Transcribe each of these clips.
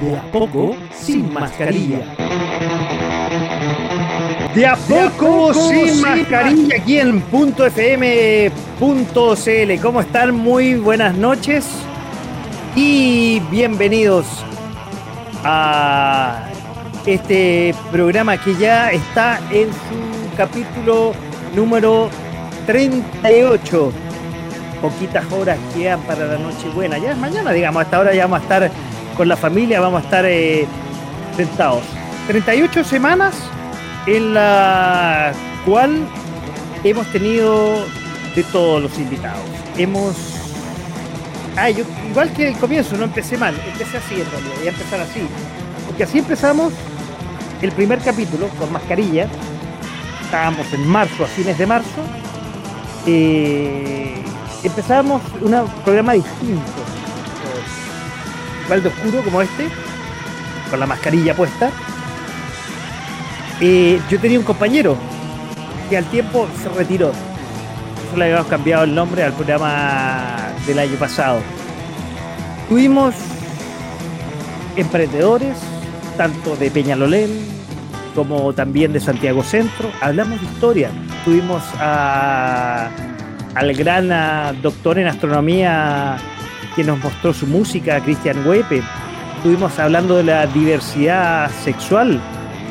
De a poco, sin mascarilla. De a poco, sin, mascarilla, aquí en .fm.cl. ¿Cómo están? Muy buenas noches y bienvenidos a este programa que ya está en su capítulo número 38. Poquitas horas quedan para la noche buena. Ya es mañana, digamos, hasta ahora ya vamos a estar con la familia, vamos a estar eh, sentados. 38 semanas en la cual hemos tenido de todos los invitados. Hemos. Ah, igual que el comienzo, no empecé mal, empecé así en realidad, voy a empezar así. Porque así empezamos el primer capítulo con mascarilla. Estábamos en marzo, a fines de marzo. Eh, empezamos un programa distinto. Igual de oscuro como este, con la mascarilla puesta. Eh, yo tenía un compañero que al tiempo se retiró. Eso le habíamos cambiado el nombre al programa del año pasado. Tuvimos emprendedores, tanto de Peñalolén como también de Santiago Centro. Hablamos de historia. Tuvimos al gran doctor en astronomía que nos mostró su música, Cristian Huepe. Estuvimos hablando de la diversidad sexual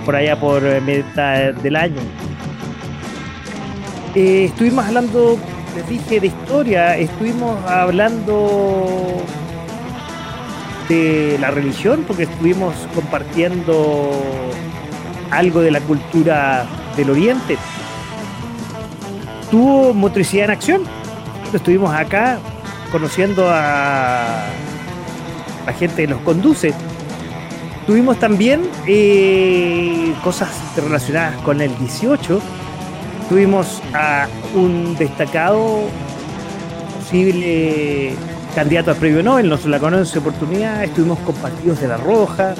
por allá por eh, mitad del año. Eh, estuvimos hablando, les dije, de historia, estuvimos hablando de la religión, porque estuvimos compartiendo algo de la cultura del Oriente. Tuvo motricidad en acción. Estuvimos acá conociendo a la gente que nos conduce. Tuvimos también eh, cosas relacionadas con el 18. Tuvimos a un destacado posible candidato al premio Nobel, nos la conoce oportunidad. Estuvimos con partidos de la Roja.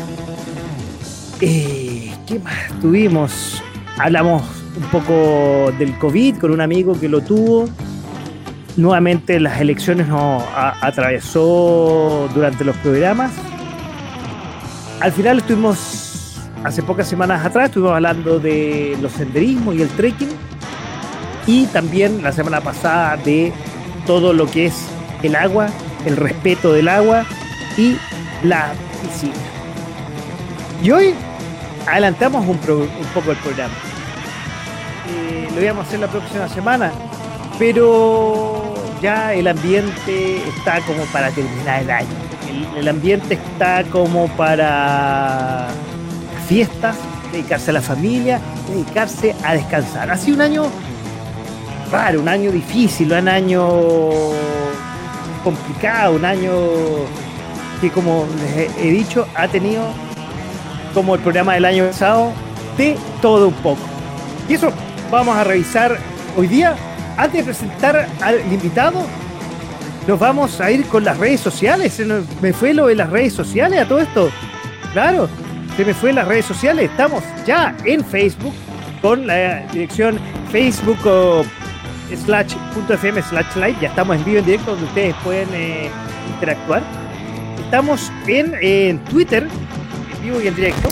Eh, ¿Qué más tuvimos? Hablamos un poco del COVID con un amigo que lo tuvo nuevamente las elecciones nos atravesó durante los programas. Al final estuvimos, hace pocas semanas atrás, estuvimos hablando de los senderismos y el trekking. Y también la semana pasada de todo lo que es el agua, el respeto del agua y la piscina. Y hoy adelantamos un, poco el programa. Eh, lo íbamos a hacer la próxima semana, pero ya el ambiente está como para terminar el año. El, ambiente está como para fiestas, dedicarse a la familia, dedicarse a descansar. Ha sido un año raro, un año difícil, un año complicado, un año que como les he dicho ha tenido como el programa del año pasado de todo un poco. Y eso vamos a revisar hoy día antes de presentar al invitado, nos vamos a ir con las redes sociales. Me fue lo de las redes sociales a todo esto. Claro, se me fue las redes sociales. Estamos ya en Facebook con la dirección Facebook slash .fm slash live. Ya estamos en vivo en directo donde ustedes pueden eh, interactuar. Estamos en, Twitter, en vivo y en directo.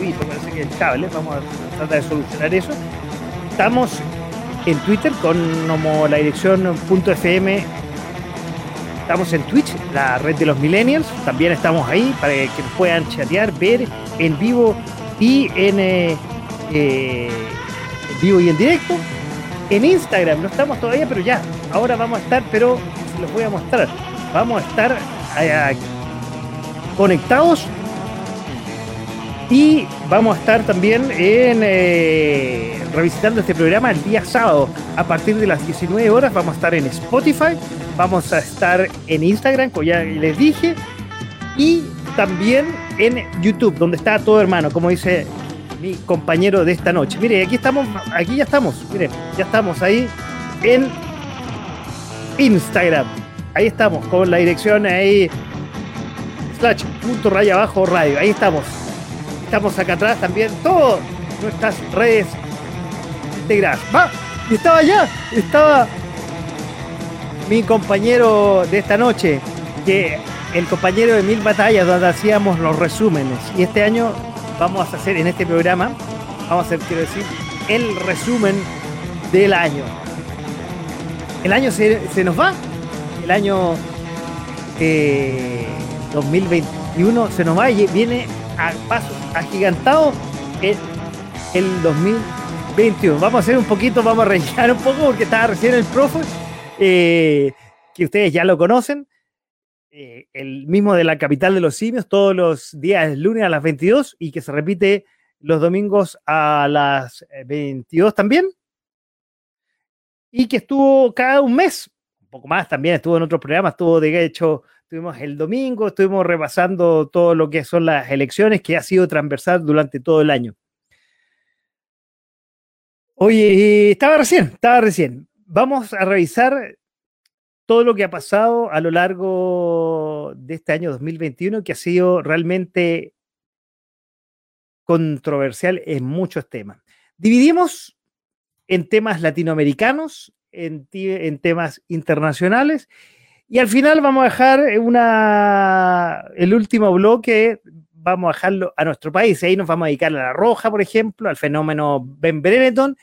Un parece que el cable. Vamos a tratar de solucionar eso. Estamos en Twitter con como la dirección .fm. Estamos en Twitch, la red de los millennials. También estamos ahí para que nos puedan chatear, ver en vivo y en, eh, eh, vivo y en directo. En Instagram no estamos todavía, pero ya. Ahora vamos a estar, pero los voy a mostrar. Vamos a estar eh, conectados y vamos a estar también en revisitando este programa el día sábado. A partir de las 19 horas vamos a estar en Spotify, vamos a estar en Instagram, como ya les dije, y también en YouTube, donde está todo hermano, como dice mi compañero de esta noche. Mire, aquí estamos, aquí ya estamos, mire, ya estamos ahí en Instagram. Ahí estamos, con la dirección ahí, slash punto raya abajo radio. Ahí estamos. Estamos acá atrás también, todas nuestras redes ¡Va! Y estaba allá, estaba mi compañero de esta noche, que el compañero de Mil Batallas, donde hacíamos los resúmenes. Y este año vamos a hacer en este programa, vamos a hacer, quiero decir, el resumen del año. El año se, nos va, el año 2021 se nos va y viene a paso agigantado el, el 2021. Vamos a hacer un poquito, vamos a rellenar un poco porque estaba recién el profe, eh, que ustedes ya lo conocen. Eh, el mismo de la capital de los simios, todos los días lunes a las 22 y que se repite los domingos a las 22 también. Y que estuvo cada un mes, un poco más también, estuvo en otros programas, estuvo de hecho, estuvimos el domingo, estuvimos repasando todo lo que son las elecciones, que ha sido transversal durante todo el año. Oye, estaba recién, estaba recién. Vamos a revisar todo lo que ha pasado a lo largo de este año 2021, que ha sido realmente controversial en muchos temas. Dividimos en temas latinoamericanos, en, temas internacionales, y al final vamos a dejar el último bloque, vamos a dejarlo a nuestro país. Ahí nos vamos a dedicar a la roja, por ejemplo, al fenómeno Ben Brereton,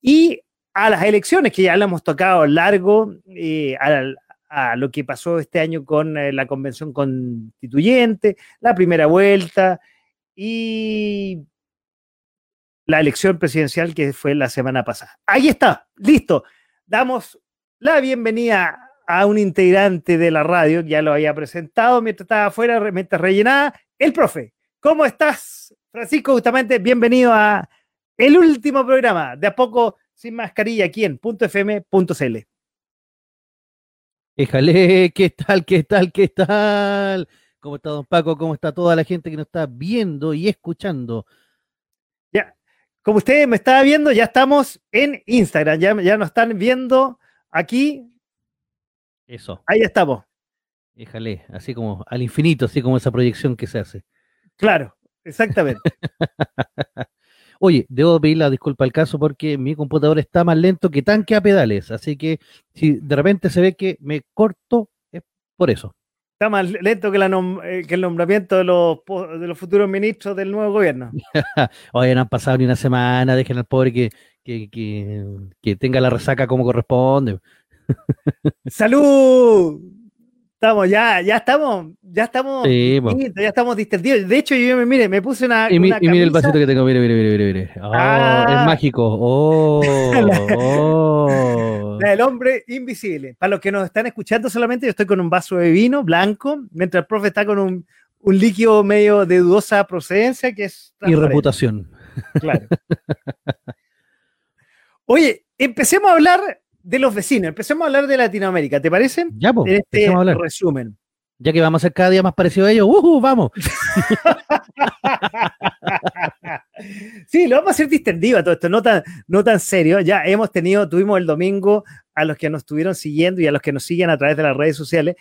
y a las elecciones, que ya le hemos tocado largo, eh, a, lo que pasó este año con eh, la convención constituyente, la primera vuelta y la elección presidencial que fue la semana pasada. Ahí está, listo. Damos la bienvenida a un integrante de la radio, ya lo había presentado mientras estaba afuera, mientras rellenada, el profe. ¿Cómo estás, Francisco? Justamente, bienvenido a el último programa. De a poco sin mascarilla aquí en .fm.cl. Éjale, ¿qué tal, qué tal, qué tal? ¿Cómo está don Paco? ¿Cómo está toda la gente que nos está viendo y escuchando? Ya, como ustedes me están viendo, ya estamos en Instagram, ya, ya nos están viendo aquí. Eso. Ahí estamos. Éjale, así como al infinito, así como esa proyección que se hace. Claro, exactamente. Oye, debo pedir la disculpa al caso porque mi computador está más lento que tanque a pedales, así que si de repente se ve que me corto, es por eso. Está más lento que, eh, el nombramiento de los, de los futuros ministros del nuevo gobierno. Oye, no han pasado ni una semana, dejen al pobre que, que, que tenga la resaca como corresponde. ¡Salud! Estamos, ya, ya estamos, ya estamos, ya estamos distendidos. De hecho, yo mire, me puse una. Y, mire el vasito que tengo, mire, mire, mire, mire. mire. Oh, ah. Es mágico. Oh, oh. el hombre invisible. Para los que nos están escuchando solamente, yo estoy con un vaso de vino blanco, mientras el profe está con un, un líquido medio de dudosa procedencia que es. Y reputación. Claro. Oye, empecemos a hablar de los vecinos. Empecemos a hablar de Latinoamérica, ¿te parece? Ya, pues. este resumen. Ya que vamos a ser cada día más parecido a ellos, ¡uh! ¡Vamos! sí, lo vamos a hacer distendido a todo esto, no tan, no tan serio. Ya hemos tenido, tuvimos el domingo a los que nos estuvieron siguiendo y a los que nos siguen a través de las redes sociales,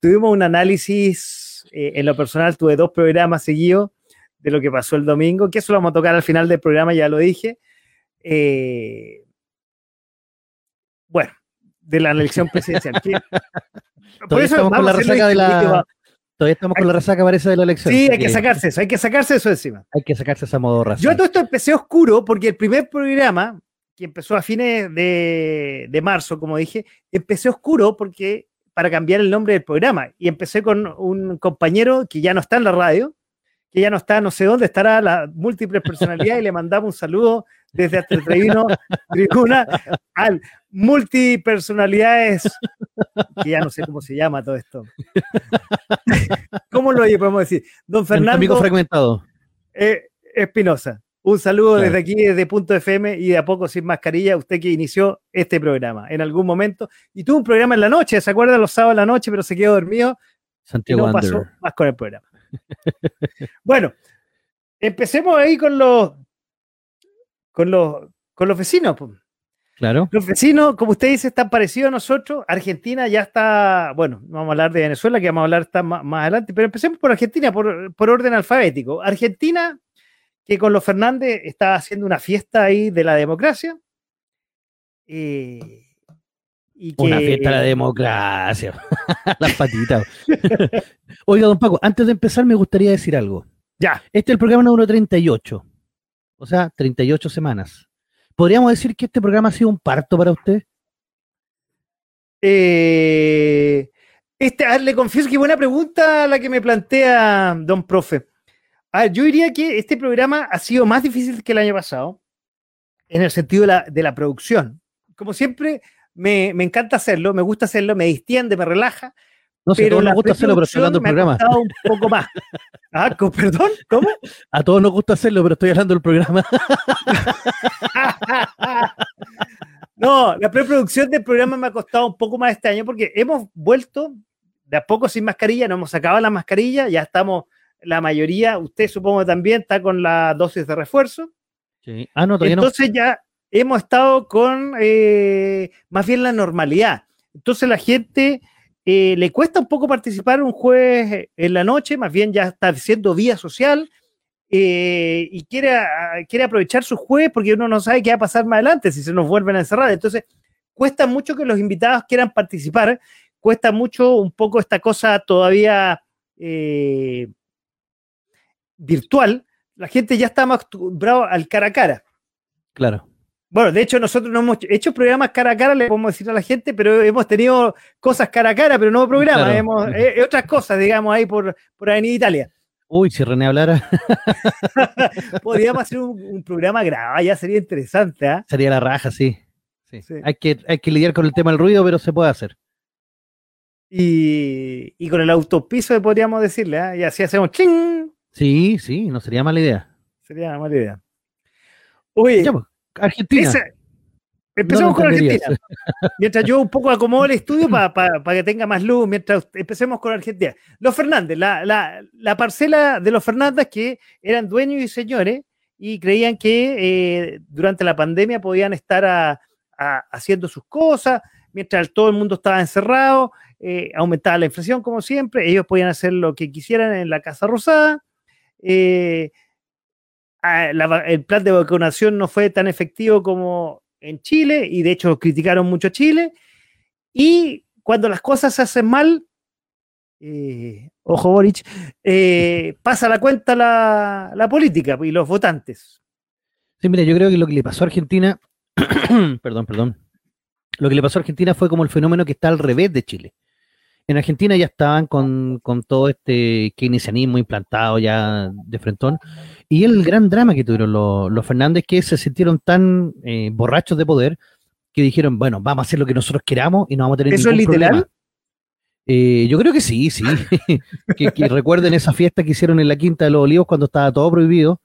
tuvimos un análisis, eh, en lo personal tuve dos programas seguidos de lo que pasó el domingo, que eso lo vamos a tocar al final del programa, ya lo dije. Eh, bueno, de la elección presidencial. Todavía estamos con la resaca de la... Todavía estamos con la resaca, parece, de la elección. Sí, hay que sacarse eso, hay que sacarse eso encima. Hay que sacarse esa modorra. Yo todo esto empecé oscuro porque el primer programa, que empezó a fines de, de marzo, como dije, empecé oscuro porque para cambiar el nombre del programa. Y empecé con un compañero que ya no está en la radio, que ya no está, no sé dónde estará la múltiple personalidad, y le mandamos un saludo desde hasta el Tribuna al multipersonalidades, que ya no sé cómo se llama todo esto. ¿Cómo lo podemos decir? Don Fernando. Amigo fragmentado. Eh, Espinosa. Un saludo desde aquí, desde Punto FM y de a poco sin mascarilla, usted que inició este programa en algún momento. Y tuvo un programa en la noche, ¿se acuerda? Los sábados en la noche, pero se quedó dormido. Santiago y no pasó más con el programa. bueno, empecemos ahí con los con los con los vecinos. Claro. Los vecinos, como usted dice, están parecidos a nosotros. Argentina ya está, bueno, vamos a hablar de Venezuela, que vamos a hablar más, más adelante, pero empecemos por Argentina, por, por, orden alfabético. Argentina, que con los Fernández está haciendo una fiesta ahí de la democracia. Eh, y Una fiesta de la democracia. Las patitas. Oiga, don Paco, antes de empezar me gustaría decir algo. Ya. Este es el programa número 38. O sea, 38 semanas. ¿Podríamos decir que este programa ha sido un parto para usted? Eh, este, le confieso que buena pregunta la que me plantea don profe. yo diría que este programa ha sido más difícil que el año pasado, en el sentido de la, producción. Como siempre, me, encanta hacerlo, me gusta hacerlo, me distiende, me relaja. No sé, pero a todos nos gusta hacerlo, pero estoy hablando del programa. un poco más. Ah, ¿perdón? ¿Cómo? A todos nos gusta hacerlo, pero estoy hablando del programa. no, la preproducción del programa me ha costado un poco más este año porque hemos vuelto de a poco sin mascarilla, no hemos sacado la mascarilla, ya estamos, la mayoría, usted supongo también está con la dosis de refuerzo. Sí. Ah, no, todavía Entonces ya hemos estado con eh, más bien la normalidad. Entonces la gente eh, le cuesta un poco participar un jueves en la noche, más bien ya está haciendo vía social eh, y quiere, quiere aprovechar su jueves porque uno no sabe qué va a pasar más adelante si se nos vuelven a encerrar. Entonces, cuesta mucho que los invitados quieran participar, cuesta mucho un poco esta cosa todavía virtual. La gente ya está más acostumbrada al cara a cara. Claro. Bueno, de hecho, nosotros no hemos hecho programas cara a cara, le podemos decir a la gente, pero hemos tenido cosas cara a cara, pero no programas, hemos, eh, eh, otras cosas, digamos, ahí por, por Avenida Italia. Uy, si René hablara. Podríamos hacer un, programa grabado, ya sería interesante. ¿ah? Sería la raja, sí. sí. Hay, que, hay que lidiar con el tema del ruido, pero se puede hacer. Y, y con el autopiso podríamos decirle, ¿ah? y así hacemos ching. Sí, sí, no sería mala idea. Sería mala idea. Uy, pues. Argentina. empecemos con Argentina. Mientras yo un poco acomodo el estudio para que tenga más luz, mientras empecemos con Argentina. Los Fernández, la, parcela de los Fernández que eran dueños y señores y creían que eh, durante la pandemia podían estar haciendo sus cosas, mientras todo el mundo estaba encerrado, eh, aumentaba la inflación como siempre, ellos podían hacer lo que quisieran en la Casa Rosada. Eh, el plan de vacunación no fue tan efectivo como en Chile y de hecho criticaron mucho a Chile. Y cuando las cosas se hacen mal, eh, ojo Boric, eh, pasa la cuenta la, la, política y los votantes. Sí, mira, yo creo que lo que le pasó a Argentina, perdón, perdón, lo que le pasó a Argentina fue como el fenómeno que está al revés de Chile. En Argentina ya estaban con, con todo este keynesianismo implantado ya de frentón y el gran drama que tuvieron los, Fernández, que se sintieron tan eh, borrachos de poder que dijeron, bueno, vamos a hacer lo que nosotros queramos y no vamos a tener ¿Eso es literal? Eh, yo creo que sí, sí. que, recuerden esa fiesta que hicieron en la Quinta de los Olivos cuando estaba todo prohibido.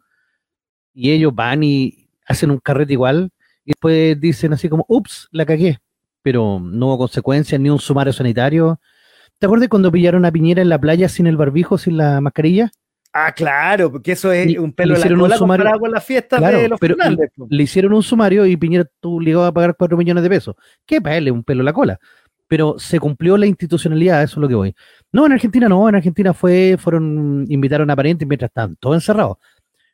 Y ellos van y hacen un carrete igual. Y después dicen así como, ups, la cagué. Pero no hubo consecuencias, ni un sumario sanitario. ¿Te acuerdas cuando pillaron a Piñera en la playa sin el barbijo, sin la mascarilla? Ah, claro, porque eso es un pelo de la cola comparado con la fiesta de los Fernández. Le hicieron un sumario y Piñera tuvo obligado a pagar 4 millones de pesos. ¿Qué para él? Un pelo en la cola. Pero se cumplió la institucionalidad, eso es lo que voy. No, en Argentina no, en Argentina fue, fueron, invitaron a parientes mientras estaban todos encerrados.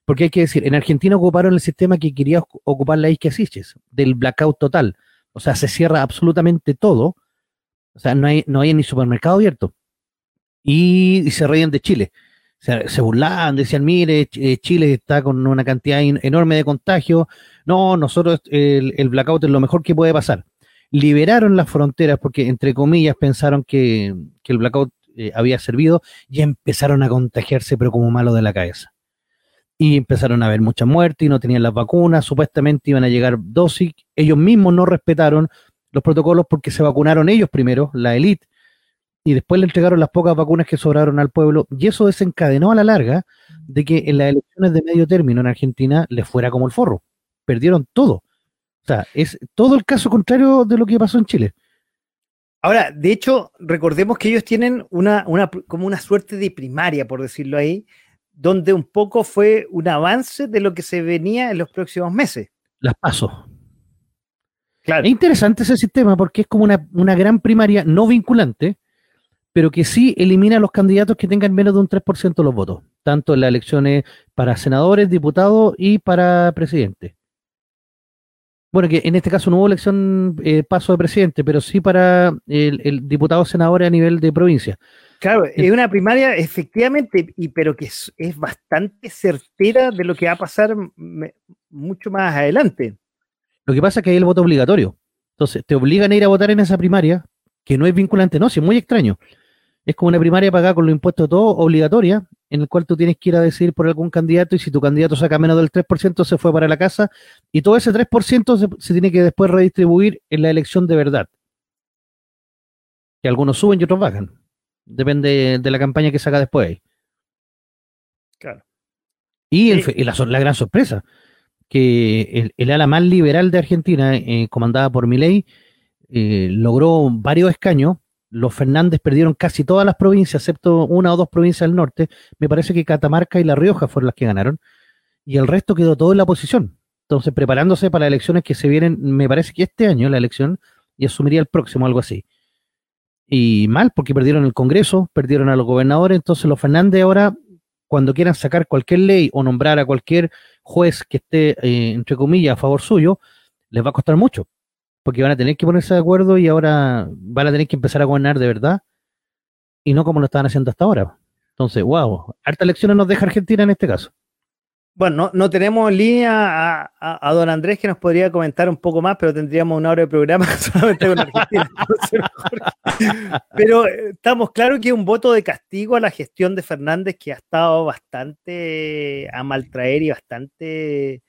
Porque hay que decir, en Argentina ocuparon el sistema que quería ocupar la isquia Siches, del blackout total. O sea, se cierra absolutamente todo. O sea, no hay, no hay ni supermercado abierto. y se reían de Chile se, burlaban, decían, mire, eh, Chile está con una cantidad enorme de contagios, no, nosotros el, blackout es lo mejor que puede pasar. Liberaron las fronteras porque, entre comillas, pensaron que, el blackout eh, había servido y empezaron a contagiarse, pero como malo de la cabeza. Y empezaron a haber mucha muerte y no tenían las vacunas, supuestamente iban a llegar dosis, ellos mismos no respetaron los protocolos porque se vacunaron ellos primero, la élite, y después le entregaron las pocas vacunas que sobraron al pueblo, y eso desencadenó a la larga de que en las elecciones de medio término en Argentina les fuera como el forro. Perdieron todo. O sea, es todo el caso contrario de lo que pasó en Chile. Ahora, de hecho, recordemos que ellos tienen una, una, como una suerte de primaria, por decirlo ahí, donde un poco fue un avance de lo que se venía en los próximos meses. Las paso. Claro. Es interesante ese sistema porque es como una, una gran primaria no vinculante, pero que sí elimina a los candidatos que tengan menos de un 3% de los votos, tanto en las elecciones para senadores, diputados y para presidente. Bueno, que en este caso no hubo elección eh, paso de presidente, pero sí para el, diputado senador a nivel de provincia. Claro, es una primaria efectivamente, y, pero que es, bastante certera de lo que va a pasar mucho más adelante. Lo que pasa es que hay el voto obligatorio. Entonces, te obligan a ir a votar en esa primaria, que no es vinculante, no, sí, es muy extraño. Es como una primaria pagada con los impuestos todo obligatoria, en el cual tú tienes que ir a decir por algún candidato y si tu candidato saca menos del 3% se fue para la casa y todo ese 3% se, se tiene que después redistribuir en la elección de verdad. Que algunos suben y otros bajan. Depende de la campaña que saca después. Claro. Y, la, gran sorpresa, que el, ala más liberal de Argentina, eh, comandada por Milei, eh, logró varios escaños los Fernández perdieron casi todas las provincias, excepto una o dos provincias del norte. Me parece que Catamarca y La Rioja fueron las que ganaron. Y el resto quedó todo en la oposición. Entonces, preparándose para las elecciones que se vienen, me parece que este año la elección y asumiría el próximo, algo así. Y mal, porque perdieron el Congreso, perdieron a los gobernadores. Entonces, los Fernández ahora, cuando quieran sacar cualquier ley o nombrar a cualquier juez que esté, eh, entre comillas, a favor suyo, les va a costar mucho porque van a tener que ponerse de acuerdo y ahora van a tener que empezar a gobernar de verdad y no como lo estaban haciendo hasta ahora. Entonces, wow, harta elecciones nos deja Argentina en este caso. Bueno, no, tenemos en línea a, don Andrés que nos podría comentar un poco más, pero tendríamos una hora de programa solamente con Argentina. pero eh, estamos claros que es un voto de castigo a la gestión de Fernández que ha estado bastante a maltraer y bastante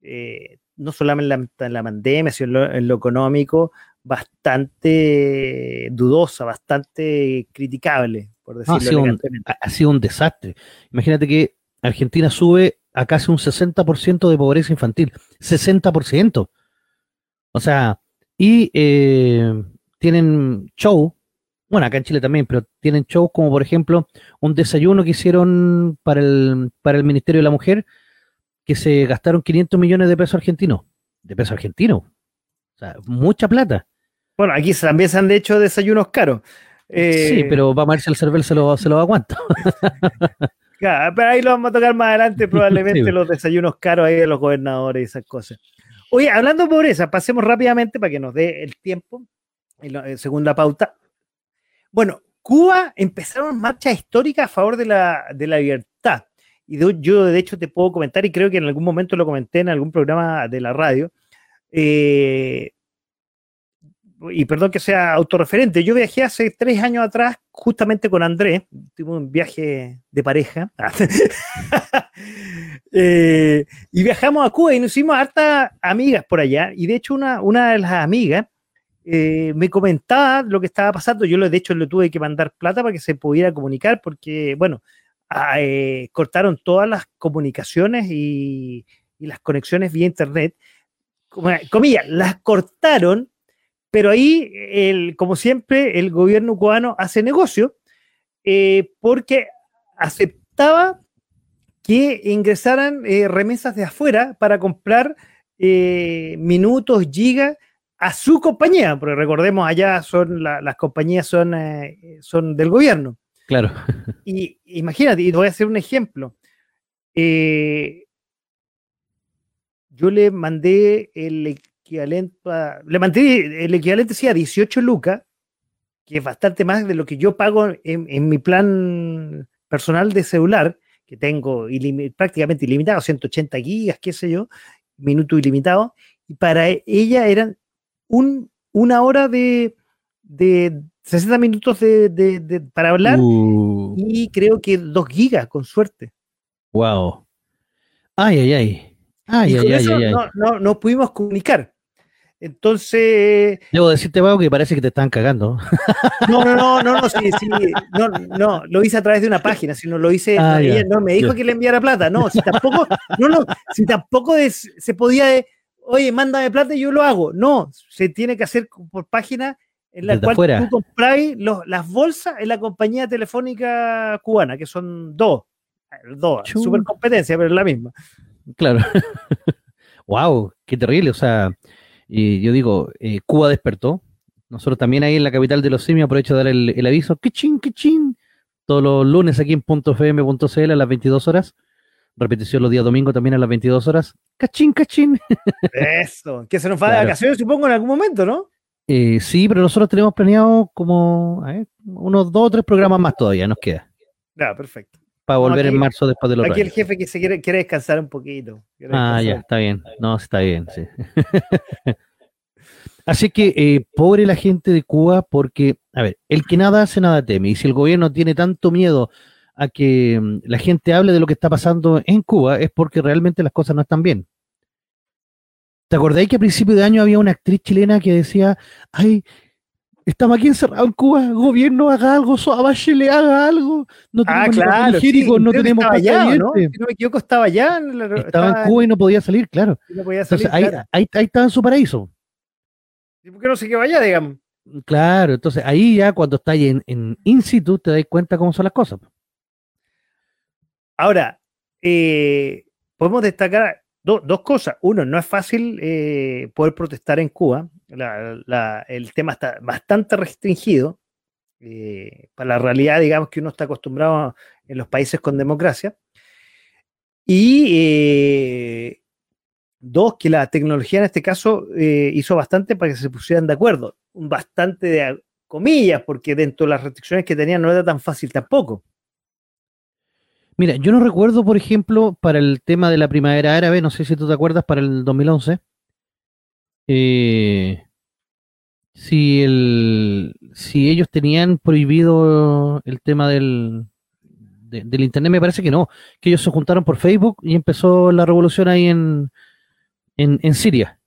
eh, no solamente en la, pandemia, sino en lo, económico, bastante dudosa, bastante criticable, por decirlo ha, sido un, ha sido un desastre. Imagínate que Argentina sube a casi un 60% de pobreza infantil. 60%. O sea, y eh, tienen show, bueno, acá en Chile también, pero tienen shows como por ejemplo un desayuno que hicieron para el, para el Ministerio de la Mujer, que se gastaron 500 millones de pesos argentinos, de pesos argentinos. O sea, mucha plata. Bueno, aquí también se han hecho desayunos caros. sí, eh, pero vamos a el CERVEL se lo, se lo aguanta. pero ahí lo vamos a tocar más adelante, probablemente los desayunos caros ahí de los gobernadores y esas cosas. Oye, hablando de pobreza, pasemos rápidamente para que nos dé el tiempo, en segunda pauta. Bueno, Cuba empezaron marcha histórica a favor de la, de la libertad y yo de hecho te puedo comentar, y creo que en algún momento lo comenté en algún programa de la radio, eh, y perdón que sea autorreferente, yo viajé hace tres años atrás justamente con Andrés, tuvimos un viaje de pareja, eh, y viajamos a Cuba y nos hicimos hartas amigas por allá, y de hecho una, una de las amigas eh, me comentaba lo que estaba pasando, yo de hecho le tuve que mandar plata para que se pudiera comunicar, porque bueno, eh, cortaron todas las comunicaciones y, las conexiones vía internet. Comillas, las cortaron, pero ahí, el, como siempre, el gobierno cubano hace negocio eh, porque aceptaba que ingresaran eh, remesas de afuera para comprar minutos, gigas a su compañía, porque recordemos allá son las compañías son, son del gobierno. Claro. Y imagínate, y te voy a hacer un ejemplo. Eh, yo le mandé el equivalente, le mandé el equivalente, sí, a 18 lucas, que es bastante más de lo que yo pago en, mi plan personal de celular, que tengo prácticamente ilimitado, 180 gigas, qué sé yo, minuto ilimitado, y para ella eran un, una hora de, de 60 minutos de, para hablar uh. y creo que 2 gigas, con suerte. Wow. Ay, ay, ay. Ay, ay, ay, ay, no, no, pudimos comunicar. Entonces. Debo decirte, Pau, que parece que te están cagando. No, no, no, no, no, sí, sí. No, no, lo hice a través de una página, sino lo hice. Ah, ella no me dijo que le enviara plata. No, si tampoco, no, no, si tampoco se podía. oye, mándame plata y yo lo hago. No, se tiene que hacer por página en la Desde cual afuera. tú compráis los- las bolsas en la compañía telefónica cubana, que son dos. Dos, Chu. super competencia, pero es la misma. Claro. wow, qué terrible. O sea, y yo digo, eh, Cuba despertó. Nosotros también ahí en la capital de los simios aprovecho de dar el, el aviso. ¡Kichín, kichín! Todos los lunes aquí en .fm.cl a las 22 horas. Repetición los días domingos también a las 22 horas. ¡Cachín, cachín! Eso, que se nos va de Claro. vacaciones, supongo, en algún momento, ¿no? Eh, sí, pero nosotros tenemos planeado como ver, unos dos o tres programas más todavía, nos queda. Ya, perfecto. Para No, volver aquí- en marzo después de los Aquí el jefe que se quiere, quiere descansar un poquito. Ah, ya, está bien. No, está bien, sí. Así que, eh, pobre la gente de Cuba, porque, a ver, el que nada hace, nada teme. Y si el gobierno tiene tanto miedo a que mm, la gente hable de lo que está pasando en Cuba, es porque realmente las cosas no están bien. ¿Te acordáis que a principio de año había una actriz chilena que decía, ay, estamos aquí encerrados en Cuba, gobierno haga algo, le haga algo, no Ah, tenemos ni claro. sí, no tenemos allá, ¿no? dientes". Si no me equivoco, estaba allá. en la- Estaba en Cuba y no podía salir, claro. no podía salir. Entonces ahí, claro. ahí, ahí estaba en su paraíso. ¿Y por qué no se quedó allá, digamos? Claro, entonces ahí ya cuando estás en, en in situ te das cuenta cómo son las cosas. Ahora, eh, podemos destacar do- dos cosas. Uno, no es fácil eh, poder protestar en Cuba. La- la- el tema está bastante restringido eh, para la realidad, digamos, que uno está acostumbrado en los países con democracia. Y eh, dos, que la tecnología en este caso hizo bastante para que se pusieran de acuerdo. Bastante de comillas, porque dentro de las restricciones que tenían no era tan fácil tampoco. Mira, yo no recuerdo, por ejemplo, para el tema de la primavera árabe, no sé si tú te acuerdas, para el 2011, eh, si, el, si ellos tenían prohibido el tema del, de- del Internet, me parece que no, que ellos se juntaron por Facebook y empezó la revolución ahí en, en, en Siria.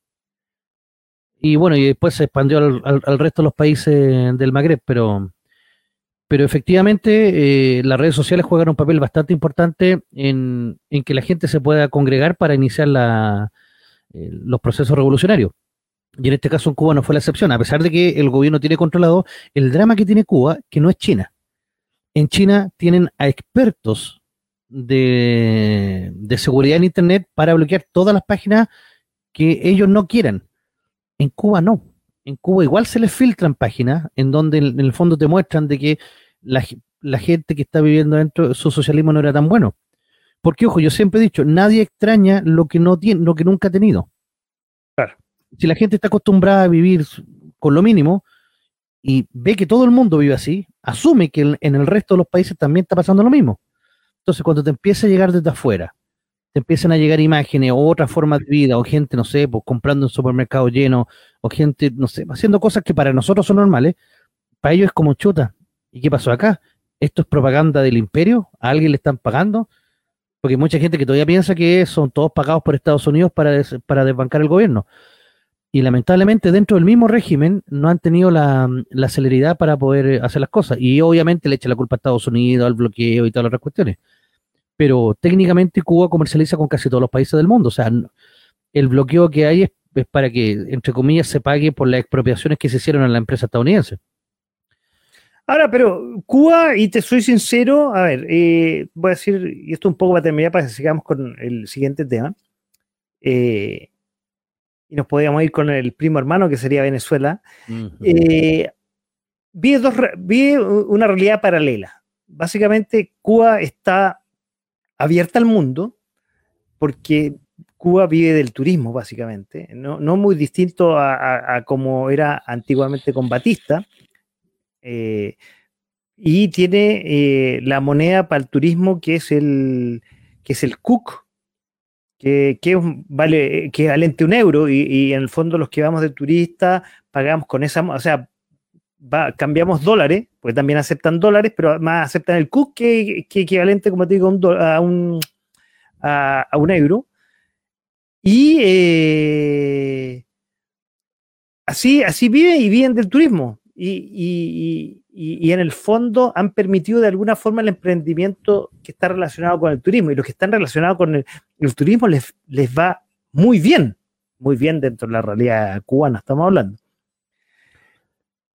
Y bueno, y después se expandió al- al resto de los países del Magreb, pero, pero efectivamente eh, las redes sociales juegan un papel bastante importante en, en que la gente se pueda congregar para iniciar la, eh, los procesos revolucionarios. Y en este caso en Cuba no fue la excepción, a pesar de que el gobierno tiene controlado el drama que tiene Cuba, que no es China. En China tienen a expertos de, de seguridad en Internet para bloquear todas las páginas que ellos no quieran. En Cuba no. En Cuba igual se les filtran páginas en donde en el fondo te muestran de que la, la gente que está viviendo dentro, su socialismo no era tan bueno. Porque, ojo, yo siempre he dicho, nadie extraña lo que no tiene, lo que nunca ha tenido. Claro. Si la gente está acostumbrada a vivir con lo mínimo y ve que todo el mundo vive así, asume que en- en el resto de los países también está pasando lo mismo. Entonces, cuando te empieza a llegar desde afuera, te empiezan a llegar imágenes o otras formas de vida, o gente, no sé, pues comprando en supermercado lleno, o gente, no sé, haciendo cosas que para nosotros son normales, para ellos es como chuta. ¿Y qué pasó acá? ¿Esto es propaganda del imperio? ¿A alguien le están pagando? Porque hay mucha gente que todavía piensa que son todos pagados por Estados Unidos para, des- para desbancar el gobierno. Y lamentablemente dentro del mismo régimen no han tenido la, celeridad para poder hacer las cosas. Y obviamente le echan la culpa a Estados Unidos, al bloqueo y todas las otras cuestiones. Pero técnicamente Cuba comercializa con casi todos los países del mundo. O sea, el bloqueo que hay es, es para que, entre comillas, se pague por las expropiaciones que se hicieron a la empresa estadounidense. Ahora, pero Cuba, y te soy sincero, a ver, eh, voy a decir, y esto un poco para terminar, para que sigamos con el siguiente tema, eh, y nos podríamos ir con el primo hermano, que sería Venezuela, eh, vi, dos, vi una realidad paralela. Básicamente, Cuba está abierta al mundo porque Cuba vive del turismo, básicamente, no, no muy distinto a, a- a como era antiguamente con Batista. Eh, y tiene eh, la moneda para el turismo que es el, que es el CUC, que, vale, que valente un euro, y, en el fondo los que vamos de turista pagamos con esa, o sea, cambiamos dólares, porque también aceptan dólares, pero más aceptan el CUC que, que equivalente, como te digo, un, a un, a un euro. Y eh, así, así viven y viven del turismo. Y, y- y- y en el fondo han permitido de alguna forma el emprendimiento que está relacionado con el turismo. Y los que están relacionados con el, el turismo les, les va muy bien, muy bien dentro de la realidad cubana, estamos hablando.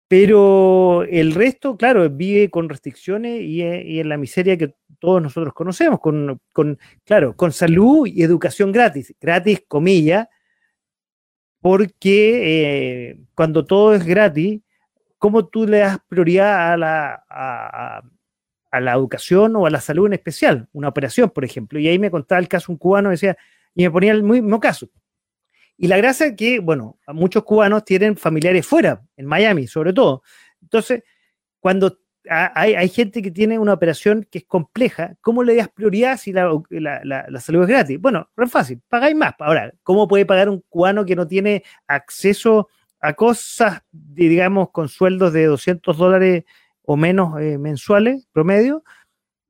Pero el resto, claro, vive con restricciones y, y en la miseria que todos nosotros conocemos, con, con, claro, con salud y educación gratis, gratis, comillas, porque eh, cuando todo es gratis, ¿cómo tú le das prioridad a la, a, a la educación o a la salud en especial? Una operación, por ejemplo. Y ahí me contaba el caso un cubano, decía, y me ponía el mismo caso. Y la gracia es que, bueno, muchos cubanos tienen familiares fuera, en Miami sobre todo. Entonces, cuando hay, hay, gente que tiene una operación que es compleja, ¿cómo le das prioridad si la, la, la, la salud es gratis? Bueno, es fácil, pagáis más. Ahora, ¿cómo puede pagar un cubano que no tiene acceso a cosas, digamos, con sueldos de 200 dólares o menos eh, mensuales promedio?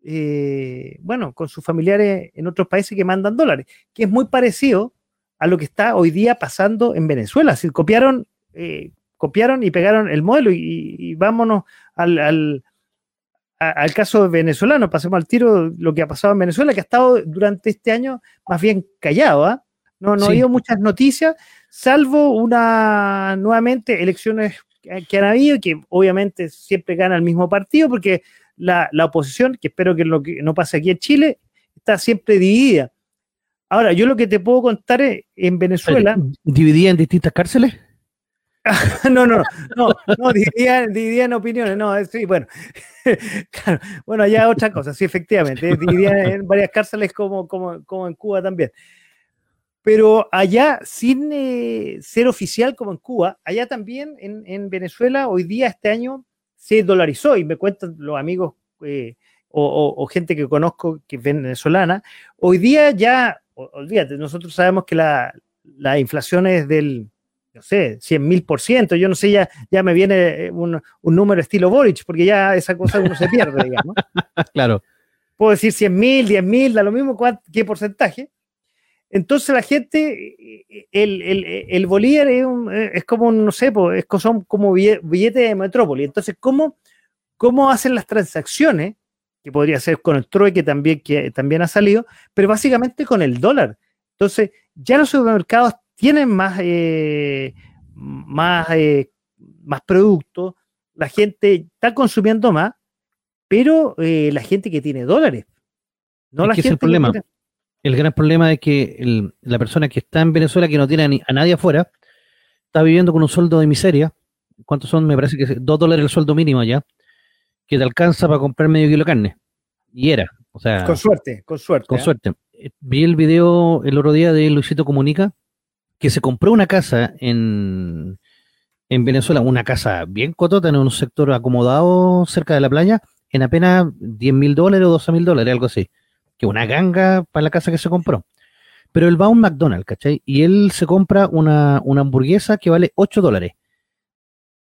Eh, bueno, con sus familiares en otros países que mandan dólares, que es muy parecido a lo que está hoy día pasando en Venezuela. Si copiaron, eh, copiaron y pegaron el modelo y, y vámonos al, al, a, al, caso venezolano, pasemos al tiro lo que ha pasado en Venezuela, que ha estado durante este año más bien callado, ¿eh? no, no sí. ha habido muchas noticias, salvo una, nuevamente, elecciones que han habido y que obviamente siempre gana el mismo partido, porque la, la oposición, que espero que lo que no pase aquí en Chile, está siempre dividida Ahora, yo lo que te puedo contar es, en Venezuela. ¿Dividida en distintas cárceles? no, no, no, no, dividida, dividida, en opiniones, no, sí, bueno, claro, bueno, ya otra cosa, sí, efectivamente, dividida en varias cárceles como, como, como en Cuba también. Pero allá, sin eh, ser oficial como en Cuba, allá también en, en, Venezuela, hoy día, este año, se dolarizó y me cuentan los amigos eh, o, o, o, gente que conozco que es venezolana, hoy día ya olvídate, nosotros sabemos que la, la, inflación es del, no sé, 100 mil por ciento, yo no sé, ya, ya me viene un, un, número estilo Boric, porque ya esa cosa uno se pierde, digamos. Claro. Puedo decir 100 mil, 10 mil, da lo mismo qué porcentaje. Entonces la gente, el, el, el bolívar es, un, es, como, no sé, es, son como billetes de metrópoli. Entonces, ¿cómo, ¿cómo hacen las transacciones? que podría ser con el trueque también, que también ha salido, pero básicamente con el dólar. Entonces, ya los supermercados tienen más, eh, más, eh, más productos, la gente está consumiendo más, pero eh, la gente que tiene dólares. No es la que gente es el problema. Tiene... El gran problema es que el, la persona que está en Venezuela, que no tiene a, ni, a, nadie afuera, está viviendo con un sueldo de miseria. ¿Cuántos son? Me parece que es dos dólares el sueldo mínimo allá que te alcanza para comprar medio kilo de carne. Y era, o sea. Con suerte, con suerte. Con ¿eh? suerte. Vi el video el otro día de Luisito Comunica, que se compró una casa en, en Venezuela, una casa bien cotota en un sector acomodado cerca de la playa, en apenas 10 mil dólares o 12 mil dólares, algo así. Que una ganga para la casa que se compró. Pero él va a un McDonald's, ¿cachai? Y él se compra una, una hamburguesa que vale 8 dólares.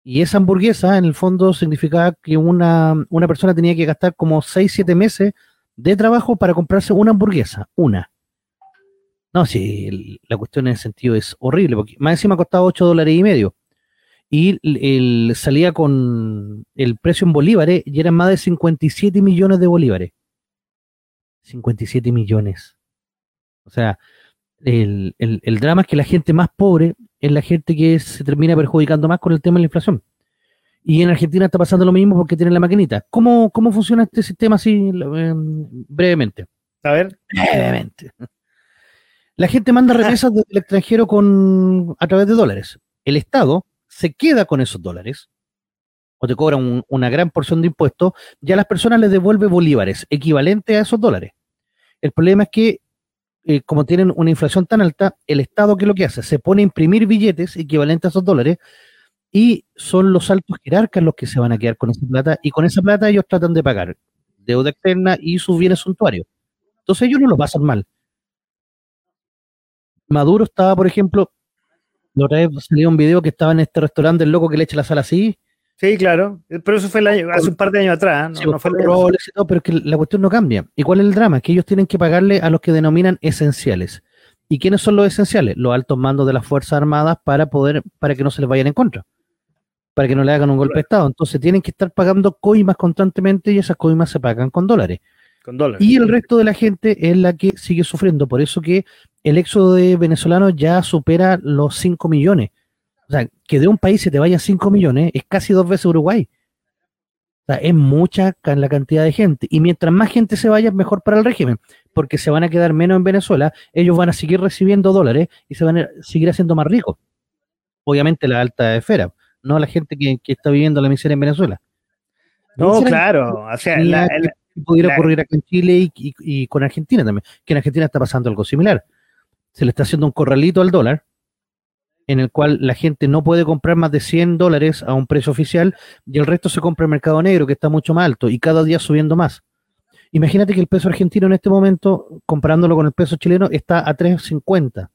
Y esa hamburguesa, en el fondo, significaba que una, una persona tenía que gastar como 6, 7 meses de trabajo para comprarse una hamburguesa, una. No, sí, la cuestión en ese sentido es horrible, porque más encima costaba 8 dólares y medio. Y el, el, salía con el precio en bolívares y eran más de 57 millones de bolívares. 57 millones. O sea, el, el, el drama es que la gente más pobre es la gente que se termina perjudicando más con el tema de la inflación. Y en Argentina está pasando lo mismo porque tienen la maquinita. ¿Cómo, cómo funciona este sistema así eh, brevemente? A ver. Brevemente. La gente manda remesas del extranjero con, a través de dólares. El Estado se queda con esos dólares o te cobra un, una gran porción de impuestos, ya las personas les devuelve bolívares equivalentes a esos dólares. El problema es que eh, como tienen una inflación tan alta, el Estado, ¿qué es lo que hace? Se pone a imprimir billetes equivalentes a esos dólares y son los altos jerarcas los que se van a quedar con esa plata y con esa plata ellos tratan de pagar deuda externa y sus bienes suntuarios. Entonces ellos no lo pasan mal. Maduro estaba, por ejemplo, la otra vez salió un video que estaba en este restaurante, el loco que le echa la sal así, Sí, claro, pero eso fue el año, hace un par de años atrás. ¿no? Sí, no fue el año. pero es que la cuestión no cambia. ¿Y cuál es el drama? Que ellos tienen que pagarle a los que denominan esenciales. ¿Y quiénes son los esenciales? Los altos mandos de las Fuerzas Armadas para poder, para que no se les vayan en contra, para que no le hagan un golpe de Estado. Entonces tienen que estar pagando coimas constantemente y esas coimas se pagan con dólares. Con dólares. Y el resto de la gente es la que sigue sufriendo. Por eso que el éxodo de venezolanos ya supera los 5 millones O sea, que de un país se te vayan 5 millones es casi dos veces Uruguay. O sea, es mucha la cantidad de gente. Y mientras más gente se vaya, mejor para el régimen, porque se van a quedar menos en Venezuela, ellos van a seguir recibiendo dólares y se van a seguir haciendo más ricos. Obviamente la alta esfera, no la gente que, está viviendo la miseria en Venezuela. No, claro. O sea, la, pudiera ocurrir acá en Chile y, con Argentina también, que en Argentina está pasando algo similar. Se le está haciendo un corralito al dólar, en el cual la gente no puede comprar más de 100 dólares a un precio oficial y el resto se compra en mercado negro, que está mucho más alto y cada día subiendo más. Imagínate que el peso argentino en este momento, comparándolo con el peso chileno, está a 3.50.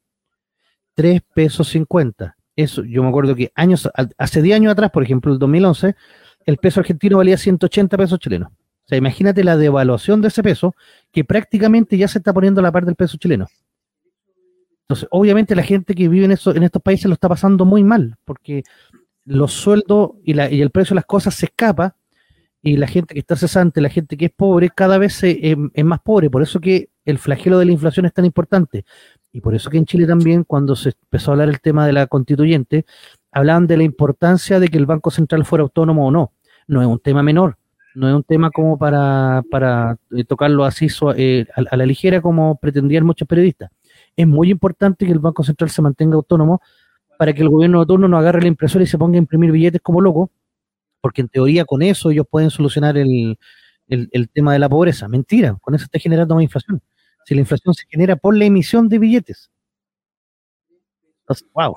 3 pesos 50. Eso, yo me acuerdo que años, hace 10 años atrás, por ejemplo, el 2011, el peso argentino valía 180 pesos chilenos. O sea, imagínate la devaluación de ese peso que prácticamente ya se está poniendo a la par del peso chileno. Entonces, obviamente la gente que vive en, eso, en estos países lo está pasando muy mal, porque los sueldos y, la, y el precio de las cosas se escapa y la gente que está cesante, la gente que es pobre, cada vez em, es más pobre. Por eso que el flagelo de la inflación es tan importante. Y por eso que en Chile también, cuando se empezó a hablar el tema de la constituyente, hablaban de la importancia de que el Banco Central fuera autónomo o no. No es un tema menor, no es un tema como para, eh, tocarlo así eh, a, la ligera como pretendían muchos periodistas. Es muy importante que el Banco Central se mantenga autónomo para que el gobierno de turno no agarre la impresora y se ponga a imprimir billetes como loco, porque en teoría con eso ellos pueden solucionar el, el tema de la pobreza. Mentira, con eso está generando más inflación. Si la inflación se genera por la emisión de billetes wow.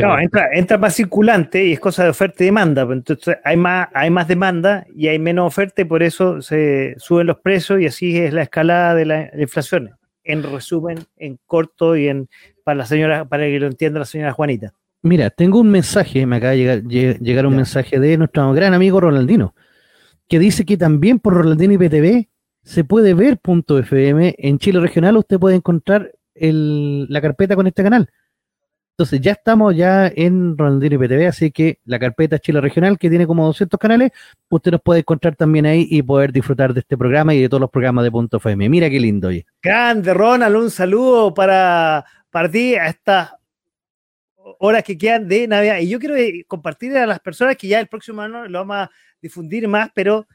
No, entra, más circulante y es cosa de oferta y demanda. Pues, entonces hay más, hay más demanda y hay menos oferta y por eso se suben los precios y así es la escalada de la, inflación. En resumen, en corto y en para la señora, para que lo entienda la señora Juanita. Mira, tengo un mensaje, me acaba de llegar, un mensaje de nuestro gran amigo Rolandino, que dice que también por Rolandino y PTV se puede ver punto FM en Chile Regional, usted puede encontrar la carpeta con este canal entonces ya estamos ya en Ronaldinho IPTV, así que la carpeta Chile Regional, que tiene como 200 canales, usted nos puede encontrar también ahí y poder disfrutar de este programa y de todos los programas de Punto FM. Mira qué lindo. Oye. Grande, Ronald, un saludo para, para ti a estas horas que quedan de Navidad. Y yo quiero eh, compartir a las personas que ya el próximo año lo vamos a difundir más, pero...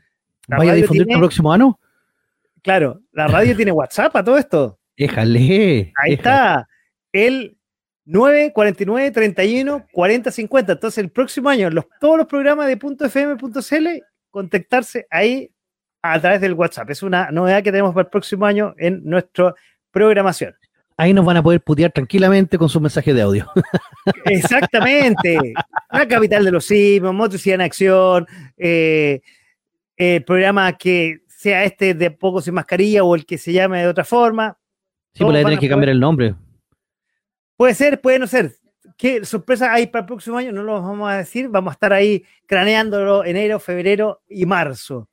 ¿Vaya a difundir el próximo año? Claro, la radio tiene WhatsApp a todo esto. Déjale. Ahí está. El 9, 49, 31, 40, 50. Entonces, el próximo año, los, todos los programas de .fm.cl, contactarse ahí a través del WhatsApp. Es una novedad que tenemos para el próximo año en nuestra programación. Ahí nos van a poder putear tranquilamente con su mensaje de audio. Exactamente. La capital de los simios, Motricidad en Acción, eh, el programa que sea este de poco sin mascarilla o el que se llame de otra forma. Sí, pues le tienen que cambiar el nombre. Puede ser, puede no ser. ¿Qué sorpresa hay para el próximo año? No lo vamos a decir. Vamos a estar ahí craneándolo enero, febrero y marzo.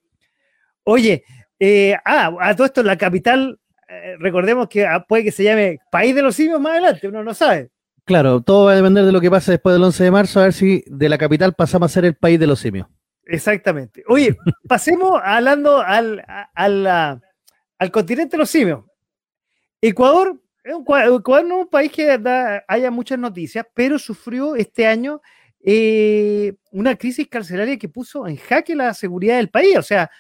Oye, eh, ah, a todo esto, la capital, eh, recordemos que ah, puede que se llame País de los Simios más adelante, uno no sabe. Claro, todo va a depender de lo que pase después del 11 de marzo, a ver si de la capital pasamos a ser el País de los Simios. Exactamente. Oye, pasemos hablando al, al, al continente de los simios. Ecuador Ecuador no es un país que haya muchas noticias, pero sufrió este año eh, una crisis carcelaria que puso en jaque la seguridad del país. O sea,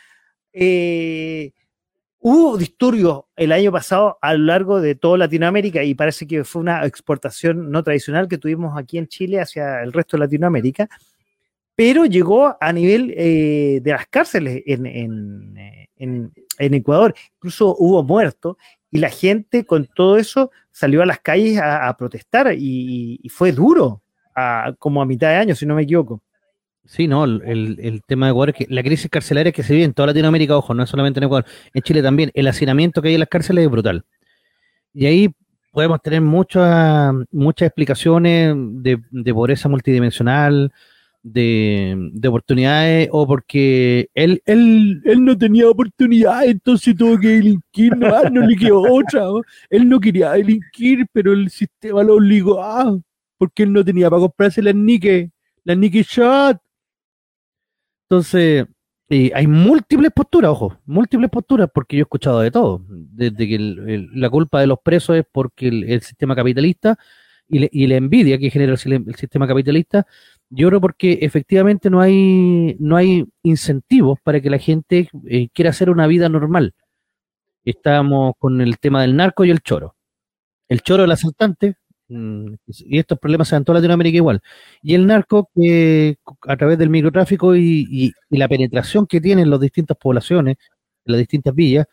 eh, hubo disturbios el año pasado a lo largo de toda Latinoamérica y parece que fue una exportación no tradicional que tuvimos aquí en Chile hacia el resto de Latinoamérica, pero llegó a nivel eh, de las cárceles en, en, Ecuador. Incluso hubo muertos y la gente con todo eso salió a las calles a, protestar y, fue duro, como a mitad de año, si no me equivoco. Sí, no, el, tema de Ecuador es que la crisis carcelaria que se vive en toda Latinoamérica, ojo, no es solamente en Ecuador, en Chile también, el hacinamiento que hay en las cárceles es brutal. Y ahí podemos tener muchas muchas explicaciones de, de pobreza multidimensional, de, oportunidades o porque él, él, él no tenía oportunidad, entonces tuvo que delinquir, no, no le quedó otra. Él no quería delinquir, pero el sistema lo obligó, ah, porque él no tenía para comprarse las Nike, las Nike Shot. Entonces, hay múltiples posturas, ojo, múltiples posturas, porque yo he escuchado de todo, desde que la culpa de los presos es porque el sistema capitalista y, le- y la envidia que genera el, el sistema capitalista, yo creo porque efectivamente no hay, no hay incentivos para que la gente eh, quiera hacer una vida normal. Estamos con el tema del narco y el choro. El choro, el asaltante, mm, y estos problemas se dan en toda Latinoamérica igual. Y el narco, que a través del microtráfico y, la penetración que tienen las distintas poblaciones, las distintas villas,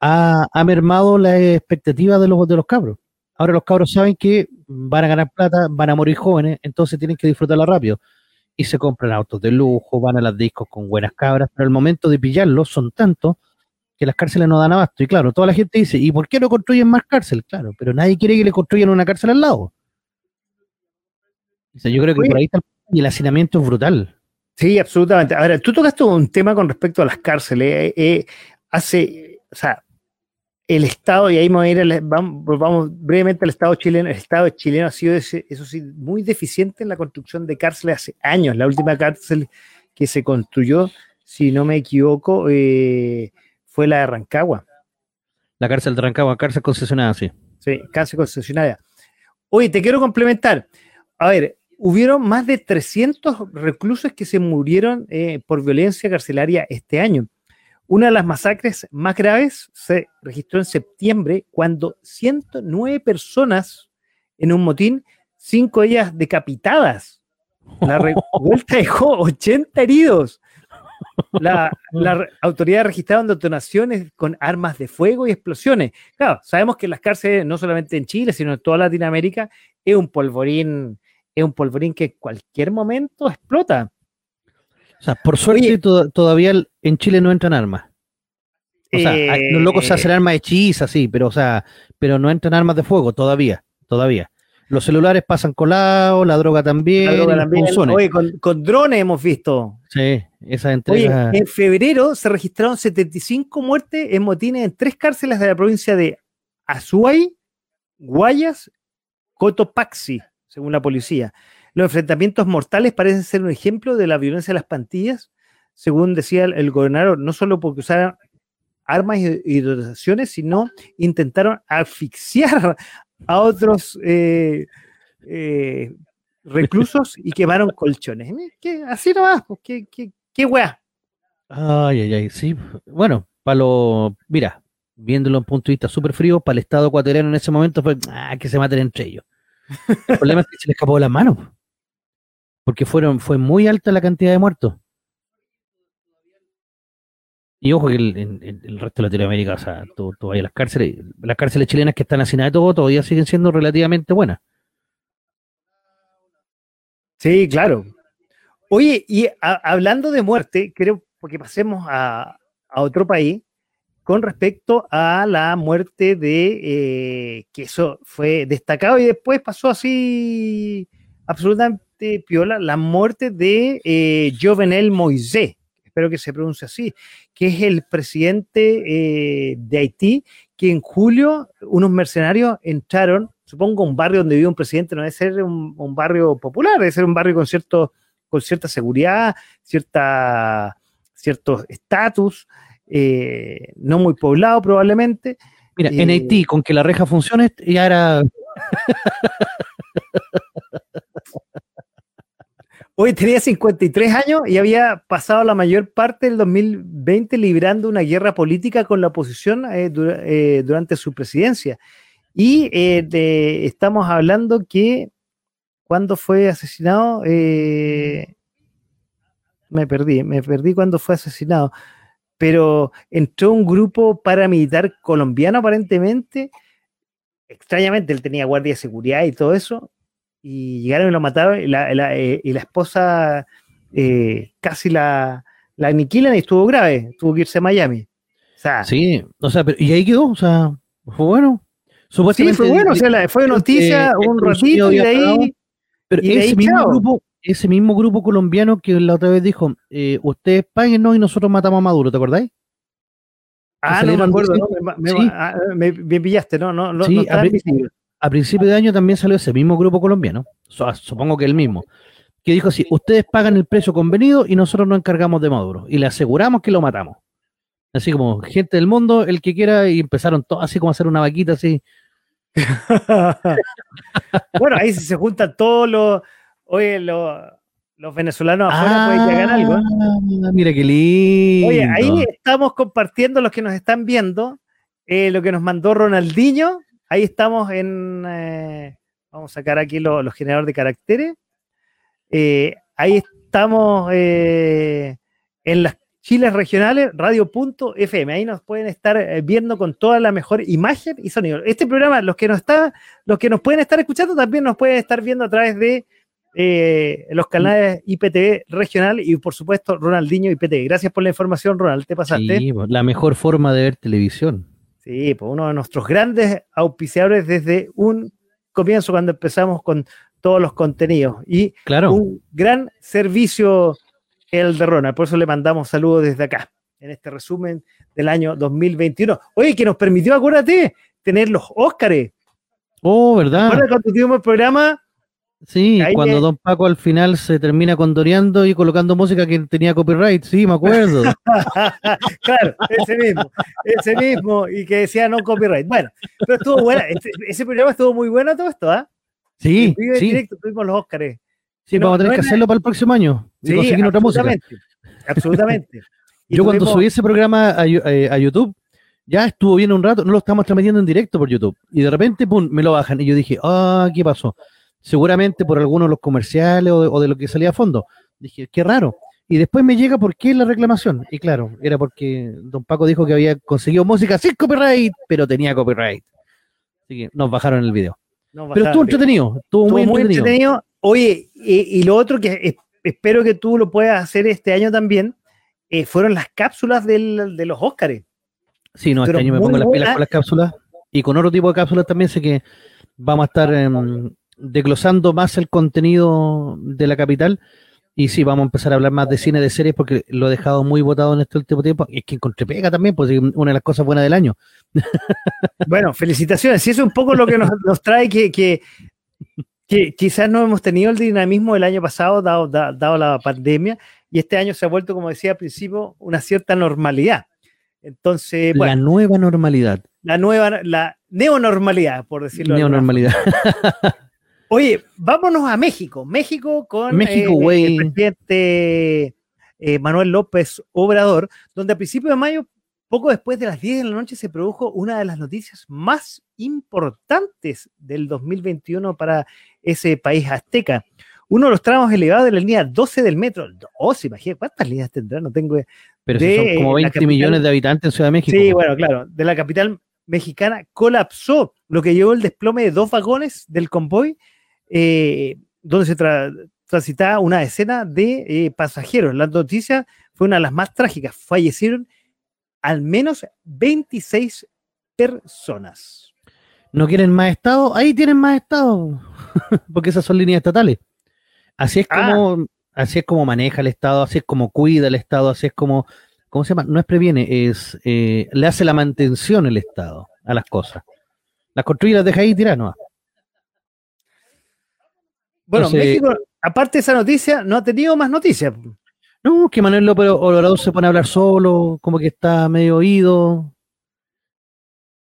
ha mermado la expectativa de los, de los cabros. Ahora los cabros saben que van a ganar plata, van a morir jóvenes, entonces tienen que disfrutarla rápido. Y se compran autos de lujo, van a las discos con buenas cabras, pero al momento de pillarlos son tantos que las cárceles no dan abasto. Y claro, toda la gente dice, ¿y por qué no construyen más cárcel? Claro, pero nadie quiere que le construyan una cárcel al lado. O sea, yo creo que Oye. por ahí está el- el hacinamiento es brutal. Sí, absolutamente. Ahora, tú tocaste un tema con respecto a las cárceles. eh, eh, hace, o sea, el Estado, y ahí voy a ir, al- vamos, brevemente al Estado chileno. El Estado chileno ha sido, ese- eso sí, muy deficiente en la construcción de cárceles hace años. La última cárcel que se construyó, si no me equivoco, eh, fue la de Rancagua. La cárcel de Rancagua, cárcel concesionada, sí. Sí, cárcel concesionaria. Oye, te quiero complementar. A ver, hubieron más de 300 reclusos que se murieron eh, por violencia carcelaria este año. Una de las masacres más graves se registró en septiembre cuando 109 personas en un motín, cinco de ellas decapitadas. La revuelta dejó 80 heridos. La, la autoridad registraron detonaciones con armas de fuego y explosiones. Claro, sabemos que las cárceles, no solamente en Chile, sino en toda Latinoamérica, es un polvorín, es un polvorín que en cualquier momento explota. O sea, por suerte Oye. to- todavía en Chile no entran armas. O sea, Eh, los locos se hacen armas hechizas, sí, pero o sea, pero no entran armas de fuego todavía, todavía. Los celulares pasan colados, la droga también, la droga. Oye, con, con drones hemos visto. Sí, esas Oye, entregas. en febrero se registraron 75 muertes en motines en tres cárceles de la provincia de Azuay, Guayas, Cotopaxi, según la policía. Los enfrentamientos mortales parecen ser un ejemplo de la violencia de las pandillas, según decía el, gobernador, no solo porque usaron armas y, dotaciones, sino intentaron asfixiar a otros eh, eh, reclusos y quemaron colchones. ¿Qué? Así nomás, pues, ¿qué, qué, qué weá? Ay, ay, ay, sí. Bueno, para lo, mira, viéndolo en punto de vista súper frío, para el Estado ecuatoriano en ese momento fue, ah, que se maten entre ellos. El problema es que se les escapó de las manos, porque fueron, fue muy alta la cantidad de muertos. Y ojo que el, el resto de Latinoamérica, o sea, tú, tú vas a las cárceles, las cárceles chilenas que están hacinadas todo, todavía siguen siendo relativamente buenas. Sí, claro. Oye, y hablando de muerte, creo, porque pasemos a, a otro país, con respecto a la muerte de, eh, que eso fue destacado y después pasó así absolutamente piola, la muerte de eh, Jovenel Moisés, espero que se pronuncie así, que es el presidente eh, de Haití, que en julio unos mercenarios entraron, supongo un barrio donde vive un presidente, no debe ser un, un barrio popular, debe ser un barrio con cierto con cierta seguridad, cierta cierto estatus, eh, no muy poblado probablemente. Mira, en Haití, con que la reja funcione, ya era Hoy tenía 53 años y había pasado la mayor parte del 2020 librando una guerra política con la oposición eh, eh, durante su presidencia. Y eh, estamos hablando que cuando fue asesinado, me perdí, me perdí cuando fue asesinado, pero entró un grupo paramilitar colombiano aparentemente, extrañamente él tenía guardia de seguridad y todo eso, y llegaron y lo mataron y la, la, eh, y la esposa eh, casi la, la aniquilan y estuvo grave, tuvo que irse a Miami. O sea, Sí, o sea, pero, y ahí quedó, o sea, fue bueno. sí, Supuestamente, fue bueno, o sea, fue noticia un ratito y de ahí... pero y de ese ahí, mismo chao. grupo, ese mismo grupo colombiano que la otra vez dijo, eh, ustedes páguenos y nosotros matamos a Maduro, ¿te acordáis? Ah, no me acuerdo, no, me, me- Sí. ah, me- me pillaste, no, no, no, Sí, no a principio de año también salió ese mismo grupo colombiano, so- supongo que el mismo, que dijo así, ustedes pagan el precio convenido y nosotros nos encargamos de Maduro y le aseguramos que lo matamos. Así como gente del mundo, el que quiera, y empezaron todos así como a hacer una vaquita así. bueno, ahí se juntan todos los, oye, los, los venezolanos afuera pueden que hagan algo. ¿eh? Ah, Mira qué lindo. Oye, ahí estamos compartiendo los que nos están viendo, eh, lo que nos mandó Ronaldinho. Ahí estamos en, eh, vamos a sacar aquí lo- los generadores de caracteres. Eh, ahí estamos eh, en las chiles regionales, radio.fm. Ahí nos pueden estar viendo con toda la mejor imagen y sonido. Este programa, los que nos está, los que nos pueden estar escuchando, también nos pueden estar viendo a través de eh, los canales IPTV regional y por supuesto Ronaldinho IPTV. Gracias por la información, Ronald. Te pasaste. Sí, la mejor forma de ver televisión. Sí, pues uno de nuestros grandes auspiciadores desde un comienzo cuando empezamos con todos los contenidos. Y Claro. un gran servicio el de Ronald. Por eso le mandamos saludos desde acá, en este resumen del año 2021. Oye, que nos permitió, acuérdate, tener los Óscares. Oh, ¿verdad? Ahora cuando tuvimos el programa, Sí, ahí cuando es- Don Paco al final se termina condoreando y colocando música que tenía copyright. Sí, me acuerdo. claro, ese mismo, ese mismo, y que decía no copyright. Bueno, pero estuvo buena, ese, ese programa estuvo muy bueno todo esto, ¿ah? Sí, y en sí. directo tuvimos los Óscares. Sí, No, vamos a tener no que hacerlo para el próximo año. Y conseguir otra música. absolutamente, Absolutamente. Y Yo cuando subí ese programa a, eh, a YouTube, ya estuvo bien un rato, no lo estamos transmitiendo en directo por YouTube. Y de repente, pum, me lo bajan. Y yo dije, ah, ¿qué pasó? Seguramente por algunos de los comerciales o de, o de lo que salía a fondo. Dije, qué raro. Y después me llega por qué la reclamación. Y claro, era porque Don Paco dijo que había conseguido música sin copyright, pero tenía copyright. Así que nos bajaron el video. no, Pero estuvo entretenido, estuvo, Estuvo muy muy entretenido. entretenido. Oye, y, y lo otro que es- espero que tú lo puedas hacer este año también, eh, fueron las cápsulas del- de los Óscares. Sí, no, este año me pongo las pilas con las cápsulas y con otro tipo de cápsulas también sé que vamos a estar em, desglosando más el contenido de la capital y sí, vamos a empezar a hablar más de cine, de series porque lo he dejado muy votado en este último tiempo y es que encontré pega también, pues una de las cosas buenas del año. Bueno, felicitaciones. Y eso es un poco lo que nos, nos trae que, que, que quizás no hemos tenido el dinamismo del año pasado, dado, da- dado la pandemia, y este año se ha vuelto, como decía al principio, una cierta normalidad. Entonces, la nueva normalidad, la, nueva, la neonormalidad, por decirlo neonormalidad. Oye, vámonos a México. México con México, eh, el presidente eh, Manuel López Obrador, donde a principios de mayo, poco después de las 10 de la noche, se produjo una de las noticias más importantes del 2021 para ese país azteca. Uno de los tramos elevados de la línea 12 del metro. Oh, se imagina, ¿cuántas líneas tendrá? No tengo Pero si son como eh, la 20 capital- millones de habitantes en Ciudad de México. Sí, bueno, claro. De la capital mexicana colapsó, lo que llevó el desplome de dos vagones del convoy, eh, donde se tra- transitaba una decena de eh, pasajeros. La noticia fue una de las más trágicas. Fallecieron al menos 26 personas. ¿No quieren más Estado? Ahí tienen más Estado. Porque esas son líneas estatales. Así es Ah. como, así es como maneja el Estado, así es como cuida el Estado, así es como, ¿cómo se llama? No es previene, es eh, le hace la mantención el Estado a las cosas. Las construye y las deja ahí tiradas, ¿no? Bueno, México, aparte de esa noticia, no ha tenido más noticias. No, que Manuel López Obrador se pone a hablar solo, como que está medio oído.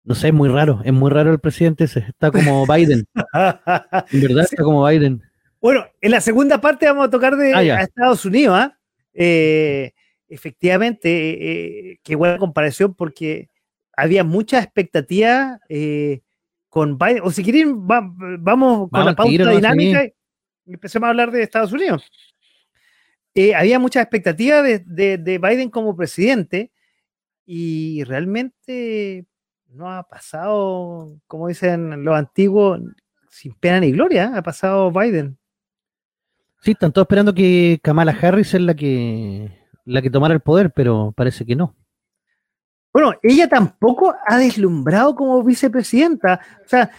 No sé, es muy raro, es muy raro el presidente ese, está como Biden, en verdad está como Biden. Bueno, en la segunda parte vamos a tocar de Ah, a Estados Unidos. ¿ah? Eh, efectivamente, eh, qué buena comparación porque había mucha expectativa eh, con Biden. O si quieren, va- vamos con Vamos la pauta dinámica empecemos a hablar de Estados Unidos. Eh, había mucha expectativa de, de- de Biden como presidente y realmente no ha pasado, como dicen los antiguos, sin pena ni gloria. ¿eh? Ha pasado Biden. Sí, están todos esperando que Kamala Harris es la que la que tomara el poder, pero parece que no. Bueno, ella tampoco ha deslumbrado como vicepresidenta. O sea,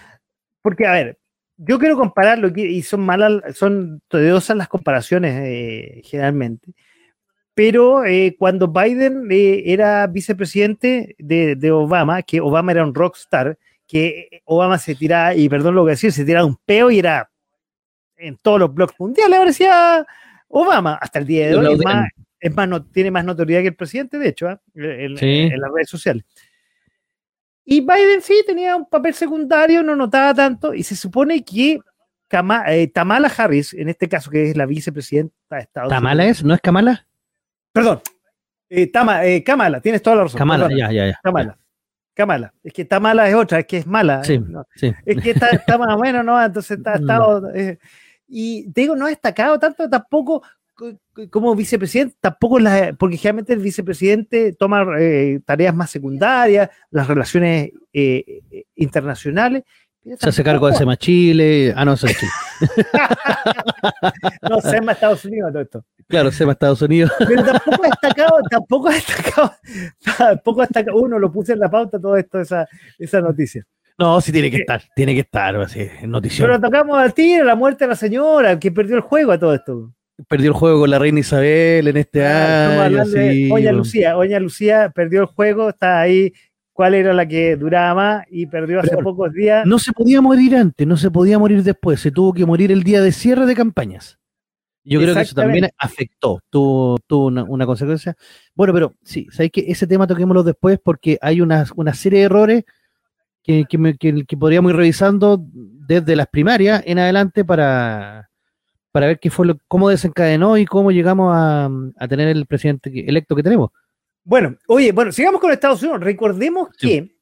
porque, a ver, yo quiero compararlo que- y son malas, son tediosas las comparaciones eh, generalmente. Pero eh, cuando Biden eh, era vicepresidente de, de Obama, que Obama era un rockstar, que Obama se tiraba, y perdón lo que decir, se tiraba un peo y era en todos los blogs mundiales, aparecía Obama hasta el día de hoy. Es más, es más, no, tiene más notoriedad que el presidente, de hecho, ¿ah? en, Sí. en las redes sociales. Y Biden sí tenía un papel secundario, no notaba tanto, y se supone que eh, Tamala Harris, en este caso que es la vicepresidenta de Estados Unidos. ¿Tamala es? ¿No es Kamala? Perdón, eh, eh, Kamala, tienes toda la razón. Kamala, ya, ya, ya. Kamala. Kamala. Es que Tamala es otra, es que es mala. Sí, sí. Es que está, está, más o menos, ¿no? Entonces está, y te digo, no ha destacado tanto tampoco como vicepresidente, tampoco la, porque generalmente el vicepresidente toma eh, tareas más secundarias, las relaciones eh, internacionales. Se hace cargo de SEMA Chile. Ah, no, SEMA Chile. no, SEMA Estados Unidos, todo esto. Claro, SEMA Estados Unidos. Pero tampoco ha destacado, tampoco ha destacado, tampoco ha destacado, uno lo puse en la pauta todo esto, esa, esa noticia. No, sí tiene que estar, tiene que estar, así, noticia. Pero tocamos al tiro, la muerte de la señora, que perdió el juego a todo esto perdió el juego con la reina Isabel en este año. Oña Lucía, Oña Lucía perdió el juego, está ahí. ¿Cuál era la que duraba más? Y perdió hace pocos días. No se podía morir antes, no se podía morir después, se tuvo que morir el día de cierre de campañas. Yo creo que eso también afectó, tuvo, una, consecuencia. Bueno, pero sí, sabéis que ese tema toquémoslo después porque hay una, una serie de errores que, que podríamos ir revisando desde las primarias en adelante para, para ver qué fue lo, cómo desencadenó y cómo llegamos a, tener el presidente electo que tenemos. Bueno, oye, bueno, sigamos con Estados Unidos. Recordemos que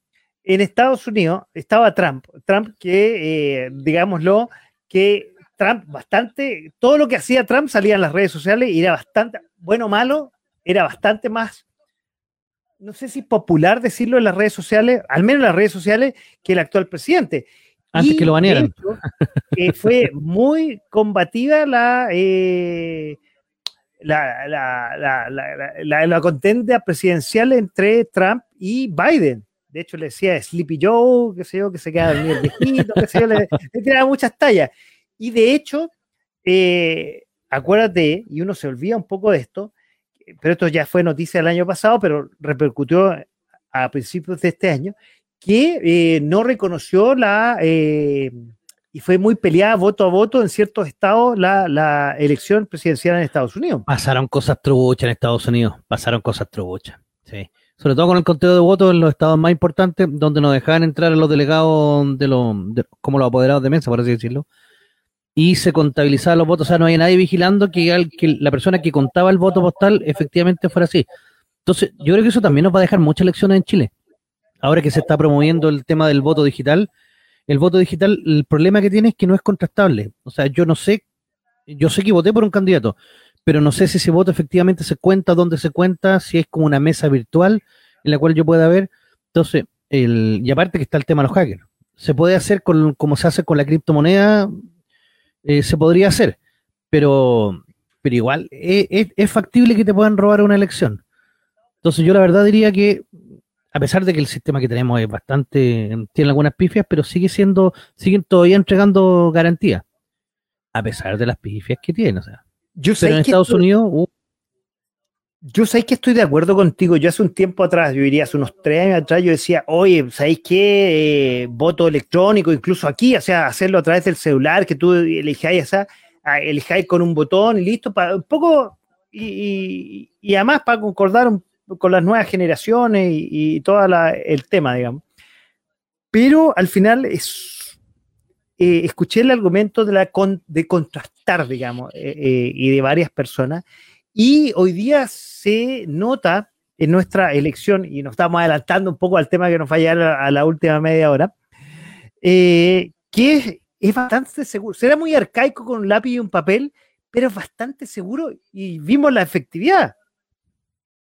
en Estados Unidos estaba Trump. Trump que, eh, digámoslo, que Trump bastante, todo lo que hacía Trump salía en las redes sociales y era bastante, bueno o malo, era bastante más, no sé si popular decirlo en las redes sociales, al menos en las redes sociales, que el actual presidente. Antes que lo banearan. Eh, fue muy combativa la, eh, la, la, la, contenda presidencial entre Trump y Biden. De hecho, le decía Sleepy Joe, qué sé yo, que se queda dormido viejito, qué sé yo, le, tiraba muchas tallas. Y de hecho, eh, acuérdate, y uno se olvida un poco de esto, pero esto ya fue noticia el año pasado, pero repercutió a principios de este año, que eh, no reconoció la, eh, y fue muy peleada voto a voto en ciertos estados la, la, elección presidencial en Estados Unidos. Pasaron cosas truchas en Estados Unidos, pasaron cosas truchas, sí. Sobre todo con el conteo de votos en los estados más importantes, donde nos dejaban entrar a los delegados de los, como los apoderados de mesa, por así decirlo, y se contabilizaban los votos, o sea, no había nadie vigilando que, que la persona que contaba el voto postal efectivamente fuera así. Entonces, yo creo que eso también nos va a dejar muchas elecciones en Chile ahora que se está promoviendo el tema del voto digital, el voto digital, el problema que tiene es que no es contrastable. O sea, yo no sé, yo sé que voté por un candidato, pero no sé si ese voto efectivamente se cuenta, dónde se cuenta, si es como una mesa virtual en la cual yo pueda ver. Entonces, el, y aparte que está el tema de los hackers. Se puede hacer con, como se hace con la criptomoneda, eh, se podría hacer, pero, pero igual es, es factible que te puedan robar una elección. Entonces yo la verdad diría que a pesar de que el sistema que tenemos es bastante, tiene algunas pifias, pero sigue siendo, siguen todavía entregando garantía, a pesar de las pifias que tiene. O sea. Yo pero en Estados Unidos... Uh, yo sé que estoy de acuerdo contigo. Yo hace un tiempo atrás, yo diría hace unos tres años atrás, yo decía, oye, ¿sabéis qué? Eh, voto electrónico, incluso aquí, o sea, hacerlo a través del celular, que tú elijáis, esa, elijáis con un botón y listo, para un poco, y, y además para concordar un con las nuevas generaciones y, todo el tema, digamos. Pero al final eh, escuché el argumento de, la de contrastar, digamos, eh, eh, y de varias personas, y hoy día se nota en nuestra elección, y nos estamos adelantando un poco al tema que nos va a a, la última media hora, que es, es bastante seguro. Será muy arcaico con un lápiz y un papel, pero es bastante seguro y vimos la efectividad.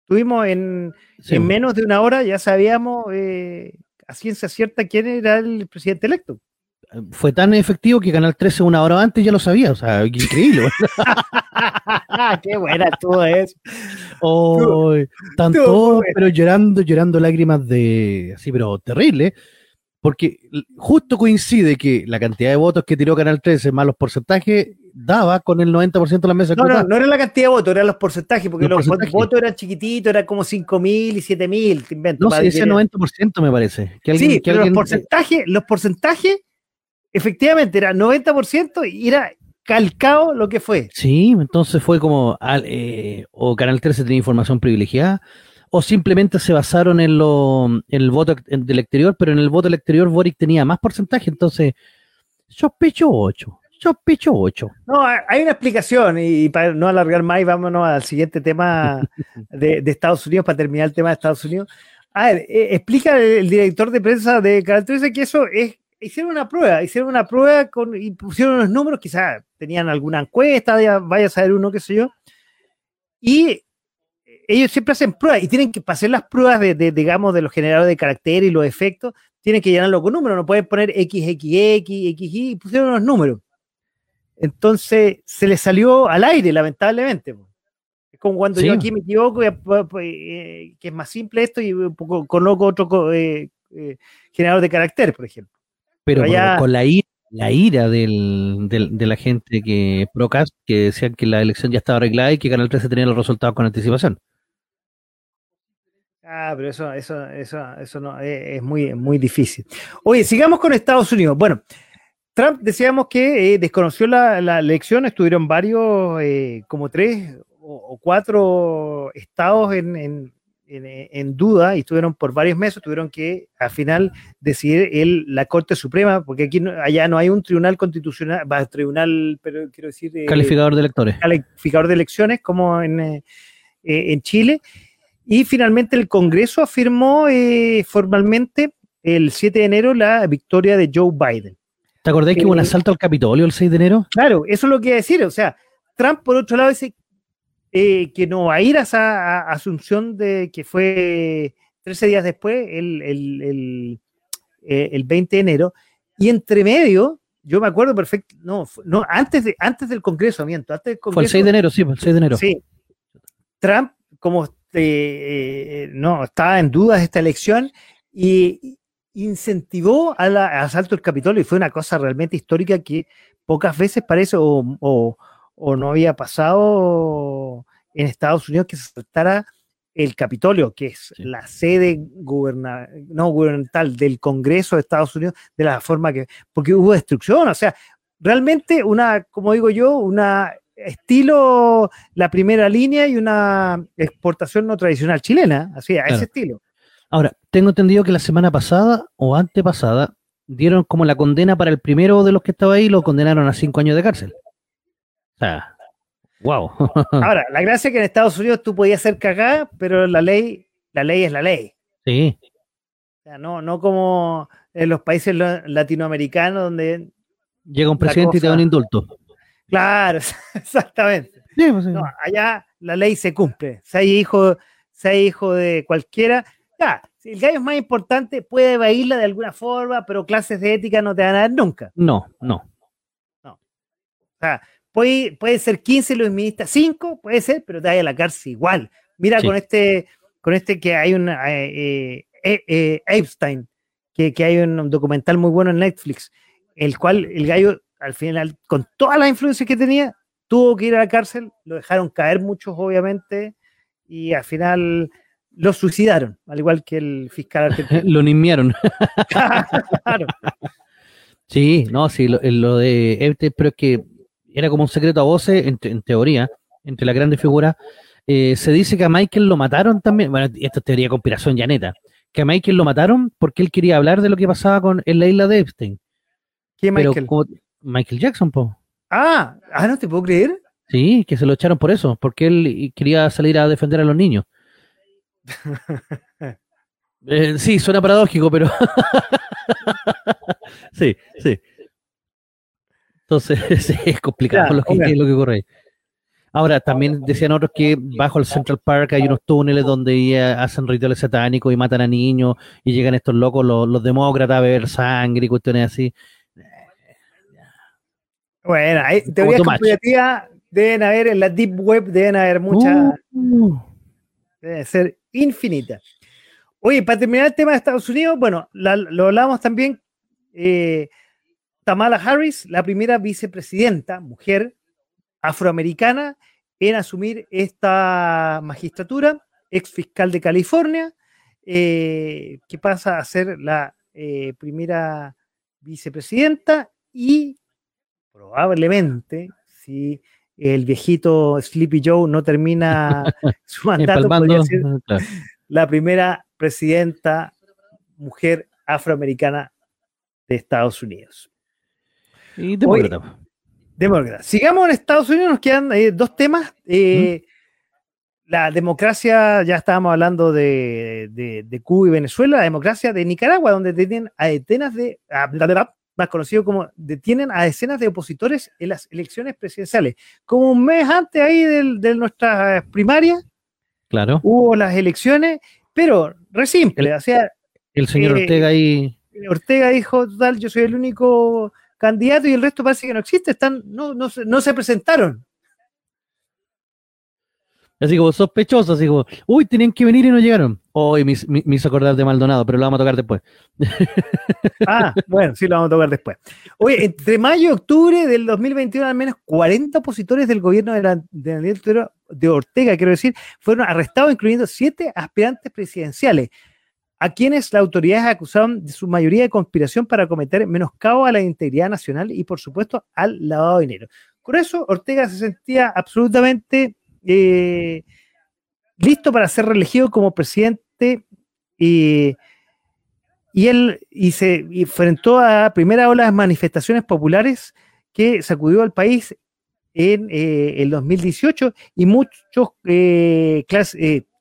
Tuvimos en, menos de una hora, ya sabíamos eh, a ciencia cierta quién era el presidente electo. Fue tan efectivo que Canal 13 una hora antes ya lo sabía, o sea, increíble. Qué buena todo eso. Oh, tanto, pero llorando, llorando lágrimas de así, pero terrible, porque justo coincide que la cantidad de votos que tiró Canal 13 más los porcentajes daba con el 90% de la mesa. No, no, no era la cantidad de votos, eran los porcentajes, porque los, votos eran chiquititos, eran como 5.000 y 7.000, te invento. No, sí, ese 90% me parece. Que sí, pero los porcentajes, los porcentajes, efectivamente, era 90% y era calcado lo que fue. Sí, entonces fue como, eh, o Canal 13 tenía información privilegiada, o simplemente se basaron en, lo, en el voto del exterior, pero en el voto del exterior Boric tenía más porcentaje, entonces sospecho 8. Sospecho 8. No, hay una explicación y para no alargar más, vámonos al siguiente tema de, Estados Unidos, para terminar el tema de Estados Unidos. A ver, eh, explica el, director de prensa de Caracteriza que eso es, hicieron una prueba, hicieron una prueba con, y pusieron unos números, quizás tenían alguna encuesta, vaya a saber uno, qué sé yo, y ellos siempre hacen pruebas y tienen que pasar las pruebas de, digamos, de los generadores de carácter y los efectos, tienen que llenarlo con números, no pueden poner XXX, XY y pusieron unos números. Entonces se le salió al aire, lamentablemente. Es como cuando yo aquí me equivoco, eh, que es más simple esto y poco coloco otro eh, eh, generador de carácter, por ejemplo. Pero, con la ira, la ira del, de la gente que Procast, que decían que la elección ya estaba arreglada y que Canal 13 tenía los resultados con anticipación. Ah, pero eso, eso, eso, eso no, es, muy, muy difícil. Oye, sigamos con Estados Unidos. Bueno, Trump decíamos que eh, desconoció la, elección, estuvieron varios, eh, como tres o, cuatro estados en, duda y estuvieron por varios meses, tuvieron que al final decidir el, la Corte Suprema, porque aquí allá no hay un tribunal constitucional, va, tribunal, pero quiero decir... Eh, calificador de electores. Calificador de elecciones, como en, en Chile. Y finalmente el Congreso afirmó formalmente el 7 de enero la victoria de Joe Biden. ¿Te acordás que hubo un eh, asalto al Capitolio el 6 de enero? Claro, eso es lo que iba a decir. O sea, Trump, por otro lado, dice eh, que no va a ir a esa asunción de que fue 13 días después, el, el, 20 eh, de enero. Y entre medio, yo me acuerdo perfecto, no, no antes, de, antes del Congreso, miento, antes del Congreso. Fue el 6 de enero, sí, el 6 de enero. Sí. Trump, como no, estaba en dudas esta elección y, incentivó al asalto del Capitolio y fue una cosa realmente histórica que pocas veces parece o, no había pasado en Estados Unidos que se asaltara el Capitolio, que es la sede no gubernamental del Congreso de Estados Unidos, de la forma que, porque hubo destrucción, o sea, realmente una, como digo yo, una estilo, la primera línea y una exportación no tradicional chilena, así, a ese estilo. Ahora, tengo entendido que la semana pasada o antepasada dieron como la condena para el primero de los que estaba ahí lo condenaron a cinco años de cárcel. O sea, wow. Ahora, la gracia es que en Estados Unidos tú podías ser cagada, pero la ley, la ley es la ley. Sí. O sea, no, no como en los países latinoamericanos donde llega un presidente y te da un indulto. Claro, exactamente. Pues allá la ley se cumple. Si hay hijo, si hay hijo de cualquiera, si el gallo es más importante, puede evadirla de alguna forma, pero clases de ética no te van a dar nunca. No, no. No. O sea, puede, puede ser 15 los ministros, 5, puede ser, pero te vaya a la cárcel igual. Mira con este, con este que hay un eh, eh, eh, Epstein, que, que, hay un documental muy bueno en Netflix, el cual el gallo, al final, con todas las influencias que tenía, tuvo que ir a la cárcel, lo dejaron caer muchos, obviamente, y al final lo suicidaron, al igual que el fiscal argentino. lo nimieron. claro. Sí, no, sí, lo, de este, pero es que era como un secreto a voces, en, teoría, entre las grandes figuras. Eh, se dice que a Michael lo mataron también. Bueno, esto es teoría de conspiración ya neta. Que a Michael lo mataron porque él quería hablar de lo que pasaba con en la isla de Epstein. ¿Quién Michael? Michael Jackson, po. Ah, ah, no te puedo creer. Sí, que se lo echaron por eso, porque él quería salir a defender a los niños. Eh, sí, suena paradójico, pero. sí, sí. Entonces, es complicado lo, que, lo que ocurre Ahora, también decían otros que bajo el Central Park hay unos túneles donde hacen rituales satánicos y matan a niños y llegan estos locos, los, demócratas, a beber sangre y cuestiones así. Bueno, hay teorías conspirativas deben haber en la Deep Web, deben haber muchas. Uh. debe ser infinita. Oye, para terminar el tema de Estados Unidos, bueno, lo hablamos también. Eh, Tamala Harris, la primera vicepresidenta, mujer afroamericana, en asumir esta magistratura, ex fiscal de California, eh, que pasa a ser la eh, primera vicepresidenta y probablemente, si el viejito Sleepy Joe no termina su mandato, la primera presidenta mujer afroamericana de Estados Unidos. Y demócrata. demócrata. Sigamos en Estados Unidos, nos quedan eh, dos temas. Eh, la democracia, ya estábamos hablando de, de, Cuba y Venezuela, la democracia de Nicaragua, donde detienen a decenas de, más conocido como, detienen a decenas de opositores en las elecciones presidenciales. Como un mes antes ahí de, de nuestras primarias, claro. hubo las elecciones, pero re simple, o sea... El señor eh, Ortega ahí... Ortega dijo, total, yo soy el único candidato y el resto parece que no existe, están, no, no, no se presentaron. Así como sospechoso, así como, uy, tenían que venir y no llegaron. Hoy me, hizo acordar de Maldonado, pero lo vamos a tocar después. Ah, bueno, sí, lo vamos a tocar después. Oye, entre mayo y octubre del 2021, al menos 40 opositores del gobierno de, la, de, Ortega, quiero decir, fueron arrestados, incluyendo siete aspirantes presidenciales, a quienes las autoridades acusaron de su mayoría de conspiración para cometer menoscabo a la integridad nacional y, por supuesto, al lavado de dinero. Con eso, Ortega se sentía absolutamente eh, listo para ser reelegido como presidente y, él y se enfrentó a primera ola de manifestaciones populares que sacudió al país en eh, el 2018 y muchos eh,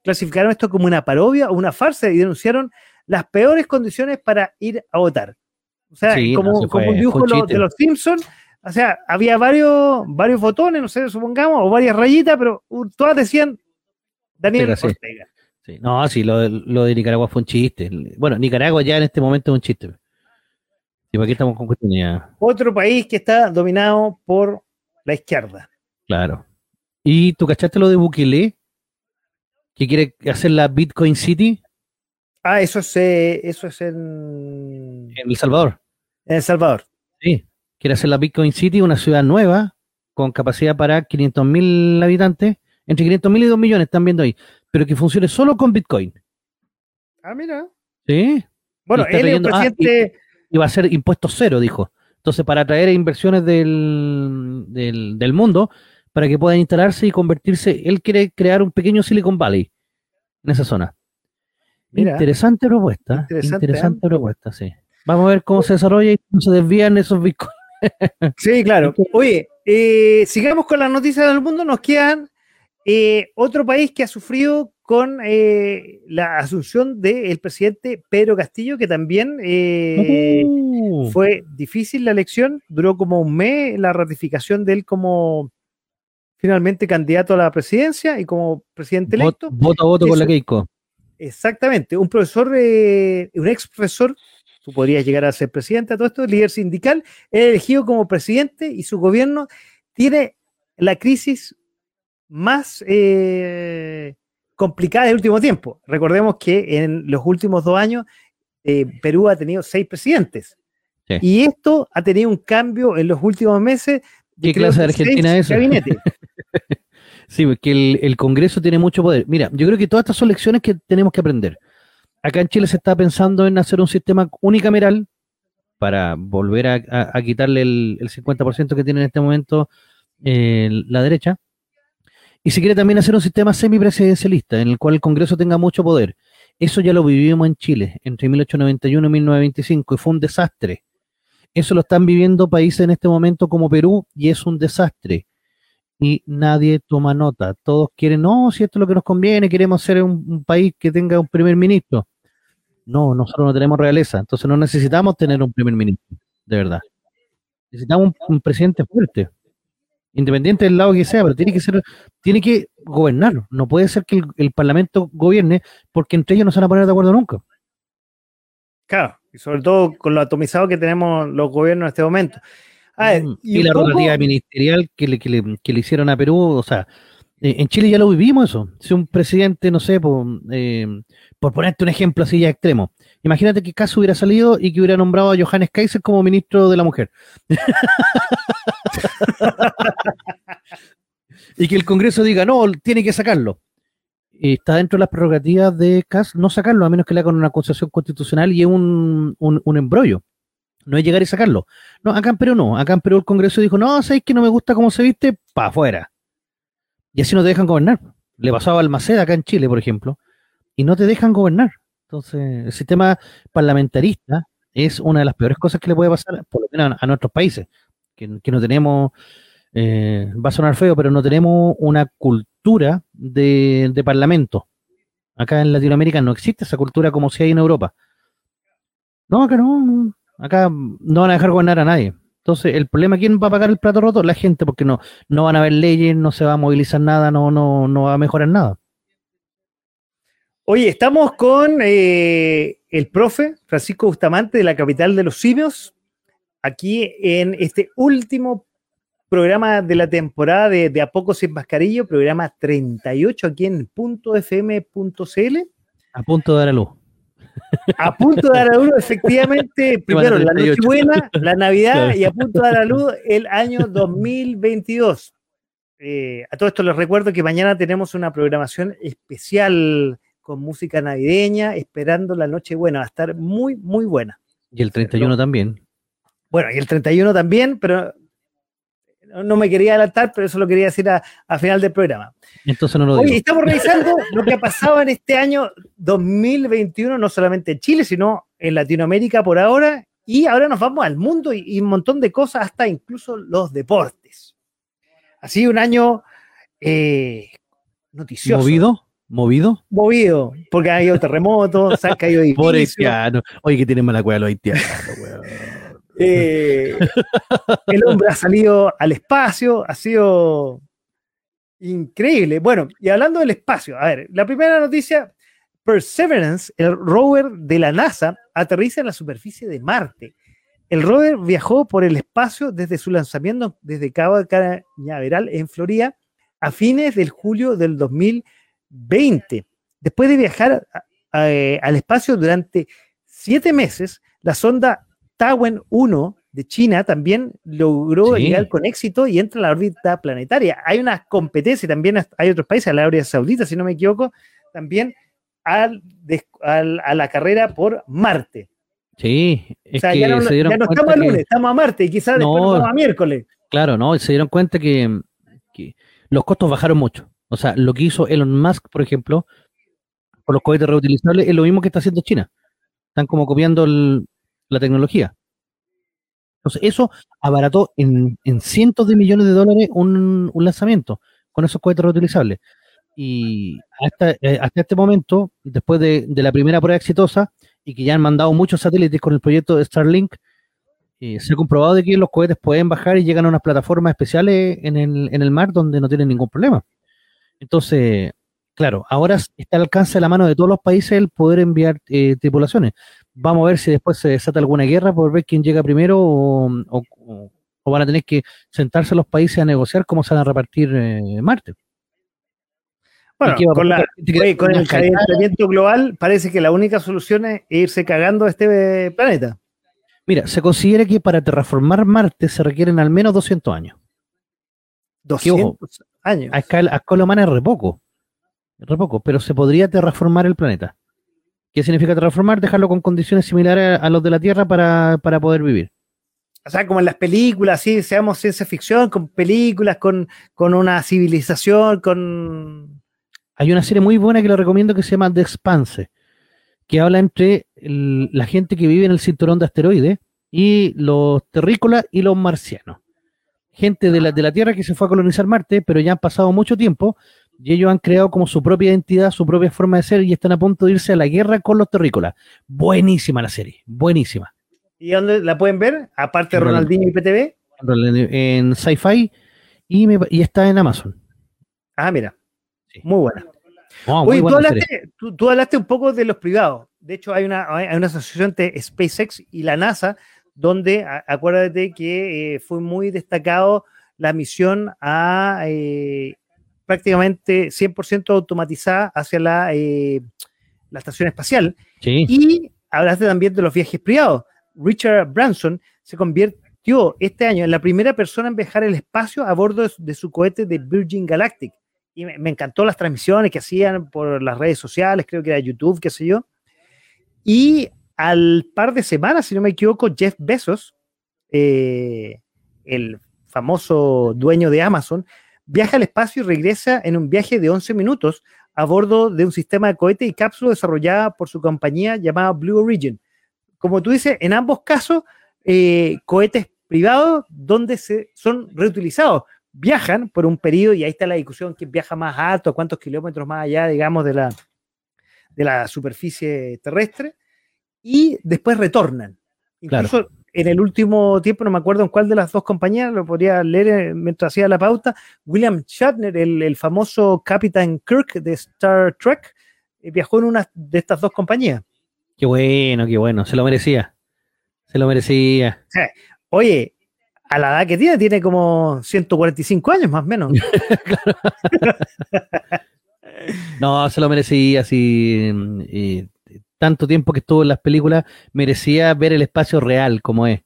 clasificaron esto como una parodia o una farsa y denunciaron las peores condiciones para ir a votar. O sea, como, un dibujo de los Simpsons, o sea, había varios, varios botones, no sé, supongamos, o varias rayitas, pero todas decían Daniel Ortega. No, sí, lo, de Nicaragua fue un chiste. Bueno, Nicaragua ya en este momento es un chiste. Y aquí estamos con cuestiones. Otro país que está dominado por la izquierda. Claro. ¿Y tú cachaste lo de Bukele? Que quiere hacer la Bitcoin City. Ah, eso es, eh, eso es en... En El Salvador. En El Salvador. Sí quiere hacer la Bitcoin City una ciudad nueva con capacidad para 500.000 habitantes, entre 500.000 y 2 millones están viendo ahí, pero que funcione solo con Bitcoin. Ah, mira. Sí. Bueno, él es ah, presidente... y, va a ser impuesto cero, dijo. Entonces, para atraer inversiones del, del, mundo, para que puedan instalarse y convertirse, él quiere crear un pequeño Silicon Valley en esa zona. interesante propuesta. Interesante, propuesta, sí. Vamos a ver cómo se desarrolla y cómo se desvían esos bitcoins. Sí, claro. Oye, eh, sigamos con las noticias del mundo. Nos quedan eh, otro país que ha sufrido con eh, la asunción del presidente Pedro Castillo, que también uh. fue difícil la elección, duró como un mes la ratificación de él como finalmente candidato a la presidencia y como presidente electo. Voto a voto con la Keiko. Exactamente, un profesor, un ex profesor tú podrías llegar a ser presidente de todo esto, líder sindical, es elegido como presidente y su gobierno tiene la crisis más eh, complicada del último tiempo. Recordemos que en los últimos dos años eh, Perú ha tenido seis presidentes. Y esto ha tenido un cambio en los últimos meses. ¿Qué clase de Argentina es eso? sí, porque el, el Congreso tiene mucho poder. Mira, yo creo que todas estas son lecciones que tenemos que aprender. Acá en Chile se está pensando en hacer un sistema unicameral para volver a, quitarle el, 50% que tiene en este momento eh, la derecha. Y se quiere también hacer un sistema semipresidencialista en el cual el Congreso tenga mucho poder. Eso ya lo vivimos en Chile entre 1891 y 1925 y fue un desastre. Eso lo están viviendo países en este momento como Perú y es un desastre. Y nadie toma nota. Todos quieren, no, si esto es lo que nos conviene, queremos ser un país que tenga un primer ministro. No, nosotros no tenemos realeza, entonces no necesitamos tener un primer ministro, de verdad. Necesitamos un, presidente fuerte, independiente del lado que sea, pero tiene que ser, tiene que gobernar. No puede ser que el, Parlamento gobierne porque entre ellos no se van a poner de acuerdo nunca. Claro, y sobre todo con lo atomizado que tenemos los gobiernos en este momento. Mm, y, la rotativa ministerial que le, que, le, que le hicieron a Perú, o sea, eh, en Chile ya lo vivimos eso. Si un presidente, no sé, eh, por ponerte un ejemplo así ya extremo, imagínate que caso hubiera salido y que hubiera nombrado a Johannes Kaiser como ministro de la mujer. y que el Congreso diga, no, tiene que sacarlo. está dentro de las prerrogativas de CAS no sacarlo, a menos que le hagan una acusación constitucional y es un, un, embrollo. No es llegar y sacarlo. No, acá en Perú no. Acá en Perú el Congreso dijo, no, sabéis que no me gusta cómo se viste, para afuera y así no te dejan gobernar. Le pasaba al Maceda acá en Chile, por ejemplo, y no te dejan gobernar. Entonces, el sistema parlamentarista es una de las peores cosas que le puede pasar, por lo menos a, nuestros países, que, no tenemos, eh, va a sonar feo, pero no tenemos una cultura de, de parlamento. Acá en Latinoamérica no existe esa cultura como si hay en Europa. No, acá no, acá no van a dejar gobernar a nadie. Entonces, el problema, ¿quién va a pagar el plato roto? La gente, porque no, no van a haber leyes, no se va a movilizar nada, no, no, no va a mejorar nada. Oye, estamos con eh, el profe Francisco Bustamante de la capital de los simios, aquí en este último programa de la temporada de, de A Poco Sin Mascarillo, programa 38 aquí en .fm.cl. A punto de dar a luz. A punto de dar a luz, efectivamente, primero la Nochebuena, la Navidad y a punto de dar a luz el año 2022. Eh, a todo esto les recuerdo que mañana tenemos una programación especial con música navideña, esperando la Nochebuena. Va a estar muy, muy buena. Y el 31 también. Bueno, y el 31 también, pero no me quería adelantar, pero eso lo quería decir a, final del programa. Entonces no lo digo. Oye, estamos revisando lo que ha pasado en este año 2021, no solamente en Chile, sino en Latinoamérica por ahora. Y ahora nos vamos al mundo y, un montón de cosas, hasta incluso los deportes. Sido un año eh, noticioso. ¿Movido? ¿Movido? Movido, porque ha habido terremotos, se han caído edificios. Por haitiano. Oye, que tienen mala cueva los haitianos, eh, el hombre ha salido al espacio, ha sido increíble. Bueno, y hablando del espacio, a ver, la primera noticia, Perseverance, el rover de la NASA, aterriza en la superficie de Marte. El rover viajó por el espacio desde su lanzamiento desde Cabo de Cañaveral en Florida a fines del julio del 2020. Después de viajar al espacio durante siete meses, la sonda Tawen 1 de China también logró llegar con éxito y entra en la órbita planetaria. Hay una competencia, también hay otros países, la Arabia Saudita, si no me equivoco, también al, a la carrera por Marte. Sí, o sea, ya, no, estamos a lunes, estamos a Marte y quizás después vamos a miércoles. Claro, no, se dieron cuenta que, que, los costos bajaron mucho. O sea, lo que hizo Elon Musk, por ejemplo, con los cohetes reutilizables, es lo mismo que está haciendo China. Están como copiando el, la tecnología. Entonces, eso abarató en, cientos de millones de dólares un, lanzamiento con esos cohetes reutilizables. Y hasta, eh, hasta este momento, después de, la primera prueba exitosa, y que ya han mandado muchos satélites con el proyecto de Starlink, eh, se ha comprobado de que los cohetes pueden bajar y llegan a unas plataformas especiales en el, en el mar donde no tienen ningún problema. Entonces, claro, ahora está al alcance de la mano de todos los países el poder enviar eh, tripulaciones. Vamos a ver si después se desata alguna guerra por ver quién llega primero o, van a tener que sentarse los países a negociar cómo se van a repartir eh, Marte. Bueno, con, el calentamiento global parece que la única solución es irse cagando a este planeta. Mira, se considera que para terraformar Marte se requieren al menos 200 años. 200 años. A escala, a escala humana es re poco. Re poco, pero se podría terraformar el planeta. ¿Qué significa transformar? Dejarlo con condiciones similares a, los de la Tierra para, poder vivir. O sea, como en las películas, sí, seamos ciencia ficción, con películas, con, con una civilización, con... Hay una serie muy buena que le recomiendo que se llama The Expanse, que habla entre la gente que vive en el cinturón de asteroides y los terrícolas y los marcianos. Gente de la, de la Tierra que se fue a colonizar Marte, pero ya han pasado mucho tiempo y ellos han creado como su propia identidad, su propia forma de ser y están a punto de irse a la guerra con los terrícolas. Buenísima la serie, buenísima. ¿Y dónde la pueden ver? Aparte de Ronaldinho y PTV. En Sci-Fi y, y, está en Amazon. Ah, mira. Muy buena. Oye, tú, hablaste, un poco de los privados. De hecho, hay una, hay una asociación entre SpaceX y la NASA, donde acuérdate que eh, fue muy destacado la misión a eh, prácticamente 100% automatizada hacia la, eh, la estación espacial. Y hablaste también de los viajes privados. Richard Branson se convirtió este año en la primera persona en viajar el espacio a bordo de su, cohete de Virgin Galactic. Y me, encantó las transmisiones que hacían por las redes sociales, creo que era YouTube, qué sé yo. Y al par de semanas, si no me equivoco, Jeff Bezos, eh, el famoso dueño de Amazon, viaja al espacio y regresa en un viaje de 11 minutos a bordo de un sistema de cohete y cápsula desarrollada por su compañía llamada Blue Origin. Como tú dices, en ambos casos, eh, cohetes privados donde se, son reutilizados. Viajan por un periodo, y ahí está la discusión, quién viaja más alto, cuántos kilómetros más allá, digamos, de la, de la superficie terrestre, y después retornan. Incluso en el último tiempo, no me acuerdo en cuál de las dos compañías, lo podría leer eh, mientras hacía la pauta, William Shatner, el, famoso Capitán Kirk de Star Trek, eh, viajó en una de estas dos compañías. Qué bueno, qué bueno, se lo merecía. Se lo merecía. Oye, a la edad que tiene, tiene como 145 años más o menos. no, se lo merecía, así. Y tanto tiempo que estuvo en las películas, merecía ver el espacio real como es.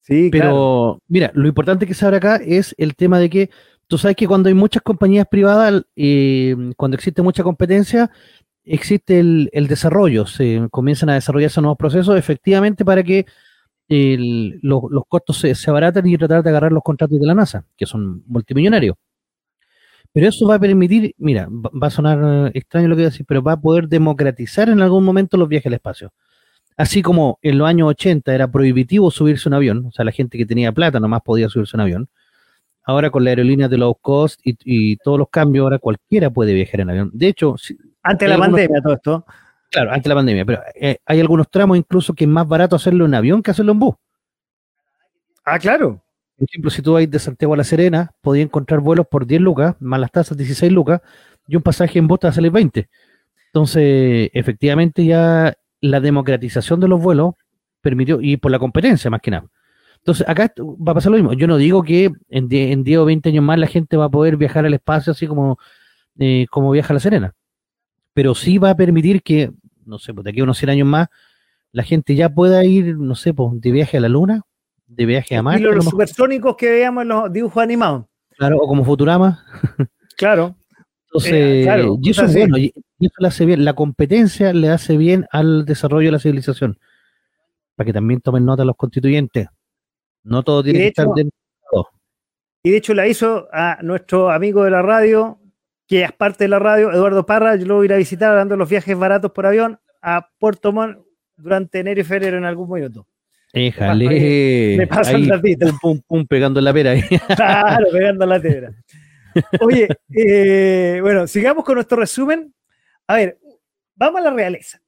Sí, Pero, mira, lo importante que se abre acá es el tema de que tú sabes que cuando hay muchas compañías privadas, y eh, cuando existe mucha competencia, existe el, desarrollo, se comienzan a desarrollarse nuevos procesos, efectivamente, para que los costos se, se abaratan y tratar de agarrar los contratos de la NASA, que son multimillonarios. Pero eso va a permitir, mira, va a sonar extraño lo que voy a decir, pero va a poder democratizar en algún momento los viajes al espacio. Así como en los años 80 era prohibitivo subirse un avión, o sea, la gente que tenía plata nomás podía subirse un avión. Ahora con la aerolínea de low cost y, todos los cambios, ahora cualquiera puede viajar en avión. De hecho, antes de la pandemia todo esto. Claro, antes de la pandemia, pero eh, hay algunos tramos incluso que es más barato hacerlo en avión que hacerlo en bus. Ah, claro. Por ejemplo, si tú vas de Santiago a La Serena, podías encontrar vuelos por 10 lucas, más las tasas 16 lucas, y un pasaje en bota a salir 20. Entonces, efectivamente, ya la democratización de los vuelos permitió, y por la competencia más que nada. Entonces, acá va a pasar lo mismo. Yo no digo que en 10, o 20 años más la gente va a poder viajar al espacio así como, eh, como viaja La Serena. Pero sí va a permitir que, no sé, pues de aquí a unos 100 años más, la gente ya pueda ir, no sé, pues de viaje a la Luna de viaje a Marte. Y los, supersónicos que veíamos en los dibujos animados. Claro, o como Futurama. Claro. Entonces, eh, y eso es bueno, y eso le hace bien, la competencia le hace bien al desarrollo de la civilización. Para que también tomen nota los constituyentes. No todo tiene que estar dentro. Y de hecho la hizo a nuestro amigo de la radio, que es parte de la radio, Eduardo Parra, yo lo voy a ir a visitar dando los viajes baratos por avión a Puerto Montt durante enero y febrero en algún minuto. Éjale. Me pasa un ratito. Pum, pum, pum, pegando la pera. Claro, pegando la pera. Oye, eh, bueno, sigamos con nuestro resumen. A ver, vamos a la realeza.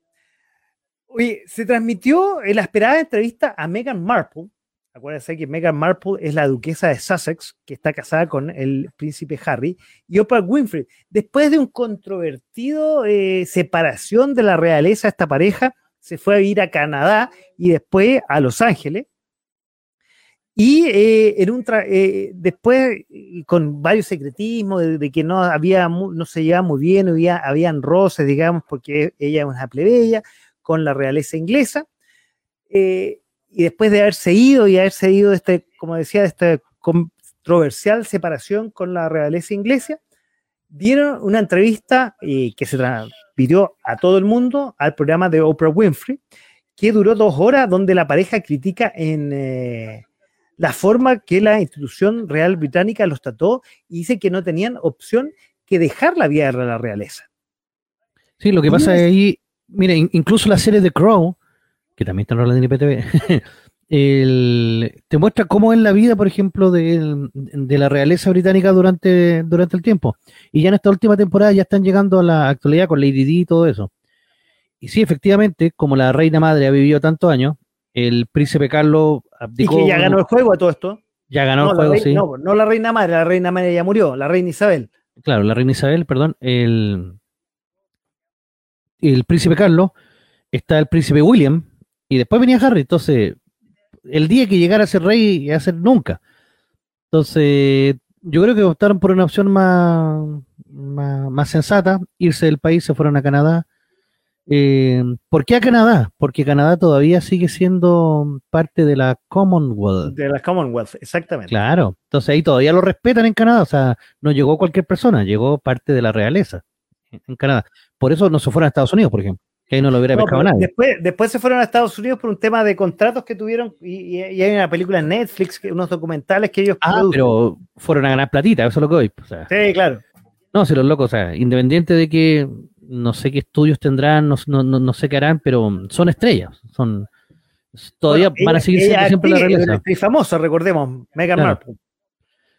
Oye, se transmitió en la esperada entrevista a Meghan Markle. Acuérdense que Meghan Markle es la duquesa de Sussex, que está casada con el príncipe Harry, y Oprah Winfrey. Después de un controvertido eh, separación de la realeza, esta pareja se fue a ir a Canadá y después a Los Ángeles. Y eh, un eh, después, con varios secretismos de, que no había no se llevaba muy bien, había, habían roces, digamos, porque ella es una plebeya con la realeza inglesa. Eh, y después de haberse ido y haberse ido, este, como decía, de esta controversial separación con la realeza inglesa, dieron una entrevista que se pidió a todo el mundo al programa de Oprah Winfrey, que duró dos horas, donde la pareja critica en eh, la forma que la institución real británica los trató y dice que no tenían opción que dejar la vida de la realeza. Sí, lo que pasa es ahí, mire, incluso la serie de Crow, que también está en la IPTV, el, te muestra cómo es la vida, por ejemplo, de, la realeza británica durante, durante el tiempo. Y ya en esta última temporada ya están llegando a la actualidad con Lady Di y todo eso. Y sí, efectivamente, como la reina madre ha vivido tantos años, el príncipe Carlos abdicó. Y que ya ganó el juego a todo esto. Ya ganó el juego, sí. No, no la reina madre, la reina madre ya murió, la reina Isabel. Claro, la reina Isabel, perdón. El, el príncipe Carlos, está el príncipe William, y después venía Harry. Entonces, el día que llegara a ser rey iba a ser nunca. Entonces, yo creo que optaron por una opción más, más, sensata, irse del país, se fueron a Canadá. Eh, ¿Por qué a Canadá? Porque Canadá todavía sigue siendo parte de la Commonwealth. De la Commonwealth, exactamente. Claro, entonces ahí todavía lo respetan en Canadá, o sea, no llegó cualquier persona, llegó parte de la realeza en Canadá. Por eso no se fueron a Estados Unidos, por ejemplo. Que ahí no lo hubiera No, pescado nadie. después, después se fueron a Estados Unidos por un tema de contratos que tuvieron y, y- y hay una película en Netflix, que- unos documentales que ellos Ah, producen. pero fueron a ganar platita, eso es lo que. O sea, Sí, claro. no, si los locos, o sea, independiente de que no sé qué estudios tendrán, no, no, no, sé qué harán, pero son estrellas, son todavía Bueno, van a seguir ella siendo siempre la realeza. actriz famosa, recordemos, Meghan Claro.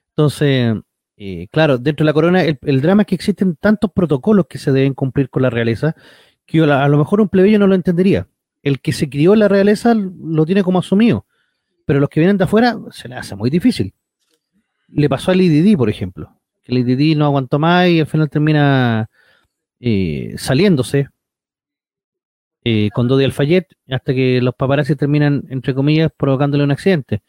Entonces, eh, claro, dentro de la corona, el, el drama es que existen tantos protocolos que se deben cumplir con la realeza que a, a lo mejor un plebeyo no lo entendería. El que se crió en la realeza lo tiene como asumido, pero los que vienen de afuera se le hace muy difícil. Le pasó a Lady Di, por ejemplo, que Lady Di no aguantó más y al final termina eh, saliéndose eh, con Dodi Alfayet hasta que los paparazzi terminan, entre comillas, provocándole un accidente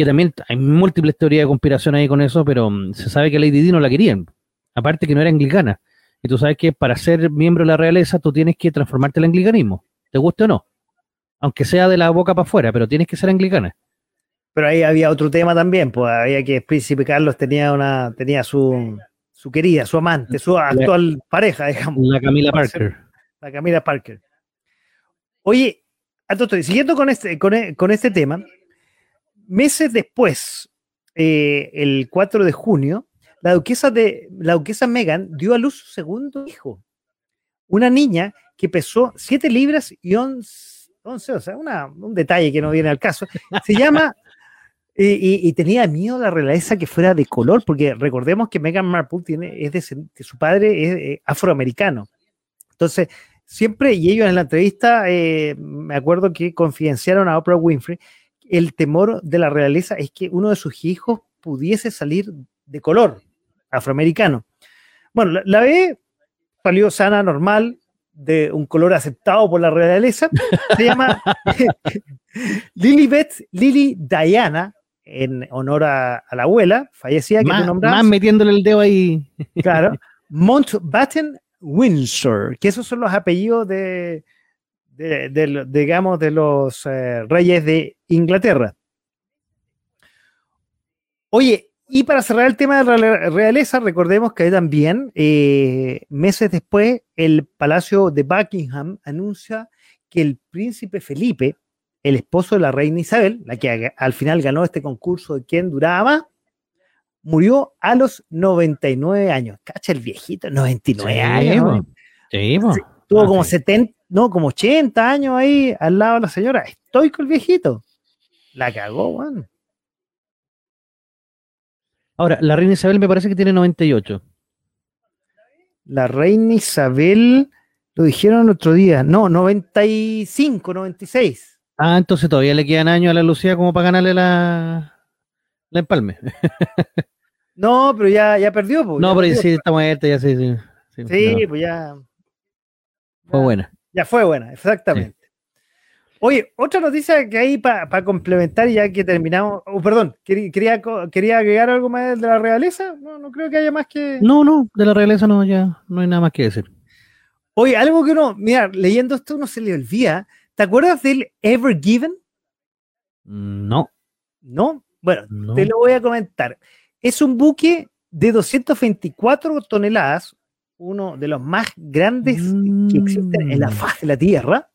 que también hay múltiples teorías de conspiración ahí con eso, pero mm, se sabe que Lady Di no la querían. Aparte que no era anglicana. Y tú sabes que para ser miembro de la realeza tú tienes que transformarte al anglicanismo, te guste o no. Aunque sea de la boca para afuera, pero tienes que ser anglicana. Pero ahí había otro tema también, pues había que Príncipe Carlos tenía una, tenía su, su querida, su amante, su actual pareja, digamos, La Camila. Parker. la Camila Parker. Oye, esto, siguiendo con este, con, e- con este tema, meses después, eh, el 4 de junio, la duquesa de la duquesa Meghan dio a luz su segundo hijo, una niña que pesó 7 libras y 11, 11, o sea, una- un detalle que no viene al caso. Se llama y, y- y tenía miedo a la realeza que fuera de color, porque recordemos que Meghan Markle tiene, es de, que su padre es eh, afroamericano. Entonces, siempre, y ellos en la entrevista, eh, me acuerdo que confidenciaron a Oprah Winfrey, el temor de la realeza es que uno de sus hijos pudiese salir de color afroamericano. Bueno, la, la bebé salió sana, normal, de un color aceptado por la realeza. Se llama Lilibet Lily Diana, en honor a, a la abuela, fallecida, que Más, más metiéndole el dedo ahí. Claro. Mountbatten Windsor, que esos son los apellidos de, de- digamos, de los eh, reyes de Inglaterra. Oye, y para cerrar el tema de la re- realeza, recordemos que también, eh, meses después, el Palacio de Buckingham anuncia que el príncipe Felipe, el esposo de la reina Isabel, la que al final ganó este concurso de quién duraba más, murió a los 99 años. Cacha el viejito, 99 Sí, años. Sí. Tuvo Ah, como sí. 70, no, como 80 años ahí al lado de la señora. Estoy con el viejito. La cagó, weón. Ahora, la reina Isabel me parece que tiene 98. La reina Isabel, lo dijeron el otro día. No, 95, 96. Ah, entonces todavía le quedan años a la Lucía como para ganarle la, la empalme. No, pero ya, ya perdió. po, No, ya pero perdió. sí, está muerta, ya sí, sí. Sí, Sí, no, pues ya. fue buena. Ya fue buena, exactamente. Oye, otra noticia que hay para complementar, ya que terminamos. oh, perdón, quería, quería, agregar algo más de la realeza. No, no creo que haya más que. No, no, de la realeza no, ya no hay nada más que decir. Oye, algo que uno, mira, leyendo esto uno se le olvida. ¿Te acuerdas del Ever Given? No, ¿No? Bueno, no. te lo voy a comentar. Es un buque de 224 toneladas, uno de los más grandes que existen en la Mm. faz de la Tierra,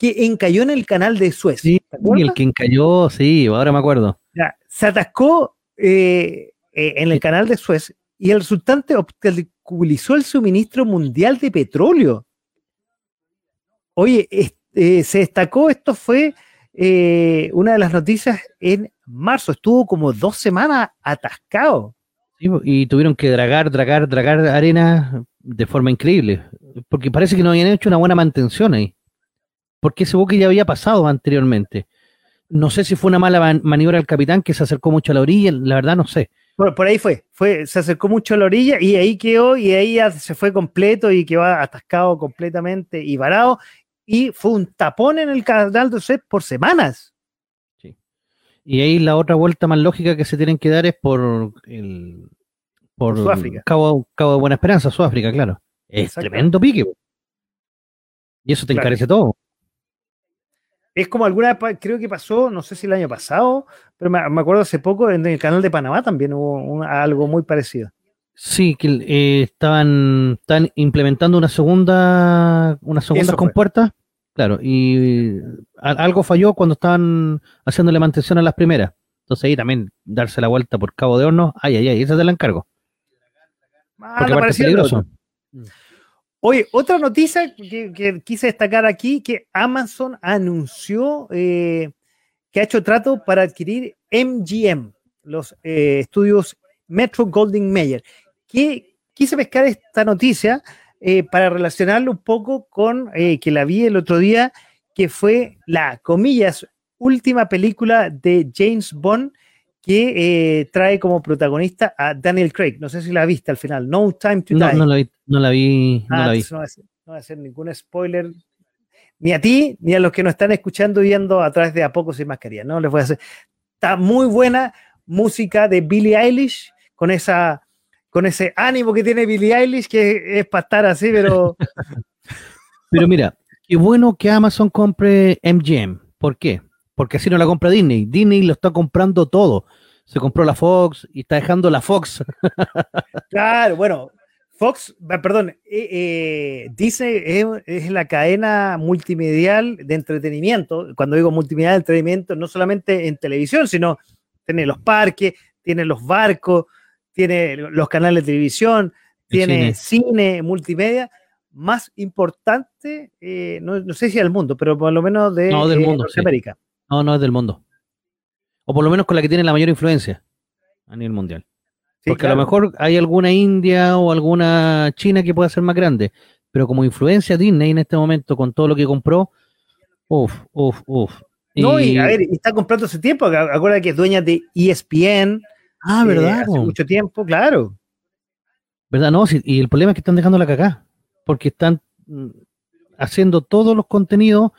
que encalló en el canal de Suez. Sí, el que encalló, sí, ahora me acuerdo. Ya, se atascó eh, eh, en el canal de Suez y el resultante obstaculizó el suministro mundial de petróleo. Oye, es- eh, se destacó, esto fue una de las noticias en marzo, estuvo como dos semanas atascado. Sí, y tuvieron que dragar, dragar, dragar arena de forma increíble, porque parece que no habían hecho una buena mantención ahí, porque ese buque ya había pasado anteriormente. No sé si fue una mala man- maniobra del capitán que se acercó mucho a la orilla, la verdad no sé. Por, por ahí fue, fue, se acercó mucho a la orilla y ahí quedó y ahí se fue completo y quedó atascado completamente y varado y fue un tapón en el canal de Suez por semanas. Y ahí la otra vuelta más lógica que se tienen que dar es por el por Por Sudáfrica. Cabo, Cabo de Buena Esperanza, Sudáfrica, claro. Es tremendo pique. Y eso te Claro. encarece todo. Es como alguna, creo que pasó, no sé si el año pasado, pero me, me acuerdo hace poco en el canal de Panamá también hubo un- algo muy parecido. Sí, que eh, estaban, estaban implementando una segunda, una segunda compuerta, claro, y a- algo falló cuando estaban haciéndole mantención a las primeras. Entonces ahí también darse la vuelta por cabo de horno, ay, ay, ay, esa te la encargo. Ah, Porque no aparte es parecía peligroso. otro. Oye, otra noticia que, quise destacar aquí, que Amazon anunció eh, que ha hecho trato para adquirir MGM, los eh, estudios Metro Golding Mayer. Que quise pescar esta noticia eh, para relacionarlo un poco con eh, que la vi el otro día, que fue la, comillas, última película de James Bond que eh, trae como protagonista a Daniel Craig. No sé si la viste al final. No Time to No, Die. no la vi, no la vi, no Ah, la vi. no, va a no ser ningún spoiler ni a ti ni a los que nos están escuchando y viendo a través de A Poco Sin Mascarilla. No les voy a hacer. Está muy buena música de Billie Eilish con esa con ese ánimo que tiene Billie Eilish que es para estar así, pero Pero mira, qué bueno que Amazon compre MGM. ¿Por qué? Porque así no la compra Disney. Disney lo está comprando todo. Se compró la Fox y está dejando la Fox. claro, bueno, Fox, ah, perdón, eh, eh, Disney es, es la cadena multimedial de entretenimiento. Cuando digo multimedial de entretenimiento, no solamente en televisión, sino tiene los parques, tiene los barcos, tiene los canales de televisión, tiene cine, multimedia, más importante, eh, no, no, sé si del mundo, pero por lo menos de no, del mundo, Norteamérica. Sí. No, no es del mundo. O por lo menos con la que tiene la mayor influencia a nivel mundial. Sí, Porque claro. a lo mejor hay alguna India o alguna China que pueda ser más grande, pero como influencia Disney en este momento con todo lo que compró, uff, uff, uff. No, y a ver, está comprando hace tiempo, acuérdate que es dueña de ESPN. Ah, ¿verdad? Eh, hace mucho tiempo, claro. ¿Verdad? No, sí, y el problema es que están dejando la cagá, porque están mm, haciendo todos los contenidos,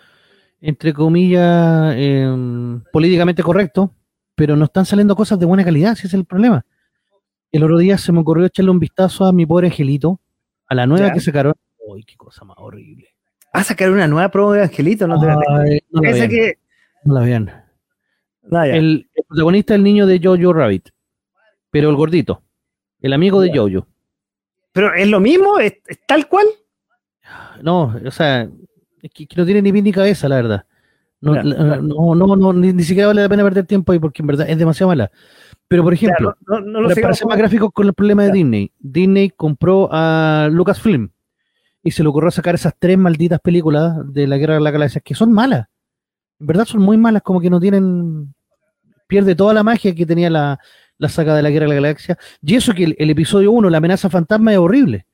entre comillas, eh, políticamente correctos, pero no están saliendo cosas de buena calidad, ese es el problema. El otro día se me ocurrió echarle un vistazo a mi pobre angelito, a la nueva ¿Ya? que sacaron. ¡Uy, qué cosa más horrible! ¿A sacar una nueva prueba de Angelito? No, te la Esa vean, que... no la vean. No. El, el protagonista es el niño de Jojo Rabbit, pero el gordito, el amigo de. Jojo. Pero es lo mismo, es, es tal cual. No, o sea, es que, que no tiene ni pie ni cabeza, la verdad. No, Claro, la- claro. no, no, no, ni, ni siquiera vale la pena perder tiempo ahí porque en verdad es demasiado mala. Pero, por ejemplo, Claro, no, no lo para, sé. para ser más gráficos con el problema de. Disney, Disney compró a Lucasfilm y se le ocurrió sacar esas tres malditas películas de la Guerra de la Galaxia que son malas. En verdad son muy malas, como que no tienen. Pierde toda la magia que tenía la, la saga de la Guerra de la Galaxia. Y eso que el, el episodio 1, la amenaza fantasma, es horrible.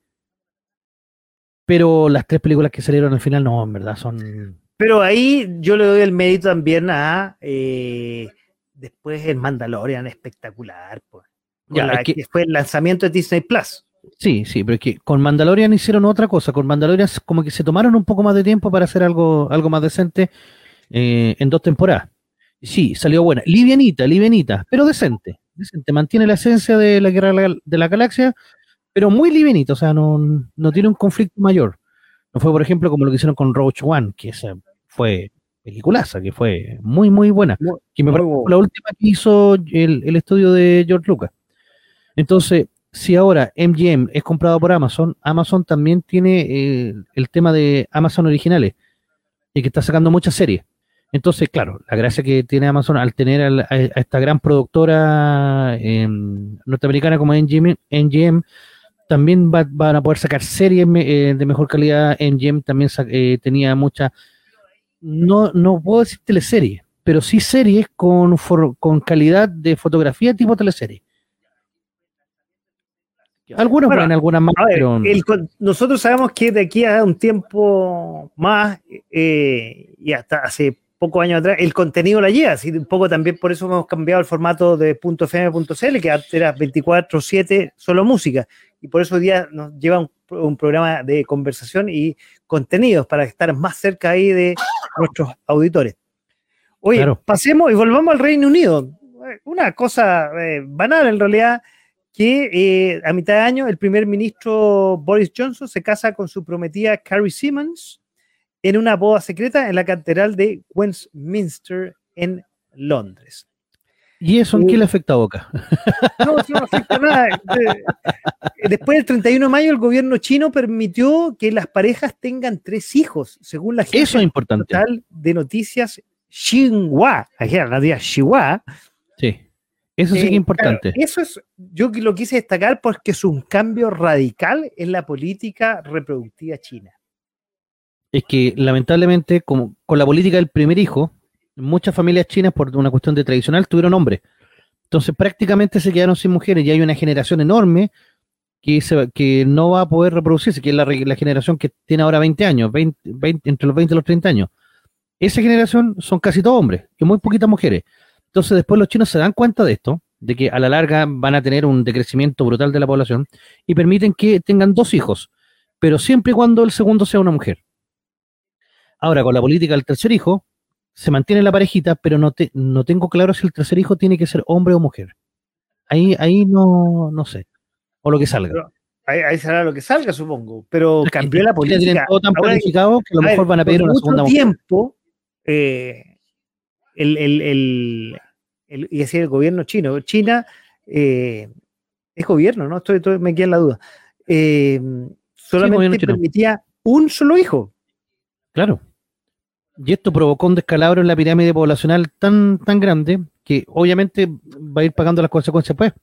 Pero las tres películas que salieron al final, no, en verdad son. Pero ahí yo le doy el mérito también a eh, después el Mandalorian espectacular, pues. Con Ya, la- es que- que fue el lanzamiento de Disney Plus. Sí, sí, pero es que con Mandalorian hicieron otra cosa. Con Mandalorian como que se tomaron un poco más de tiempo para hacer algo, algo más decente eh, en dos temporadas. Sí, salió buena. Livianita, livianita, pero decente. Decente. Mantiene la esencia de la guerra de la galaxia, pero muy livianita. O sea, no, no tiene un conflicto mayor. No fue, por ejemplo, como lo que hicieron con Roach One, que esa fue peliculaza, que fue muy, muy buena. Muy- que me muy parece buena. la última que hizo el, el estudio de George Lucas. Entonces, si ahora MGM es comprado por Amazon, Amazon también tiene eh, el tema de Amazon originales y que está sacando muchas series. Entonces, claro, la gracia que tiene Amazon al tener a, a esta gran productora eh, norteamericana como MGM, MGM, también va- van a poder sacar series eh, de mejor calidad. MGM también eh, tenía muchas, no, no puedo decir teleseries, pero sí series con, for- con calidad de fotografía tipo teleserie. Algunas Bueno, buenas, algunas más, ver, pero el nosotros sabemos que de aquí a un tiempo más eh, y hasta hace pocos años atrás, el contenido la lleva, así un poco también por eso hemos cambiado el formato de .fm.cl, que antes era 24-7 solo música, y por eso hoy día nos lleva un, un programa de conversación y contenidos para estar más cerca ahí de nuestros auditores. Oye, Claro. pasemos y volvamos al Reino Unido. Una cosa eh, banal en realidad, que eh, a mitad de año el primer ministro Boris Johnson se casa con su prometida Carrie Simmons en una boda secreta en la catedral de Westminster en Londres. ¿Y eso en qué le afecta a Boca? No, eso no afecta nada. Después del 31 de mayo, el gobierno chino permitió que las parejas tengan tres hijos, según la agencia eso es importante. de noticias Xinhua. La día Xinhua. Sí. Eso sí que es eh, importante. eso es, yo lo quise destacar porque es un cambio radical en la política reproductiva china. Es que lamentablemente, como con la política del primer hijo, muchas familias chinas, por una cuestión de tradicional, tuvieron hombres. Entonces prácticamente se quedaron sin mujeres y hay una generación enorme que, que no va a poder reproducirse, que es la, generación que tiene ahora 20 años, 20, entre los 20 y los 30 años. Esa generación son casi todos hombres y muy poquitas mujeres. Entonces después los chinos se dan cuenta de esto, de que a la larga van a tener un decrecimiento brutal de la población y permiten que tengan dos hijos, pero siempre y cuando el segundo sea una mujer. Ahora, con la política del tercer hijo, se mantiene la parejita, pero no, te, no tengo claro si el tercer hijo tiene que ser hombre o mujer. Ahí, ahí no, no sé. O lo que salga. ahí, será lo que salga, supongo. Pero cambió la política. Tienen todo tan planificado que a lo mejor van a pedir una segunda mujer. tiempo, eh, el, el, el, y decir el gobierno chino. China eh, es gobierno, ¿no? Estoy, me queda en la duda. Eh, solamente permitía un solo hijo. Claro. Y esto provocó un descalabro en la pirámide poblacional tan, tan grande que obviamente va a ir pagando las consecuencias pues.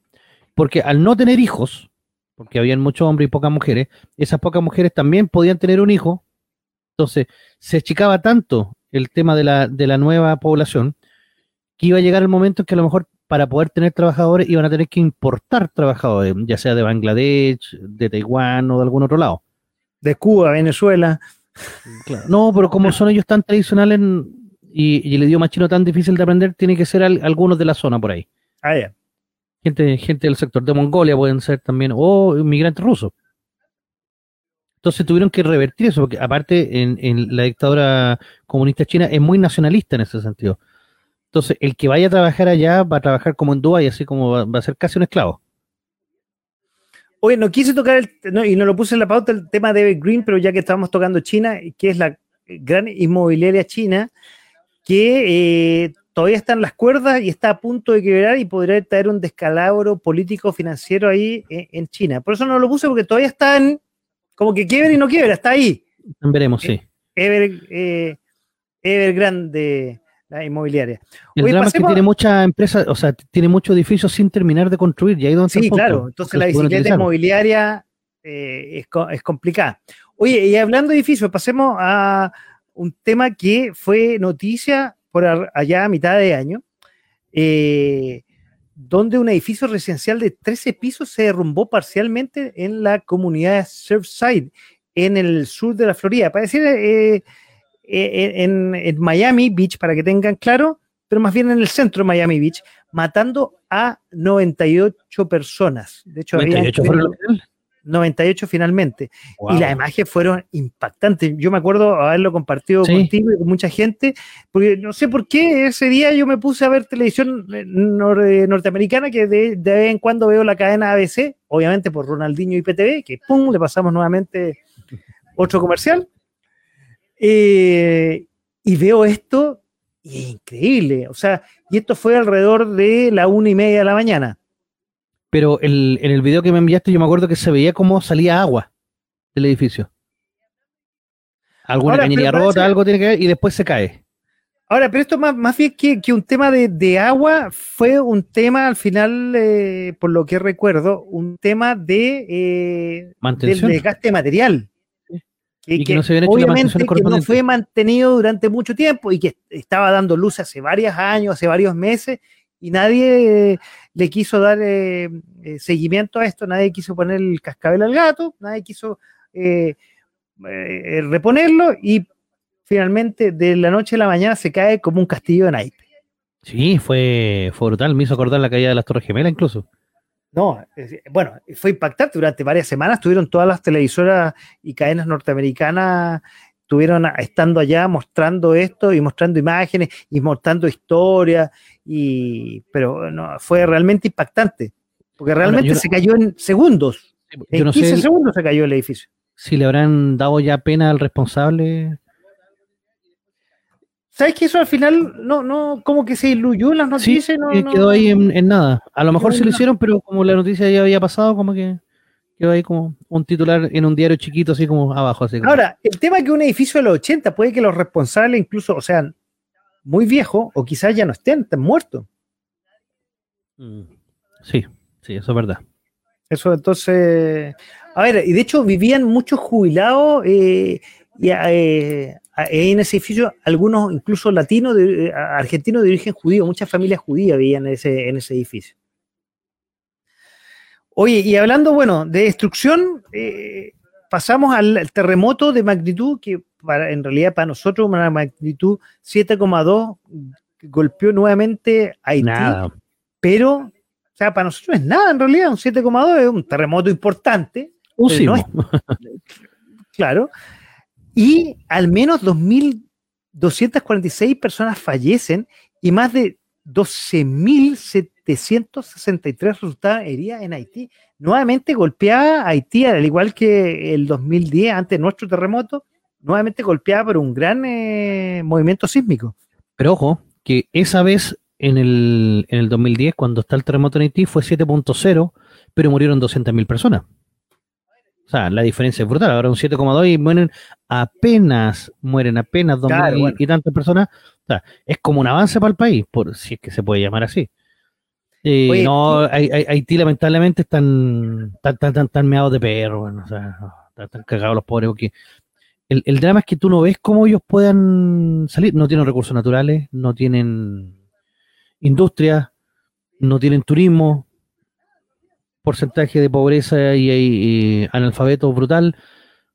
Porque al no tener hijos, porque habían muchos hombres y pocas mujeres, esas pocas mujeres también podían tener un hijo. Entonces, se achicaba tanto el tema de la, de la nueva población que iba a llegar el momento en que a lo mejor para poder tener trabajadores iban a tener que importar trabajadores, ya sea de Bangladesh, de Taiwán o de algún otro lado. De Cuba, Venezuela. No, pero como son ellos tan tradicionales y, el idioma chino tan difícil de aprender, tiene que ser algunos de la zona por ahí. Ah, ya. Gente, gente del sector de Mongolia pueden ser también, o inmigrantes rusos. Entonces tuvieron que revertir eso, porque aparte en, la dictadura comunista china es muy nacionalista en ese sentido. Entonces, el que vaya a trabajar allá va a trabajar como en Dubái, así como va a ser casi un esclavo. Oye, no quise tocar el, y no lo puse en la pauta el tema de Evergreen, pero ya que estamos tocando China, que es la gran inmobiliaria china, que eh, todavía está en las cuerdas y está a punto de quebrar y podría traer un descalabro político financiero ahí eh, en, China. Por eso no lo puse porque todavía están como que quiebra y no quiebra, está ahí. Veremos, sí. Ever, Evergrande la inmobiliaria. El drama es que tiene muchas empresas, o sea, tiene muchos edificios sin terminar de construir. Y ahí donde sí, claro. Entonces la bicicleta inmobiliaria eh, es, es, complicada. Oye, y hablando de edificios, pasemos a un tema que fue noticia por allá a mitad de año, eh, donde un edificio residencial de 13 pisos se derrumbó parcialmente en la comunidad de Surfside, en el sur de la Florida. Para decir, eh, eh, en, Miami Beach, para que tengan claro, pero más bien en el centro de Miami Beach, matando a 98 personas. De hecho, 98, 98 finalmente. Y las imágenes fueron impactantes. Yo me acuerdo haberlo compartido contigo y con mucha gente, porque no sé por qué ese día yo me puse a ver televisión eh, eh, norteamericana, que de, de, vez en cuando veo la cadena ABC, obviamente por Ronaldinho y PTV, que pum, le pasamos nuevamente otro comercial. Eh, y veo esto y es increíble. O sea, y esto fue alrededor de la una y media de la mañana. Pero el, en el video que me enviaste, yo me acuerdo que se veía cómo salía agua del edificio. Alguna cañería rota, algo tiene que ver, y después se cae. Ahora, pero esto más, más bien que, que un tema de, agua, fue un tema al final, eh, por lo que recuerdo, un tema de eh, del desgaste material y que, no se obviamente que no fue mantenido durante mucho tiempo y que estaba dando luz hace varios años, hace varios meses, y nadie eh, le quiso dar eh, eh, seguimiento a esto, nadie quiso poner el cascabel al gato, nadie quiso reponerlo y finalmente de la noche a la mañana se cae como un castillo de naipes. Sí, fue, fue brutal, me hizo acordar la caída de las Torres Gemelas incluso. No, bueno, fue impactante. Durante varias semanas tuvieron todas las televisoras y cadenas norteamericanas, estuvieron estando allá mostrando esto y mostrando imágenes y mostrando historias, y, pero no, fue realmente impactante, porque realmente se cayó en segundos. en 15 segundos se cayó el edificio. Si le habrán dado ya pena al responsable. ¿Sabes que eso al final no, no, como que se diluyó en las noticias? Sí, no, no- quedó ahí en, en nada. A lo mejor en lo hicieron, pero como la noticia ya había pasado, como que quedó ahí como un titular en un diario chiquito, así como abajo. Así como- Ahora, el tema es que un edificio de los 80 puede que los responsables incluso, o sea, muy viejos o quizás ya no estén, estén muertos. Mm. Sí, sí, eso es verdad. Eso entonces, a ver, y de hecho vivían muchos jubilados eh, y, eh, en ese edificio, algunos incluso latinos, de- eh, argentinos de origen judío, muchas familias judías vivían en ese, en ese edificio. Oye, y hablando, bueno, de destrucción, eh, pasamos al, terremoto de magnitud, que para, en realidad para nosotros una magnitud 7,2 que golpeó nuevamente Haití Nada. pero, o sea, para nosotros es nada en realidad, un 7,2 es un terremoto importante, Un no claro, y al menos 2.246 personas fallecen y más de 12.763 resultaban heridas en Haití. Nuevamente golpeada Haití, al igual que el 2010, antes de nuestro terremoto, nuevamente golpeada por un gran eh, movimiento sísmico. Pero ojo, que esa vez en el, en el 2010, cuando está el terremoto en Haití, fue 7.0, pero murieron 200.000 personas. O sea, la diferencia es brutal. Ahora un 7,2 y mueren apenas, mueren apenas 2.000 Claro, y- bueno. y tantas personas. O sea, es como un avance para el país, por, si es que se puede llamar así. Eh, Oye, no, Hai- Hai- Haití lamentablemente están tan, tan, tan, tan meados de perro, bueno, o sea, están, están cagados los pobres porque el, el drama es que tú no ves cómo ellos puedan salir. No tienen recursos naturales, no tienen industria, no tienen turismo, porcentaje de pobreza y, y analfabeto brutal.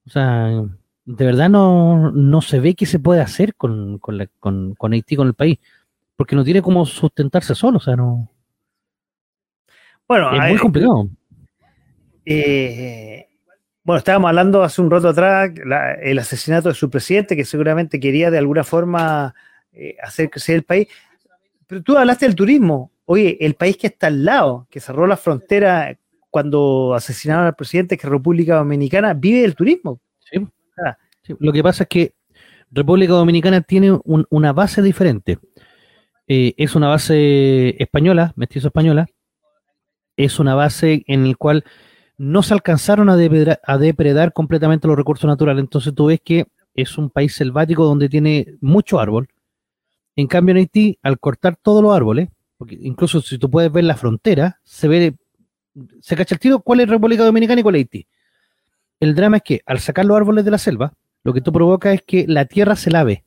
O sea, de verdad no, no se ve qué se puede hacer con, con, la- con, con Haití, con el país, porque no tiene cómo sustentarse solo. O sea, no, Bueno, es muy complicado. Eh, bueno, estábamos hablando hace un rato atrás la- el asesinato de su presidente, que seguramente quería de alguna forma eh, hacer crecer el país. Pero tú hablaste del turismo. Oye, el país que está al lado, que cerró la frontera cuando asesinaron al presidente, que República Dominicana, vive del turismo. Sí. Ah. Sí, Lo que pasa es que República Dominicana tiene un- una base diferente. Eh, es una base española, mestizo española. Es una base en la cual no se alcanzaron a depredar, a depredar completamente los recursos naturales. Entonces tú ves que es un país selvático donde tiene mucho árbol. En cambio en Haití, al cortar todos los árboles, porque incluso si tú puedes ver la frontera, se ve, se cacha el tiro cuál es República Dominicana y cuál es Haití. El drama es que al sacar los árboles de la selva, lo que tú provocas es que la tierra se lave.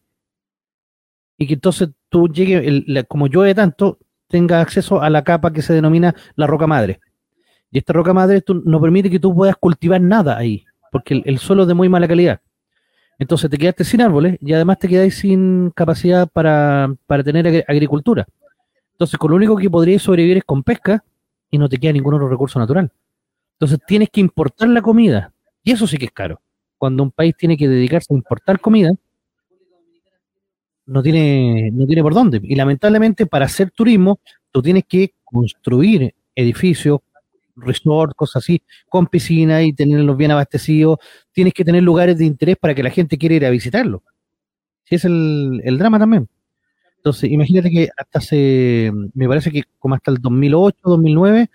Y que entonces tú llegues, el- la- como llueve tanto, tengas acceso a la capa que se denomina la roca madre. Y esta roca madre no permite que tú puedas cultivar nada ahí, porque el, el suelo es de muy mala calidad. Entonces te quedaste sin árboles y además te quedáis sin capacidad para, para tener agri- agricultura. Entonces, con lo único que podrías sobrevivir es con pesca y no te queda ningún otro recurso natural. Entonces, tienes que importar la comida y eso sí que es caro. Cuando un país tiene que dedicarse a importar comida, no tiene, no tiene por dónde. Y lamentablemente, para hacer turismo, tú tienes que construir edificios, resort, cosas así, con piscina y tenerlos bien abastecidos. Tienes que tener lugares de interés para que la gente quiera ir a visitarlo. Sí, es el drama también. Entonces, imagínate que hasta hace, me parece que como hasta el 2008, 2009,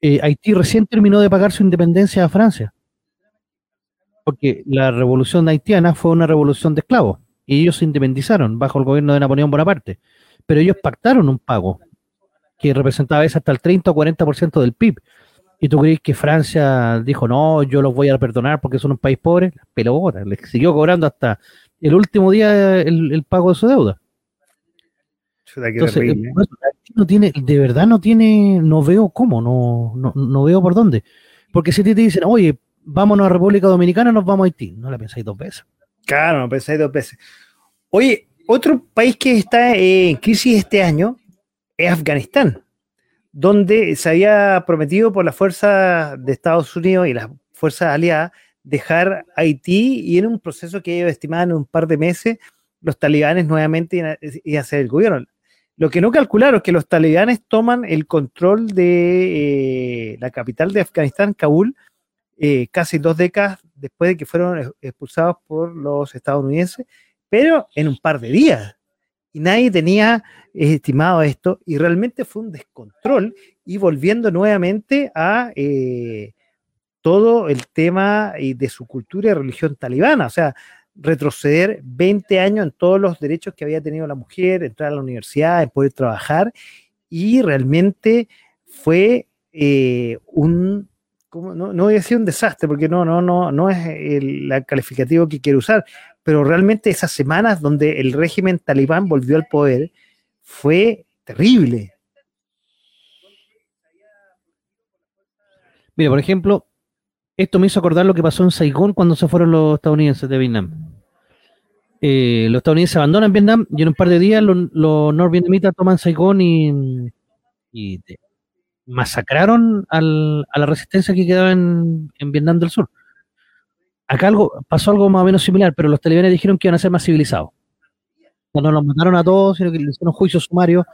eh, Haití recién terminó de pagar su independencia a Francia. Porque la revolución haitiana fue una revolución de esclavos y ellos se independizaron bajo el gobierno de Napoleón Bonaparte. Pero ellos pactaron un pago que representaba a veces hasta el 30 o 40% del PIB. ¿Y tú crees que Francia dijo, no, yo los voy a perdonar porque son un país pobre? Las pelotas, les siguió cobrando hasta el último día el pago de su deuda. Chuta, qué Entonces, terrible, eh, ¿eh? eso, no tiene, de verdad no tiene, no veo cómo, no, no, no veo por dónde. Porque si te dicen, oye, vámonos a República Dominicana, nos vamos a Haití, no la pensáis dos veces. Claro, no pensáis dos veces. Oye, otro país que está en crisis este año es Afganistán, donde se había prometido por las fuerzas de Estados Unidos y las fuerzas aliadas dejar Haití y en un proceso que ellos estimaban en un par de meses los talibanes nuevamente iban a, iban a ser el gobierno. Lo que no calcularon es que los talibanes toman el control de eh, la capital de Afganistán, Kabul, eh, casi dos décadas después de que fueron expulsados por los estadounidenses, pero en un par de días. Y nadie tenía estimado esto y realmente fue un descontrol y volviendo nuevamente a eh, todo el tema de su cultura y religión talibana, o sea, retroceder 20 años en todos los derechos que había tenido la mujer, entrar a la universidad, poder trabajar y realmente fue eh, un no, no, voy a decir un desastre, porque no, no, no, no es el, calificativo que quiero usar, pero realmente esas semanas donde el régimen talibán volvió al poder fue terrible. Mira, por ejemplo, esto me hizo acordar lo que pasó en Saigón cuando se fueron los estadounidenses de Vietnam. Eh, los estadounidenses abandonan Vietnam y en un par de días los, norvietnamitas toman Saigón y, y masacraron a la resistencia que quedaba en, Vietnam del Sur. Acá algo, pasó algo más o menos similar, pero los talibanes dijeron que iban a ser más civilizados. No los mataron a todos, sino que les hicieron juicios sumarios.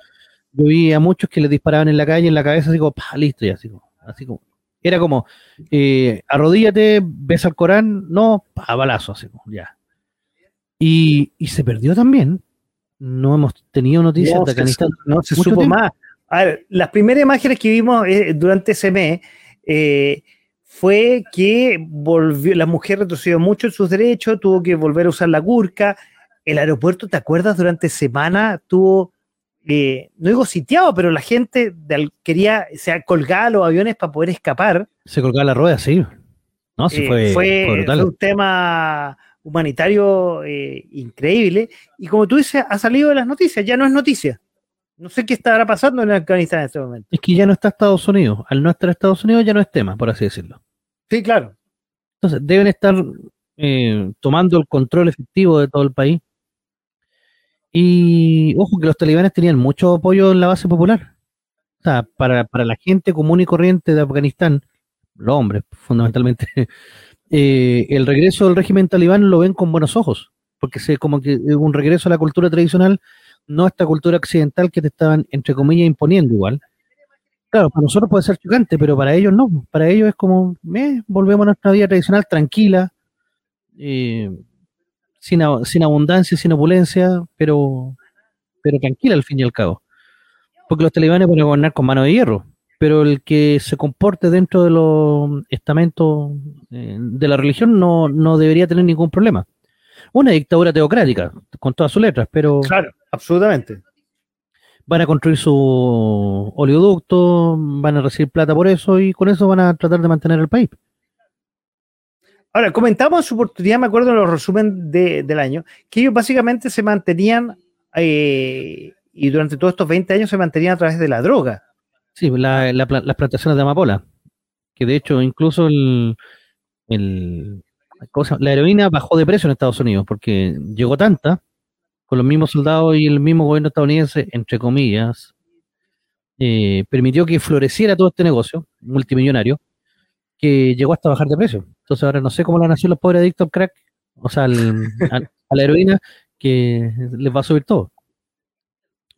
Yo vi a muchos que les disparaban en la calle, en la cabeza, así como, listo, y así como, así como. Era como, eh, arrodíllate, ves al Corán, no, pa, balazo, así como, ya. Y, se perdió también. No hemos tenido noticias de Afganistán. No se supo más. A ver, las primeras imágenes que vimos eh, durante ese mes eh, fue que volvió, la mujer retrocedió mucho en sus derechos, tuvo que volver a usar la curca. El aeropuerto, ¿te acuerdas? Durante semana tuvo, eh, no digo sitiado, pero la gente quería, se colgaba los aviones para poder escapar. Se colgaba la rueda, sí. No, sí fue, fue, fue, un tema humanitario increíble. Y como tú dices, ha salido de las noticias, ya no es noticia. No sé qué estará pasando en Afganistán en este momento. Es que ya no está Estados Unidos. Al no estar Estados Unidos ya no es tema, por así decirlo. Sí, claro. Entonces, deben estar eh, tomando el control efectivo de todo el país. Y ojo que los talibanes tenían mucho apoyo en la base popular. O sea, para, la gente común y corriente de Afganistán, los hombres fundamentalmente, eh, el regreso del régimen talibán lo ven con buenos ojos, porque es como que un regreso a la cultura tradicional no esta cultura occidental que te estaban, entre comillas, imponiendo igual. Claro, para nosotros puede ser chocante, pero para ellos no. Para ellos es como, eh, volvemos a nuestra vida tradicional tranquila, eh, sin, sin abundancia, sin opulencia, pero, pero tranquila al fin y al cabo. Porque los talibanes pueden gobernar con mano de hierro, pero el que se comporte dentro de los estamentos eh, de la religión no, no debería tener ningún problema. Una dictadura teocrática, con todas sus letras, pero... Claro absolutamente. Van a construir su oleoducto, van a recibir plata por eso y con eso van a tratar de mantener el país. Ahora, comentamos en su oportunidad, me acuerdo en los resumen del año, que ellos básicamente se mantenían, eh, y durante todos estos 20 años se mantenían a través de la droga. Sí, las plantaciones de amapola, que de hecho incluso el, la heroína bajó de precio en Estados Unidos, porque llegó tanta con los mismos soldados y el mismo gobierno estadounidense, entre comillas, eh, permitió que floreciera todo este negocio multimillonario que llegó hasta bajar de precio. Entonces ahora no sé cómo la nación los pobres adictos al crack, o sea, a, la heroína, que les va a subir todo.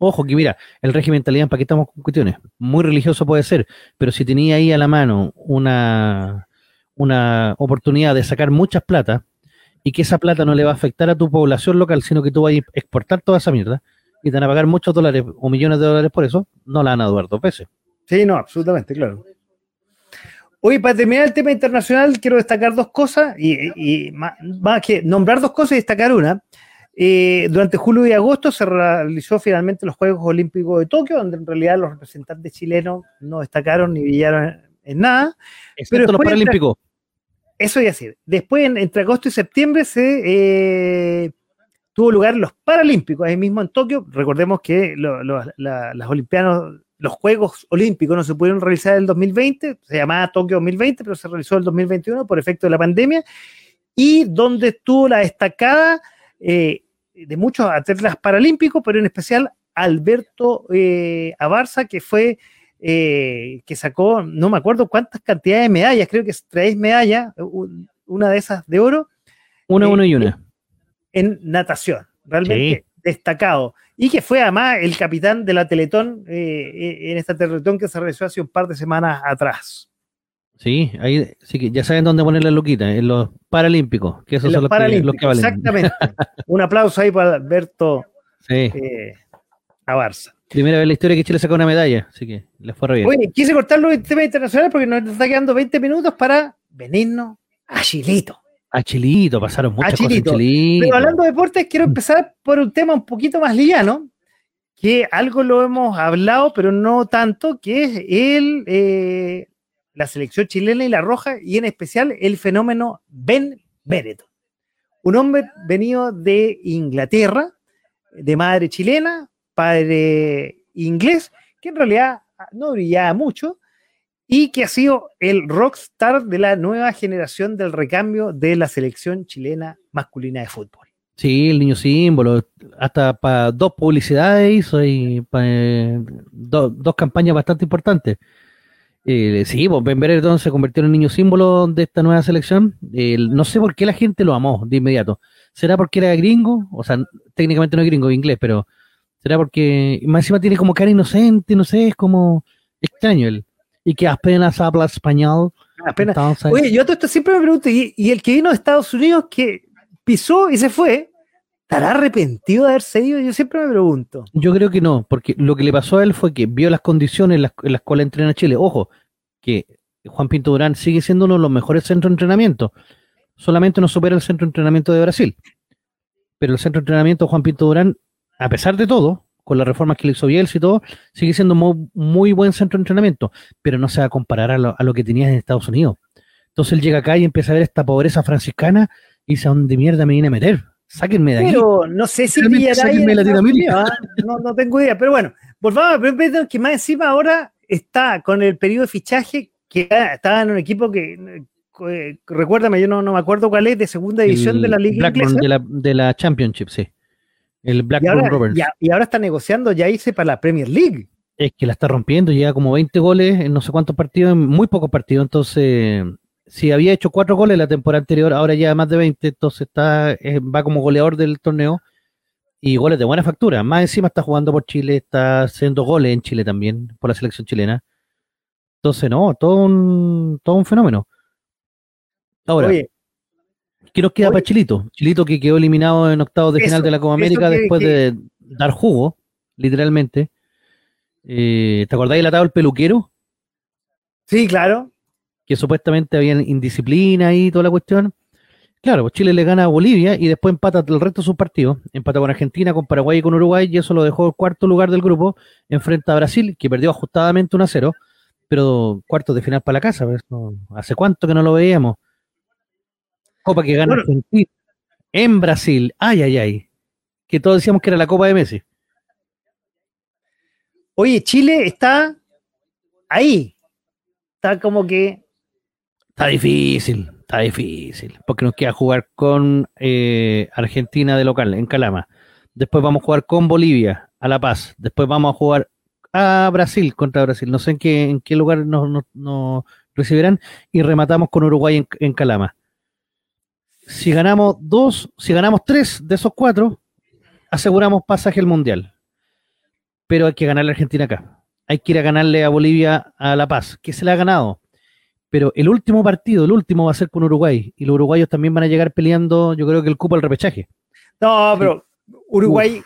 Ojo que mira, el régimen talibán, ¿para qué estamos con cuestiones? Muy religioso puede ser, pero si tenía ahí a la mano una, una oportunidad de sacar muchas plata, y que esa plata no le va a afectar a tu población local, sino que tú vas a exportar toda esa mierda y te van a pagar muchos dólares o millones de dólares por eso, no la van a dar dos veces. Sí, no, absolutamente, claro. Hoy, para terminar el tema internacional, quiero destacar dos cosas, y, más, que nombrar dos cosas y destacar una. Eh, durante julio y agosto se realizó finalmente los Juegos Olímpicos de Tokio, donde en realidad los representantes chilenos no destacaron ni brillaron en, nada. Excepto pero los Paralímpicos. Eso es decir, después entre agosto y septiembre se eh, tuvo lugar los Paralímpicos, ahí mismo en Tokio. Recordemos que las Olimpiadas, los Juegos Olímpicos no se pudieron realizar en el 2020, se llamaba Tokio 2020, pero se realizó en el 2021 por efecto de la pandemia, y donde estuvo la destacada eh, de muchos atletas paralímpicos, pero en especial Alberto eh, Abarza, que fue eh, que sacó, no me acuerdo cuántas cantidades de medallas, creo que tres medallas, una de esas de oro. Una, una y una. En natación, realmente destacado. Y que fue además el capitán de la Teletón, eh, eh, en esta Teletón que se realizó hace un par de semanas atrás. Sí, ahí sí que ya saben dónde poner la loquita, en los Paralímpicos, que esos son los los que, los que valen. Exactamente. Un aplauso ahí para Alberto Sí, eh, Abarza. primera vez en la historia que Chile sacó una medalla, así que les fue re bien. Oye, quise cortarlo en tema internacional porque nos está quedando 20 minutos para venirnos a Chilito. A Chilito, pasaron muchas cosas en Chilito. Chilito. Pero hablando de deportes, quiero empezar por un tema un poquito más liviano, que algo lo hemos hablado, pero no tanto, que es el, eh, la selección chilena y la roja, y en especial el fenómeno Ben Bereton. Un hombre venido de Inglaterra, de madre chilena, padre inglés, que en realidad no brillaba mucho, y que ha sido el rockstar de la nueva generación del recambio de la selección chilena masculina de fútbol. Sí, el niño símbolo, hasta para dos publicidades y eh, do- dos campañas bastante importantes. Eh, sí, pues Ben Brereton se convirtió en el niño símbolo de esta nueva selección. Eh, no sé por qué la gente lo amó de inmediato. ¿Será porque era gringo? O sea, técnicamente no es gringo, es inglés, pero será porque más encima tiene como cara inocente, no sé, es como extraño él. Y que apenas habla español. Apenas. entonces- Oye, yo siempre me pregunto, ¿y, y el que vino de Estados Unidos que pisó y se fue, ¿estará arrepentido de haberse ido? Yo siempre me pregunto. Yo creo que no, porque lo que le pasó a él fue que vio las condiciones en las, en las cuales entrena Chile. Ojo, que Juan Pinto Durán sigue siendo uno de los mejores centros de entrenamiento. Solamente no supera el centro de entrenamiento de Brasil. Pero el centro de entrenamiento de Juan Pinto Durán, a pesar de todo, con las reformas que le hizo Bielsa y todo, sigue siendo muy, muy buen centro de entrenamiento, pero no se va a comparar a lo, a lo que tenía en Estados Unidos. Entonces él llega acá y empieza a ver esta pobreza franciscana y dice, ¿a dónde mierda me vine a meter? Sáquenme de aquí. Pero no sé si sáquenme en de Latinoamérica. ¿ah? no, no tengo idea. Pero bueno, volvamos a Bereton, que más encima ahora está con el periodo de fichaje que ah, estaba en un equipo que, eh, recuérdame, yo no, no me acuerdo cuál es, de segunda división El de la Liga Blackburn, Inglesa. de la, de la Championship, sí. El Y Blackburn ahora, Rovers. y a- y ahora está negociando ya irse para la Premier League. Es que la está rompiendo, llega como 20 goles en no sé cuántos partidos, en muy pocos partidos. Entonces, si había hecho cuatro goles la temporada anterior, ahora ya más de 20, entonces está eh, va como goleador del torneo y goles de buena factura. Más encima está jugando por Chile, está haciendo goles en Chile también, por la selección chilena. Entonces, no, todo un, todo un fenómeno. Ahora, Oye, ¿Qué nos queda Oye. para Chilito? Chilito que quedó eliminado en octavos de Eso, final de la Copa América que- después que- de dar jugo, literalmente. Eh, ¿Te acordáis del atado el peluquero? sí, claro. Que supuestamente había indisciplina y toda la cuestión. Claro, pues Chile le gana a Bolivia y después empata el resto de sus partidos. Empata con Argentina, con Paraguay y con Uruguay y eso lo dejó el cuarto lugar del grupo. Enfrenta a Brasil, que perdió ajustadamente 1 a 0, pero cuartos de final para la casa. pues, no- ¿Hace cuánto que no lo veíamos? Copa que gana Bueno. Argentina en Brasil. Ay, ay, ay. Que todos decíamos que era la Copa de Messi. Oye, Chile está ahí. Está como que. Está difícil, está difícil. Porque nos queda jugar con eh, Argentina de local, en Calama. Después vamos a jugar con Bolivia, a La Paz. Después vamos a jugar a Brasil contra Brasil. No sé en qué, en qué lugar nos, recibirán. Y rematamos con Uruguay en, en Calama. Si ganamos dos, si ganamos tres de esos cuatro, aseguramos pasaje al Mundial. Pero hay que ganarle a Argentina acá. Hay que ir a ganarle a Bolivia a La Paz, que se le ha ganado. Pero el último partido, el último va a ser con Uruguay. Y los uruguayos también van a llegar peleando, yo creo que el cupo al repechaje. No, pero Uruguay,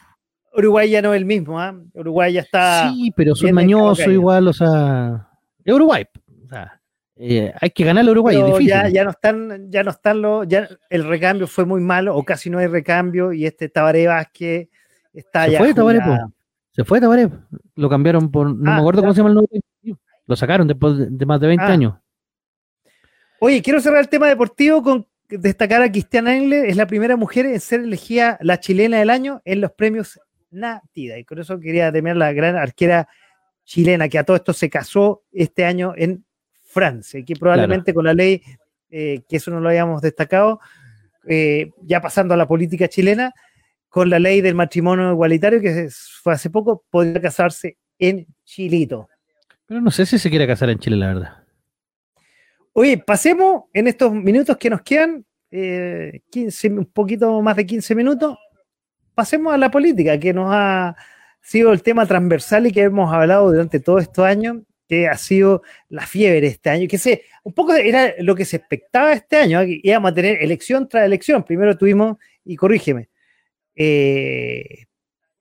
Uruguay ya no es el mismo, ¿ah? Uruguay ya está. sí, pero son mañosos igual, o sea. Es Uruguay. O sea, eh, hay que ganarle a Uruguay, es pero difícil. ya, ya no están, ya no están los, ya el recambio fue muy malo, o casi no hay recambio, y este Tabaré Vázquez está Se ya. fue Tabaré. Se fue Tabaré. Lo cambiaron por. No Ah, me acuerdo ya. cómo se llama el nombre. Lo sacaron después de, de más de 20 Ah. años. Oye, quiero cerrar el tema deportivo con destacar a Cristiana Engler, es la primera mujer en ser elegida la chilena del año en los premios Natida. Y con eso quería terminar la gran arquera chilena que a todo esto se casó este año en Francia, y que probablemente con la ley, eh, que eso no lo habíamos destacado, eh, ya pasando a la política chilena, con la ley del matrimonio igualitario que fue hace poco, podría casarse en Chilito. Pero no sé si se quiere casar en Chile, la verdad. Oye, pasemos en estos minutos que nos quedan, eh, 15, un poquito más de 15 minutos, pasemos a la política, que nos ha sido el tema transversal y que hemos hablado durante todos estos años, que ha sido la fiebre este año, que se, un poco era lo que se expectaba este año, que íbamos a tener elección tras elección. Primero tuvimos, y corrígeme, eh,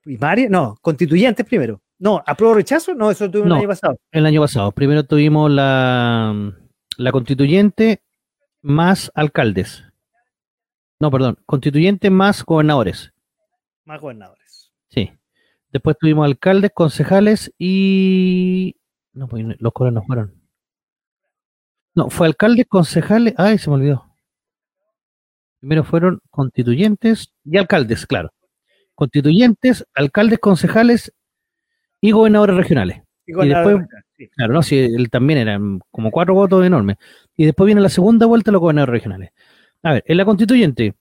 primaria, no, constituyentes primero. No, apruebo rechazo, no, eso tuvimos No. el año pasado. El año pasado. Primero tuvimos la, la constituyente más alcaldes. No, perdón, constituyente más gobernadores. Más gobernadores. Sí. Después tuvimos alcaldes, concejales y. No, pues los coros no fueron. No, fue alcaldes, concejales. Ay, se me olvidó. Primero fueron constituyentes y alcaldes, claro. Constituyentes, alcaldes, concejales y gobernadores regionales. Y gobernadores, Claro, no, sí, él también eran como cuatro votos enormes. Y después viene la segunda vuelta los gobernadores regionales. A ver, en la constituyente,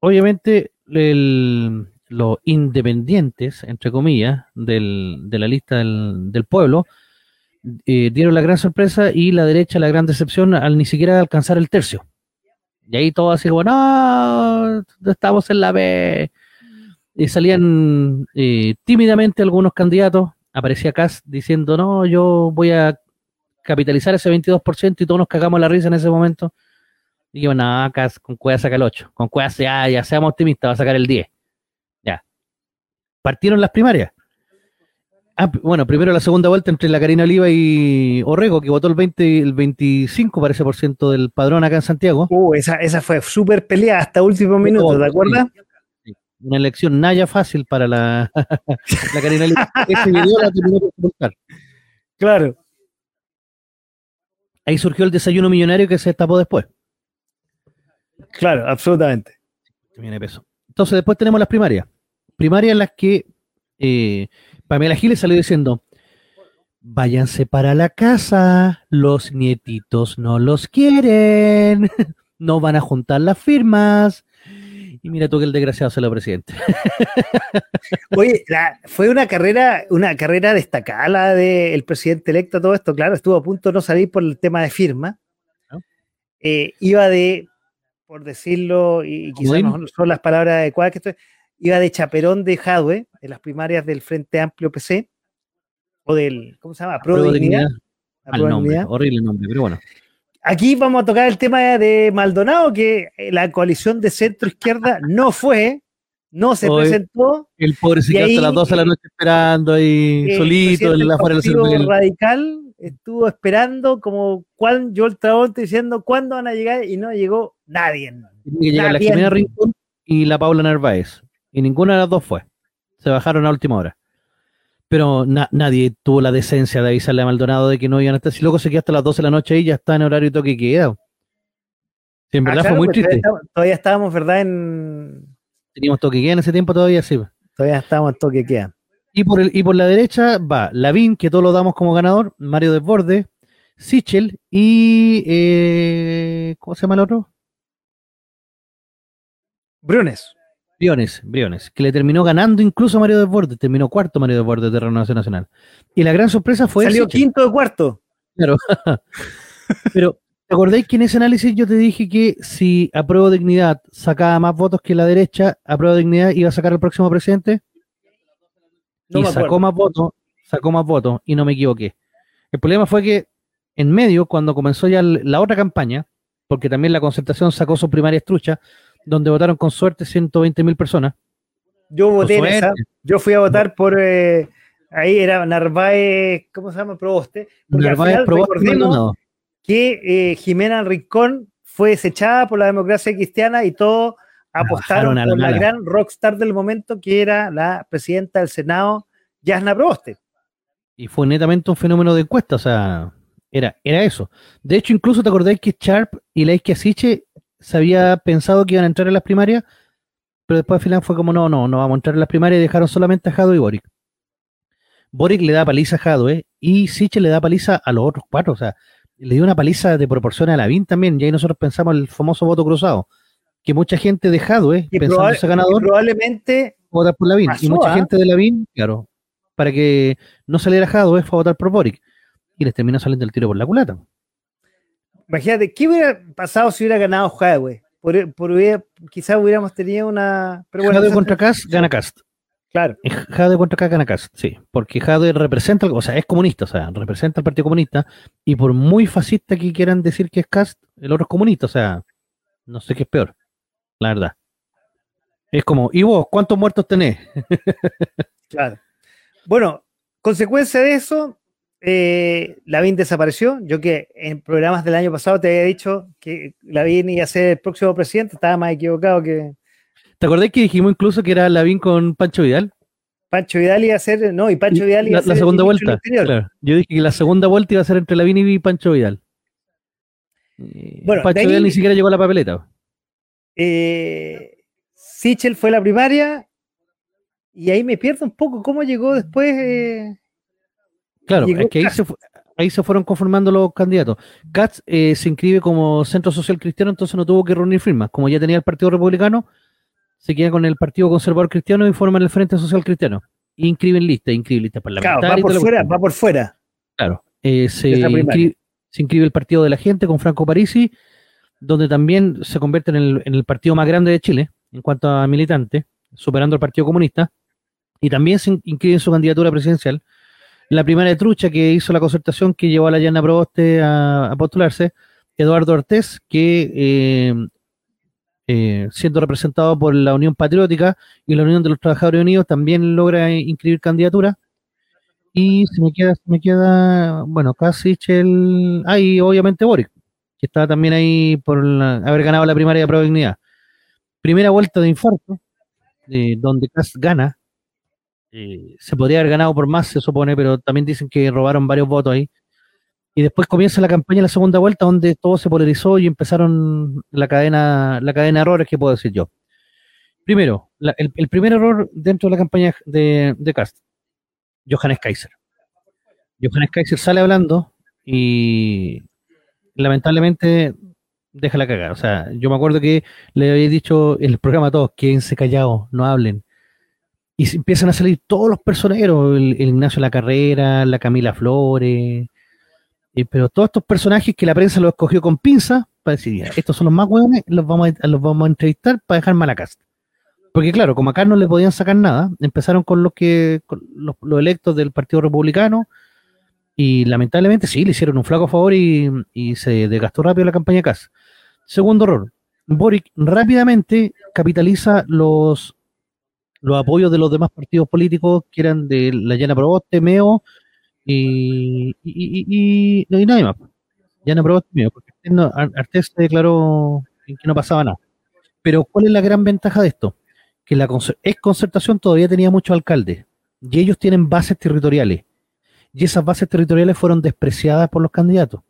obviamente el- los independientes, entre comillas, del- de la lista del, del pueblo, eh, dieron la gran sorpresa y la derecha la gran decepción al ni siquiera alcanzar el tercio. Y ahí todo así como, no, estamos en la B. Y salían eh, tímidamente algunos candidatos, aparecía Kass diciendo, no, yo voy a capitalizar ese 22% y todos nos cagamos la risa en ese momento. Y yo, no, Kass, con Cueva saca el 8, con Cueva ya, ya seamos optimistas, va a sacar el 10. Ya. Partieron las primarias. Ah, bueno, primero la segunda vuelta entre la Karina Oliva y Orrego, que votó el 20, el 25, parece, por ciento del padrón acá en Santiago. Uh, esa, esa fue súper pelea hasta último minuto, ¿te acuerdas? Una elección naya fácil para la, la Karina Oliva. Ese video la terminó por sepultar. Claro. Ahí surgió el desayuno millonario que se destapó después. Claro, absolutamente. Viene peso. Entonces, después tenemos las primarias. Primarias en las que eh, Pamela Giles salió diciendo: Váyanse para la casa, los nietitos no los quieren, no van a juntar las firmas. Y mira tú que el desgraciado se lo presidente. Oye, la- fue una carrera, una carrera destacada la del presidente electo, todo esto, claro, estuvo a punto de no salir por el tema de firma. ¿No? Eh, iba de, por decirlo, y, y quizás no son las palabras adecuadas que estoy, iba de chaperón de Jadwe en las primarias del Frente Amplio PC, o del, ¿cómo se llama? Pro Dignidad. dignidad. Al Pro nombre, Dignidad. horrible nombre, pero bueno. Aquí vamos a tocar el tema de Maldonado, que eh, la coalición de centro izquierda no fue, no se Hoy- presentó. El pobre se Y quedó hasta las 12 de la eh, noche esperando ahí, el solito, en la afuera del radical estuvo esperando como cuál Joel Travolta diciendo cuándo van a llegar y no llegó nadie. Tiene que llegar la. Jimena Rincón y la Paula Narváez. Y ninguna de las dos fue. Se bajaron a última hora. Pero na- nadie tuvo la decencia de avisarle a Maldonado de que no iban a estar. Si luego se quedó hasta las 12 de la noche y ya está en horario toque y queda. En Ah, verdad claro, fue muy pues triste. Todavía estábamos, ¿verdad? En, Teníamos toque y queda en ese tiempo todavía, sí. todavía estábamos en toque queda. Y por, el, y por la derecha va Lavín, que todos lo damos como ganador, Mario Desborde, Sichel y. eh, ¿Cómo se llama el otro? Brunes. Briones, Briones, que le terminó ganando incluso a Mario Desbordes, terminó cuarto Mario Desbordes de Renovación Nacional. Y la gran sorpresa fue Salió quinto de cuarto. Pero, ¿te acordáis que en ese análisis yo te dije que si Apruebo Dignidad sacaba más votos que la derecha, Apruebo Dignidad iba a sacar al próximo presidente? No y sacó más votos, sacó más votos y no me equivoqué. El problema fue que en medio, cuando comenzó ya la otra campaña, porque también la concertación sacó su primaria estrucha, donde votaron con suerte 120 mil personas. Yo voté en esa. Yo fui a votar por. eh, ahí era Narváez, ¿cómo se llama? Proboste. Narváez, Proboste que eh, Jimena Rincón fue desechada por la democracia cristiana y todos apostaron a la por la gran rockstar del momento que era la presidenta del Senado, Yasna Proboste. Y fue netamente un fenómeno de encuesta, o sea, era, era eso. De hecho, incluso te acordáis que Sharp y la Asiche se había pensado que iban a entrar en las primarias, pero después al final fue como, no, no, no vamos a entrar en las primarias y dejaron solamente a Jado y Boric. Boric le da paliza a Jado, ¿eh? Y Siche le da paliza a los otros cuatro, o sea, le dio una paliza de proporción a Lavín también, y ahí nosotros pensamos el famoso voto cruzado, que mucha gente de Jado, ¿eh? Ese ganador, probablemente votar por Lavín. Pasó, y mucha ¿ah? gente de Lavín, claro, para que no saliera Jado, fue a votar por Boric. Y les terminó saliendo el tiro por la culata. Imagínate, ¿qué hubiera pasado si hubiera ganado Jadwe? Por, por hubiera- quizás hubiéramos tenido una. Pero bueno, esa- contra Cast, gana Cast. Claro. Jade contra Kakanakast, sí, porque Jade representa, o sea, es comunista, o sea, representa al Partido Comunista, y por muy fascista que quieran decir que es Cast, el otro es comunista, o sea, no sé qué es peor, la verdad. Es como, ¿y vos cuántos muertos tenés? Claro. Bueno, consecuencia de eso, eh, Lavín desapareció. Yo que en programas del año pasado te había dicho que Lavín iba a ser el próximo presidente, estaba más equivocado que ¿Te acordás que dijimos incluso que era Lavín con Pancho Vidal? Pancho Vidal iba a ser, no, y Pancho Vidal iba la, a ser la segunda vuelta. Claro. Yo dije que la segunda vuelta iba a ser entre Lavín y Pancho Vidal. Eh, Bueno, Pancho ahí- Vidal ni siquiera llegó a la papeleta. Eh, Sichel fue la primaria y ahí me pierdo un poco cómo llegó después. eh, Claro, Llegó es que ahí se, ahí se fueron conformando los candidatos. Katz eh, se inscribe como Centro Social Cristiano, entonces no tuvo que reunir firmas. Como ya tenía el Partido Republicano, se queda con el Partido Conservador Cristiano y forman el Frente Social Cristiano. Inscriben lista, inscriben lista claro, parlamentaria. va y por fuera, cuestión. va por fuera. Claro, eh, se, inscribe, se inscribe el Partido de la Gente con Franco Parisi, donde también se convierte en el, en el partido más grande de Chile en cuanto a militantes, superando al Partido Comunista, y también se in- inscribe en su candidatura presidencial. La primera trucha que hizo la concertación que llevó a la Llana Proboste a, postularse, Eduardo Ortiz, que eh, eh, siendo representado por la Unión Patriótica y la Unión de los Trabajadores Unidos, también logra inscribir candidatura. Y se me queda, se me queda, bueno, Kasich, el. Ah, y obviamente Boric, que estaba también ahí por la- haber ganado la primaria de Pro. Primera vuelta de infarto, eh, donde Cas gana. Eh, se podría haber ganado por más, se supone, pero también dicen que robaron varios votos ahí. Y después comienza la campaña la segunda vuelta, donde todo se polarizó y empezaron la cadena, la cadena de errores que puedo decir yo. Primero, la- el, el primer error dentro de la campaña de, de Cast, Johannes Kaiser. Johannes Kaiser sale hablando y lamentablemente deja la cagada. O sea, yo me acuerdo que le había dicho en el programa a todos, quédense callados, no hablen. Y empiezan a salir todos los personeros, el, el Ignacio La Carrera, la Camila Flores, eh, pero todos estos personajes que la prensa los escogió con pinza para decir, estos son los más hueones, los vamos a, los vamos a entrevistar para dejar mal a Cast. Porque claro, como acá no le podían sacar nada, empezaron con los que los, los electos del Partido Republicano y lamentablemente sí, le hicieron un flaco favor y, y se desgastó rápido la campaña de Cast. Segundo error, Boric rápidamente capitaliza los, los apoyos de los demás partidos políticos que eran de la Llana Proboste, Meo y, y, y, y- nadie más. Llana Proboste, Meo, porque Artés se declaró que no pasaba nada. Pero ¿cuál es la gran ventaja de esto? Que la ex concertación todavía tenía muchos alcaldes y ellos tienen bases territoriales y esas bases territoriales fueron despreciadas por los candidatos.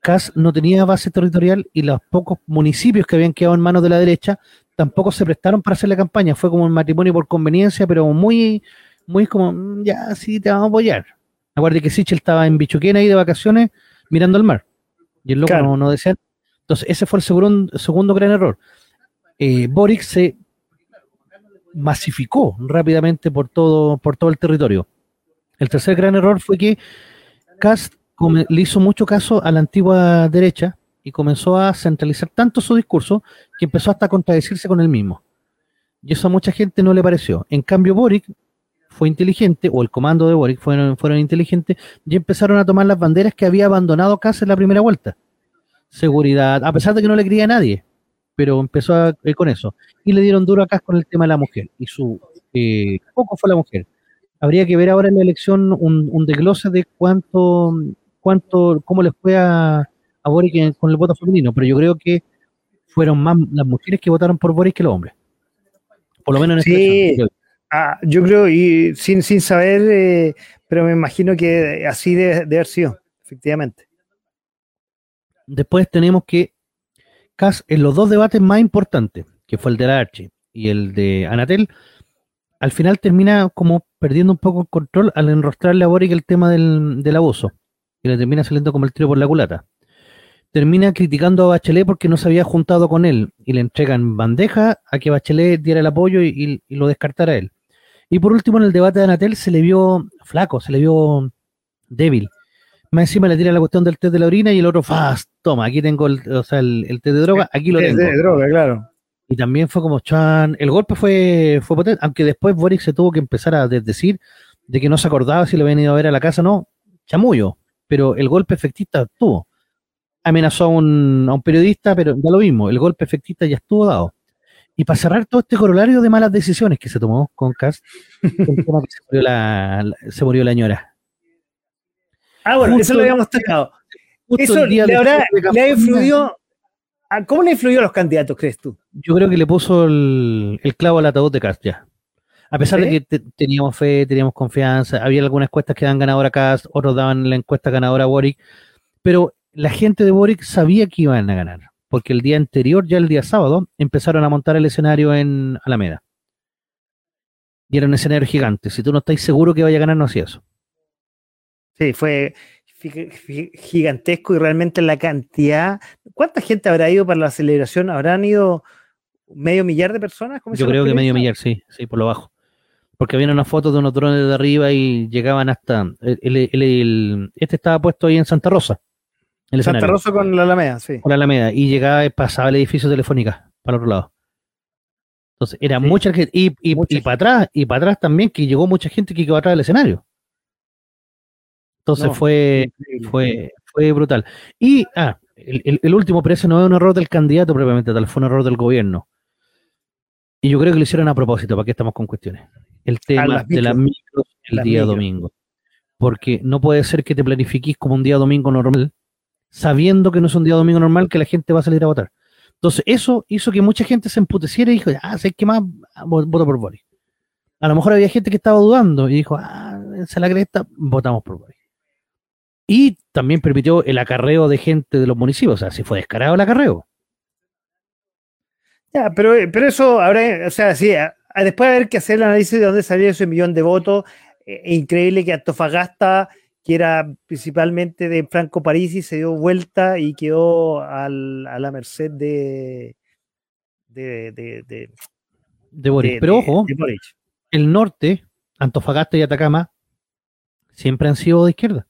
CAS no tenía base territorial y los pocos municipios que habían quedado en manos de la derecha tampoco se prestaron para hacer la campaña. Fue como un matrimonio por conveniencia, pero muy, muy como, "Mm, ya, sí, te vamos a apoyar. Acuérdate que Sichel estaba en Bichuquén ahí de vacaciones mirando al mar. Y el loco Claro. no, no decía. Entonces, ese fue el segundo, segundo gran error. Eh, Boric se masificó rápidamente por todo, por todo el territorio. El tercer gran error fue que Cast le hizo mucho caso a la antigua derecha y comenzó a centralizar tanto su discurso que empezó hasta a contradecirse con él mismo. Y eso a mucha gente no le pareció. En cambio, Boric fue inteligente, o el comando de Boric fueron, fueron inteligentes, y empezaron a tomar las banderas que había abandonado Cast en la primera vuelta. Seguridad, a pesar de que no le creía a nadie, pero empezó a- eh, con eso. Y le dieron duro a con el tema de la mujer. Y su eh, foco fue la mujer. Habría que ver ahora en la elección un, un desglose de cuánto, cuánto, cómo les fue a, a Boric en- con el voto femenino, pero yo creo que fueron más las mujeres que votaron por Boric que los hombres. Por lo menos en esta Sí. elección. Ah, yo creo, y sin, sin saber, eh, pero me imagino que así debe, debe haber sido, efectivamente. Después tenemos que Cas en los dos debates más importantes, que fue el de la Archi y el de Anatel, al final termina como perdiendo un poco el control al enrostrarle a Boric el tema del, del abuso, y le termina saliendo como el tiro por la culata. Termina criticando a Bachelet porque no se había juntado con él y le entregan bandeja a que Bachelet diera el apoyo y, y- y lo descartara a él. Y por último, en el debate de Anatel se le vio flaco, se le vio débil. Más encima le tira la cuestión del test de la orina y el otro, fast, toma, aquí tengo el, o sea, el, el test de droga, aquí lo tengo. de droga, claro. Y también fue como chan. El golpe fue, fue potente, aunque después Boric se tuvo que empezar a decir de que no se acordaba si le habían ido a ver a la casa no. Chamullo. Pero el golpe efectista tuvo. Amenazó a un, a un periodista, pero ya lo mismo. El golpe efectista ya estuvo dado. Y para cerrar todo este corolario de malas decisiones que se tomó con Cast, el tema que se murió la, la- se murió la ñora. Ah, bueno, Justo- eso lo habíamos tocado. Eso le, habrá- le ha influido. ¿a ¿Cómo le influyó a los candidatos, crees tú? Yo creo que le puso el, el clavo al ataúd de Cast ya. A pesar ¿Sí? de que te- teníamos fe, teníamos confianza, había algunas encuestas que dan ganadora a Cast, otros daban la encuesta ganadora a Boric, pero la gente de Boric sabía que iban a ganar, porque el día anterior, ya el día sábado, empezaron a montar el escenario en Alameda. Y era un escenario gigante. Si tú no estás seguro que vaya a ganar, no hacía eso. Sí, fue gigantesco y realmente la cantidad. ¿Cuánta gente habrá ido para la celebración? ¿Habrán ido medio millar de personas? ¿Cómo Yo creo que medio millar, sí, sí, por lo bajo. Porque había una foto de unos drones de arriba y llegaban hasta. el- el- el- el- este estaba puesto ahí en Santa Rosa. El Santa Rosa con la Alameda, sí. por la Alameda. Y llegaba, pasaba el edificio Telefónica para el otro lado. Entonces, era Sí, mucha gente. Y, y, mucha y para atrás, y para atrás también, que llegó mucha gente que quedó atrás del escenario. Entonces No, fue, fue, fue brutal. Y, ah, el, el- el último, pero ese no es un error del candidato propiamente tal, fue un error del gobierno. Y yo creo que lo hicieron a propósito, ¿para qué estamos con cuestiones? El tema las de las micros. el Las día domingo. Porque no puede ser que te planifiques como un día domingo normal, sabiendo que no es un día domingo normal, que la gente va a salir a votar. Entonces, eso hizo que mucha gente se emputeciera y dijo, ah, ¿sabes qué más? Ah, vo- Voto por Boris. A lo mejor había gente que estaba dudando y dijo, ah, es la cresta, votamos por Boris. Y también permitió el acarreo de gente de los municipios, o sea, si fue descarado el acarreo. Ya, pero, pero eso habrá, o sea, sí, a- a- después de haber que hacer el análisis de dónde salió ese millón de votos, eh, increíble que Antofagasta, que era principalmente de Franco Parisi, se dio vuelta y quedó al- a la merced de. de, de, de- De Boris. de- Pero ojo, de Boric. el norte, Antofagasta y Atacama, siempre han sido de izquierda.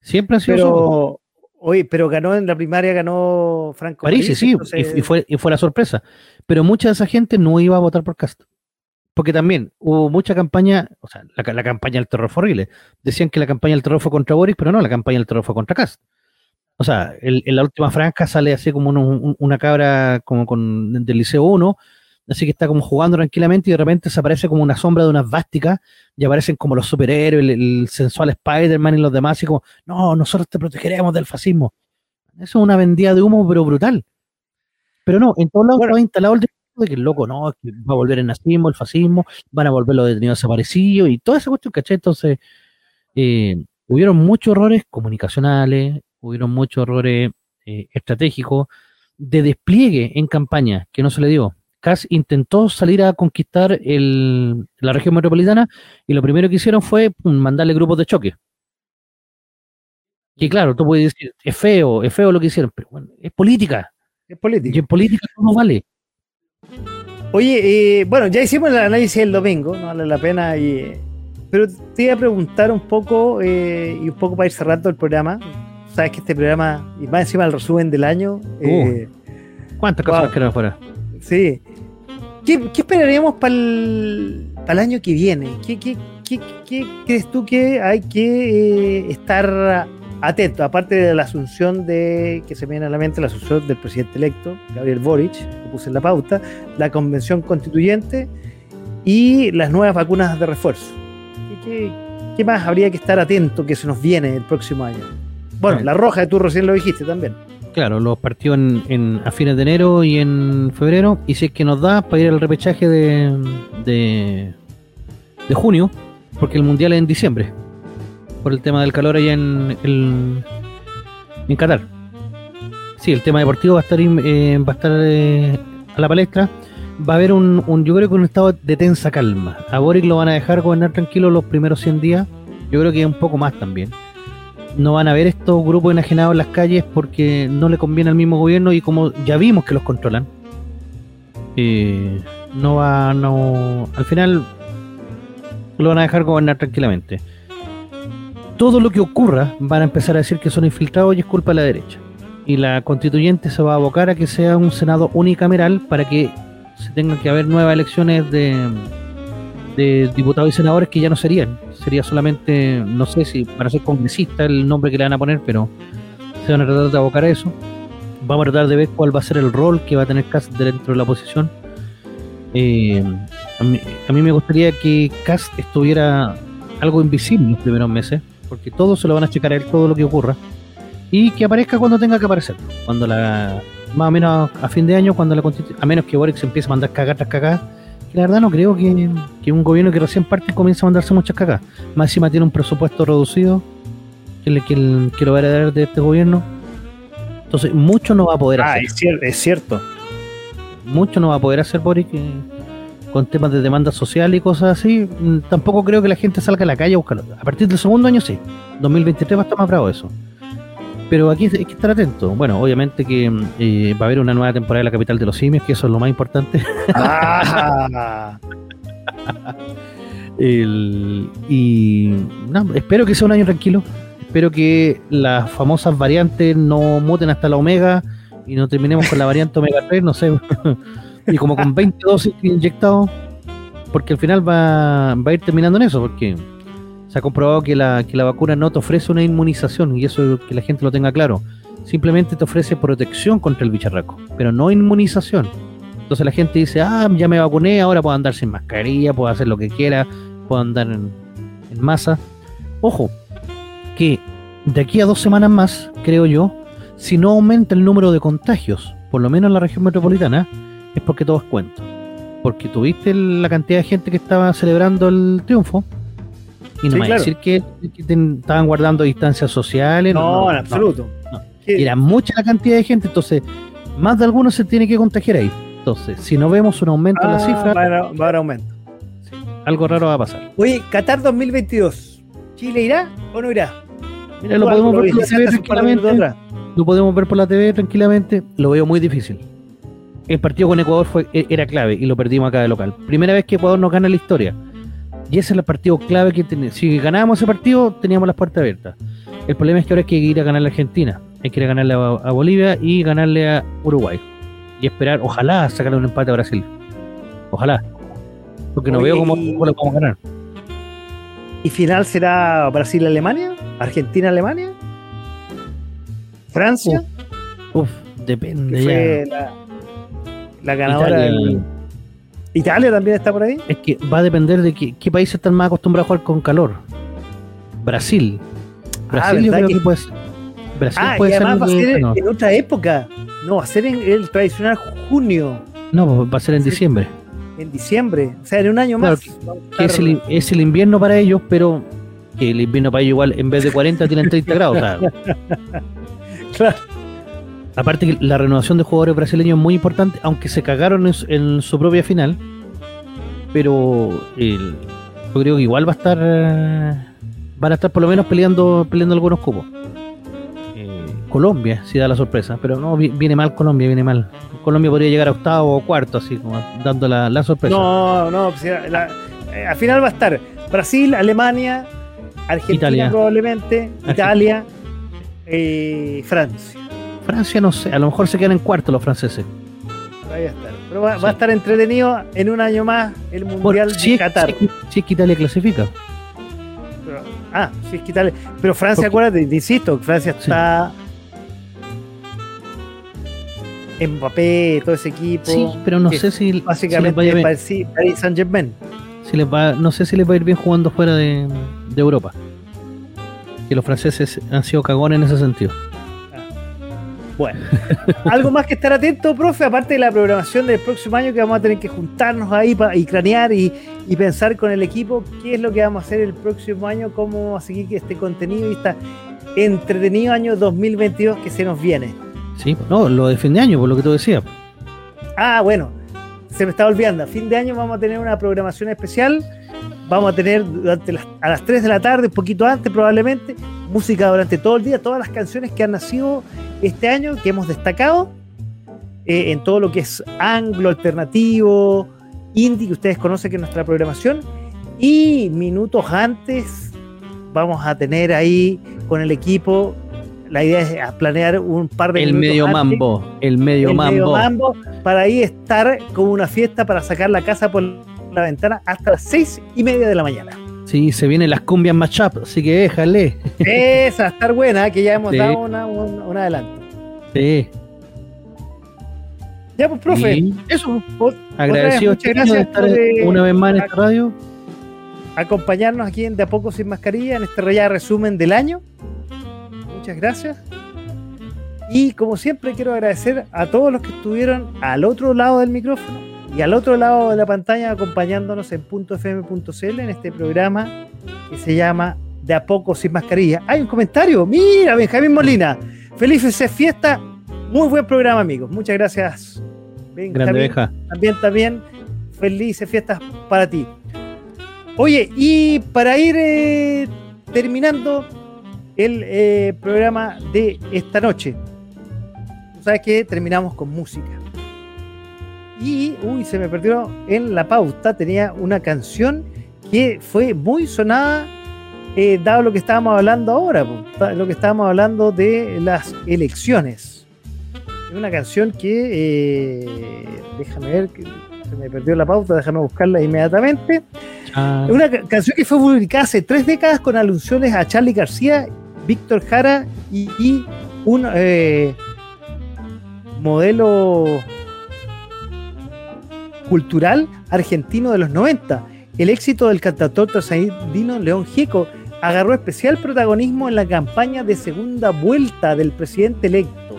Siempre han sido. Pero, oye, pero ganó en la primaria, ganó Franco París, sí, entonces- y, y fue, y fue la sorpresa. Pero mucha de esa gente no iba a votar por Cast. Porque también hubo mucha campaña, o sea, la, la campaña del terror fue horrible. Decían que la campaña del terror fue contra Boris, pero no, la campaña del terror fue contra Cast. O sea, el- en la última franja sale así como un- una cabra como con, del Liceo 1, así que está como jugando tranquilamente y de repente se aparece como una sombra de unas vásticas y aparecen como los superhéroes, el, el sensual Spider-Man y los demás, y como, no, nosotros te protegeremos del fascismo. Eso es una vendida de humo, pero brutal. Pero no, en todos lados Bueno. estaba instalado el de que el loco, no, que va a volver el nazismo, el fascismo, van a volver los detenidos desaparecidos y toda esa cuestión, ¿cachai? Entonces, eh, hubieron muchos errores comunicacionales, hubieron muchos errores eh, estratégicos de despliegue en campaña que no se le dio. Kass intentó salir a conquistar el- la región metropolitana y lo primero que hicieron fue pum, mandarle grupos de choque. Que claro, tú puedes decir, es feo, es feo lo que hicieron, pero bueno, es política. Es Y político. en política todo vale. Oye, eh, bueno, ya hicimos el análisis del domingo, no vale la pena. Y, eh, pero te iba a preguntar un poco, eh, y un poco para ir cerrando el programa. Sabes que este programa, y más encima el resumen del año, eh, ¿Cuántas Wow. cosas quedan afuera? sí. ¿Qué, qué esperaríamos para el, año que viene? ¿Qué, qué, qué- qué crees tú que hay que estar atento? Aparte de la asunción de, que se me viene a la mente, la asunción del presidente electo, Gabriel Boric, que puse en la pauta, la convención constituyente y las nuevas vacunas de refuerzo. ¿Qué, qué- más habría que estar atento que se nos viene el próximo año? Bueno, la roja, tú recién lo dijiste también. Claro, los partidos en, en- a fines de enero y en febrero. Y si es que nos da para ir al repechaje de, de, de junio, porque el mundial es en diciembre, por el tema del calor allá en, el, en Qatar. Sí, el tema deportivo va a estar, eh, va a, estar eh, a la palestra. Va a haber un, un, yo creo que un estado de tensa calma. A Boric lo van a dejar gobernar tranquilo los primeros 100 días. Yo creo que un poco más también no van a ver estos grupos enajenados en las calles porque no le conviene al mismo gobierno y como ya vimos que los controlan, eh, no va, no, al final lo van a dejar gobernar tranquilamente. Todo lo que ocurra van a empezar a decir que son infiltrados y es culpa de la derecha. Y la constituyente se va a abocar a que sea un senado unicameral para que se tengan que haber nuevas elecciones de, de diputados y senadores que ya no serían. Sería solamente, no sé si para ser congresista el nombre que le van a poner, pero se van a tratar de abocar a eso. Vamos a tratar de ver cuál va a ser el rol que va a tener Cast dentro de la oposición. Eh, a, mí, me gustaría que Cast estuviera algo invisible en los primeros meses, porque todos se lo van a checar a él todo lo que ocurra, y que aparezca cuando tenga que aparecer. Cuando la, más o menos a fin de año, cuando la a menos que Boric se empiece a mandar cagar tras cagar, la verdad no creo que, que un gobierno que recién parte comience a mandarse muchas cagas. Más encima tiene un presupuesto reducido, que, le, que, el- que lo va a heredar de este gobierno. Entonces, mucho no va a poder Ah, hacer. es, cier- es cierto. mucho no va a poder hacer Boric eh, con temas de demanda social y cosas así. Mm, Tampoco creo que la gente salga a la calle a buscarlo. A partir del segundo año sí. 2023 va a estar más bravo eso. Pero aquí hay que estar atento. Bueno, obviamente que mm, eh, va a haber una nueva temporada de la capital de los simios, que eso es lo más importante. Ah, El- y no, espero que sea un año tranquilo. Espero que las famosas variantes no muten hasta la omega y no terminemos con la variante omega 3, no sé. y como con 20 dosis inyectados, porque al final va, va a ir terminando en eso, porque se ha comprobado que la, que la vacuna no te ofrece una inmunización y eso que la gente lo tenga claro. Simplemente te ofrece protección contra el bicharraco, pero no inmunización. Entonces la gente dice, ah, ya me vacuné, ahora puedo andar sin mascarilla, puedo hacer lo que quiera, puedo andar en, en masa. Ojo, que de aquí a dos semanas más, creo yo, si no aumenta el número de contagios, por lo menos en la región metropolitana, es porque todo es cuento. Porque tuviste la cantidad de gente que estaba celebrando el triunfo y no Sí, me claro. decir que, que ten- estaban guardando distancias sociales. no, en absoluto. Era mucha la cantidad de gente, entonces más de algunos se tiene que contagiar ahí. Entonces, si no vemos un aumento en la Ah, cifra, va, a, va a haber aumento. algo raro va a pasar. Oye, Qatar 2022. ¿Chile irá o no irá? Mira, lo podemos ver por la TV tranquilamente. Lo podemos ver por la TV tranquilamente. Lo veo muy difícil. El partido con Ecuador fue, e- era clave y lo perdimos acá de local. Primera vez que Ecuador nos gana la historia. Y ese es el partido clave que tenemos. Si ganábamos ese partido, teníamos las puertas abiertas. El problema es que ahora hay que ir a ganar a la Argentina. Hay que ir a ganarle a, a Bolivia y ganarle a Uruguay. Y esperar, ojalá, sacarle un empate a Brasil. Ojalá. Porque no Oye, veo cómo, cómo lo podemos ganar. ¿Y final será Brasil-Alemania? ¿Argentina-Alemania? ¿Francia? Uf, que depende fue ya. la, la ganadora Italia. del- ¿Italia también está por ahí? Es que va a depender de qué, qué países están más acostumbrados a jugar con calor. Brasil. Brasil yo ¿verdad creo que- que puede ser. Brasil Ah, y puede ser va a ser en otra época. No, va a ser en el tradicional junio, No, pues va a ser en Sí. diciembre. en diciembre. O sea, en un año Claro, más. Que es, el, es el invierno para ellos, pero que el invierno para ellos igual en vez de 40 tienen 30 grados. Claro. Aparte que la renovación de jugadores brasileños es muy importante, aunque se cagaron en, su- en su propia final. Pero el- yo creo que igual va a estar eh, van a estar por lo menos peleando peleando algunos cupos. Eh, Colombia si da la sorpresa, pero no vi- viene mal Colombia, viene mal. Colombia podría llegar a octavo o cuarto, así como dando la, la sorpresa. No, no, pues, la- eh, al final va a estar Brasil, Alemania, Argentina Italia. probablemente, Italia, eh, Francia. Francia no sé, a lo mejor se quedan en cuarto los franceses. Ahí va a estar. Pero va, Sí. va a estar entretenido en un año más el Mundial si, de es, Qatar. si si es que Italia clasifica. Pero- ah, sí, es que Italia. Pero Francia, acuérdate, te insisto, Francia Sí. está. Mbappé, todo ese equipo. Sí, pero no sé si, si les Básicamente vaya bien- Paris Paris Saint Germain. si les va, no sé si les va a ir bien jugando fuera de, de Europa. Que los franceses han sido cagones en ese sentido. Bueno, algo más que estar atento, profe, aparte de la programación del próximo año que vamos a tener que juntarnos ahí pa- y cranear y, y pensar con el equipo qué es lo que vamos a hacer el próximo año, cómo vamos a seguir este contenido y este entretenido año 2022 que se nos viene. Sí, no, lo de fin de año, por lo que tú decías. Ah, bueno, se me estaba olvidando. A fin de año vamos a tener una programación especial. Vamos a tener durante las, a las 3 de la tarde, un poquito antes probablemente, música durante todo el día, todas las canciones que han nacido este año, que hemos destacado eh, en todo lo que es anglo, alternativo, indie, que ustedes conocen que es nuestra programación. Y minutos antes vamos a tener ahí con el equipo la idea es planear un par de El medio mambo, el medio el mambo. medio mambo para ahí estar con una fiesta para sacar la casa por la ventana hasta las seis y media de la mañana. Sí, se vienen las cumbias matchup, así que déjale. Esa estar buena, que ya hemos Sí. dado una, un, un adelanto. Sí. Ya, pues, profe, eso, agradecido muchas chiquillos, de gracias estar por, eh, una vez más en esta radio. acompañarnos aquí en De a poco sin mascarilla en este ya resumen del año. Muchas gracias. Y como siempre quiero agradecer a todos los que estuvieron al otro lado del micrófono y al otro lado de la pantalla acompañándonos en .fm.cl en este programa que se llama De a poco sin mascarilla. Hay un comentario. Mira, Benjamín Molina. Felices fiesta. Muy buen programa, amigos. Muchas gracias. Grande Benjamín deja. también, también, felices fiestas para ti. Oye, y para ir eh, terminando el eh, programa de esta noche, tú sabes que terminamos con música. Y, uy, se me perdió en la pauta, tenía una canción que fue muy sonada, eh, dado lo que estábamos hablando ahora, lo que estábamos hablando de las elecciones. Es una canción que, eh, déjame ver, que se me perdió la pauta, déjame buscarla inmediatamente. Ah, Es una ca- canción que fue publicada hace tres décadas con alusiones a Charlie García, Víctor Jara y, y un eh, modelo cultural argentino de los 90. El éxito del cantautor trasandino León Gieco agarró especial protagonismo en la campaña de segunda vuelta del presidente electo,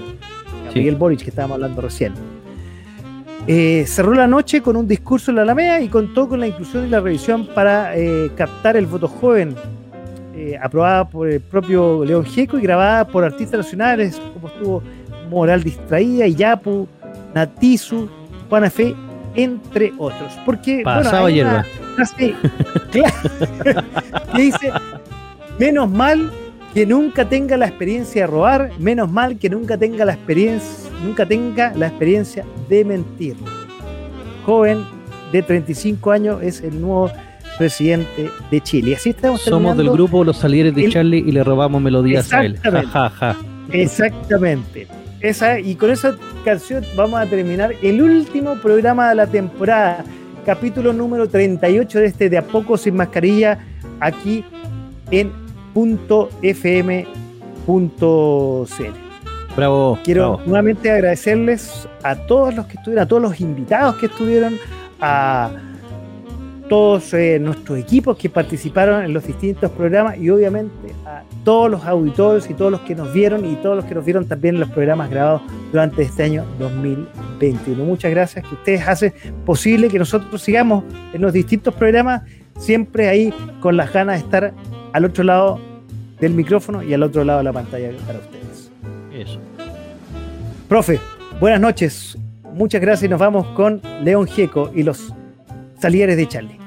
Miguel Boric, que estábamos hablando recién. Eh, cerró la noche con un discurso en la Alameda y contó con la inclusión y la revisión para eh, captar el voto joven, eh, aprobada por el propio León Gieco y grabada por artistas nacionales como estuvo Moral Distraída, Iyapu, Natizu, Juana Fe, entre otros. Porque Pasaba hierba. una frase clara que dice, menos mal que nunca tenga la experiencia de robar, menos mal que nunca tenga la experiencia, nunca tenga la experiencia de mentir. Joven de 35 años es el nuevo presidente de Chile. Así estamos Somos del grupo Los Salieres de el- Charlie y le robamos melodías a él. Ja, Exactamente. ja, ja. Exactamente. Esa, y con esa canción vamos a terminar el último programa de la temporada, capítulo número 38 de este De a poco sin mascarilla, aquí en .fm.cl. Bravo. Quiero bravo. nuevamente agradecerles a todos los que estuvieron, a todos los invitados que estuvieron, a todos eh, nuestros equipos que participaron en los distintos programas y obviamente a todos los auditores y todos los que nos vieron y todos los que nos vieron también en los programas grabados durante este año 2021. Muchas gracias que ustedes hacen posible que nosotros sigamos en los distintos programas siempre ahí con las ganas de estar al otro lado del micrófono y al otro lado de la pantalla para ustedes. Eso. Profe, buenas noches. Muchas gracias y nos vamos con León Gieco y los Salieres de Charlie.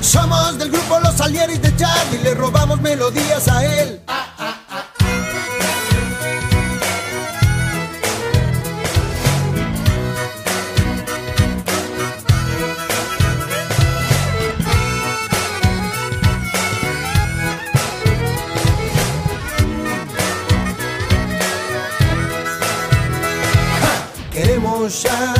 Somos del grupo Los Salieres de Charlie. Le robamos melodías a él. Queremos ya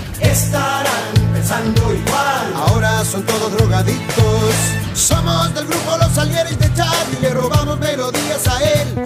Estarán pensando igual, ahora son todos drogadictos. Somos del grupo Los Alieres de Charlie, le robamos melodías a él.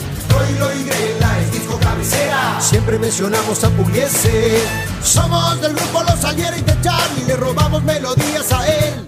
Troilo y Grela es disco cabecera. Siempre mencionamos a Pugliese. Somos del grupo Los Alieres de Charlie, le robamos melodías a él.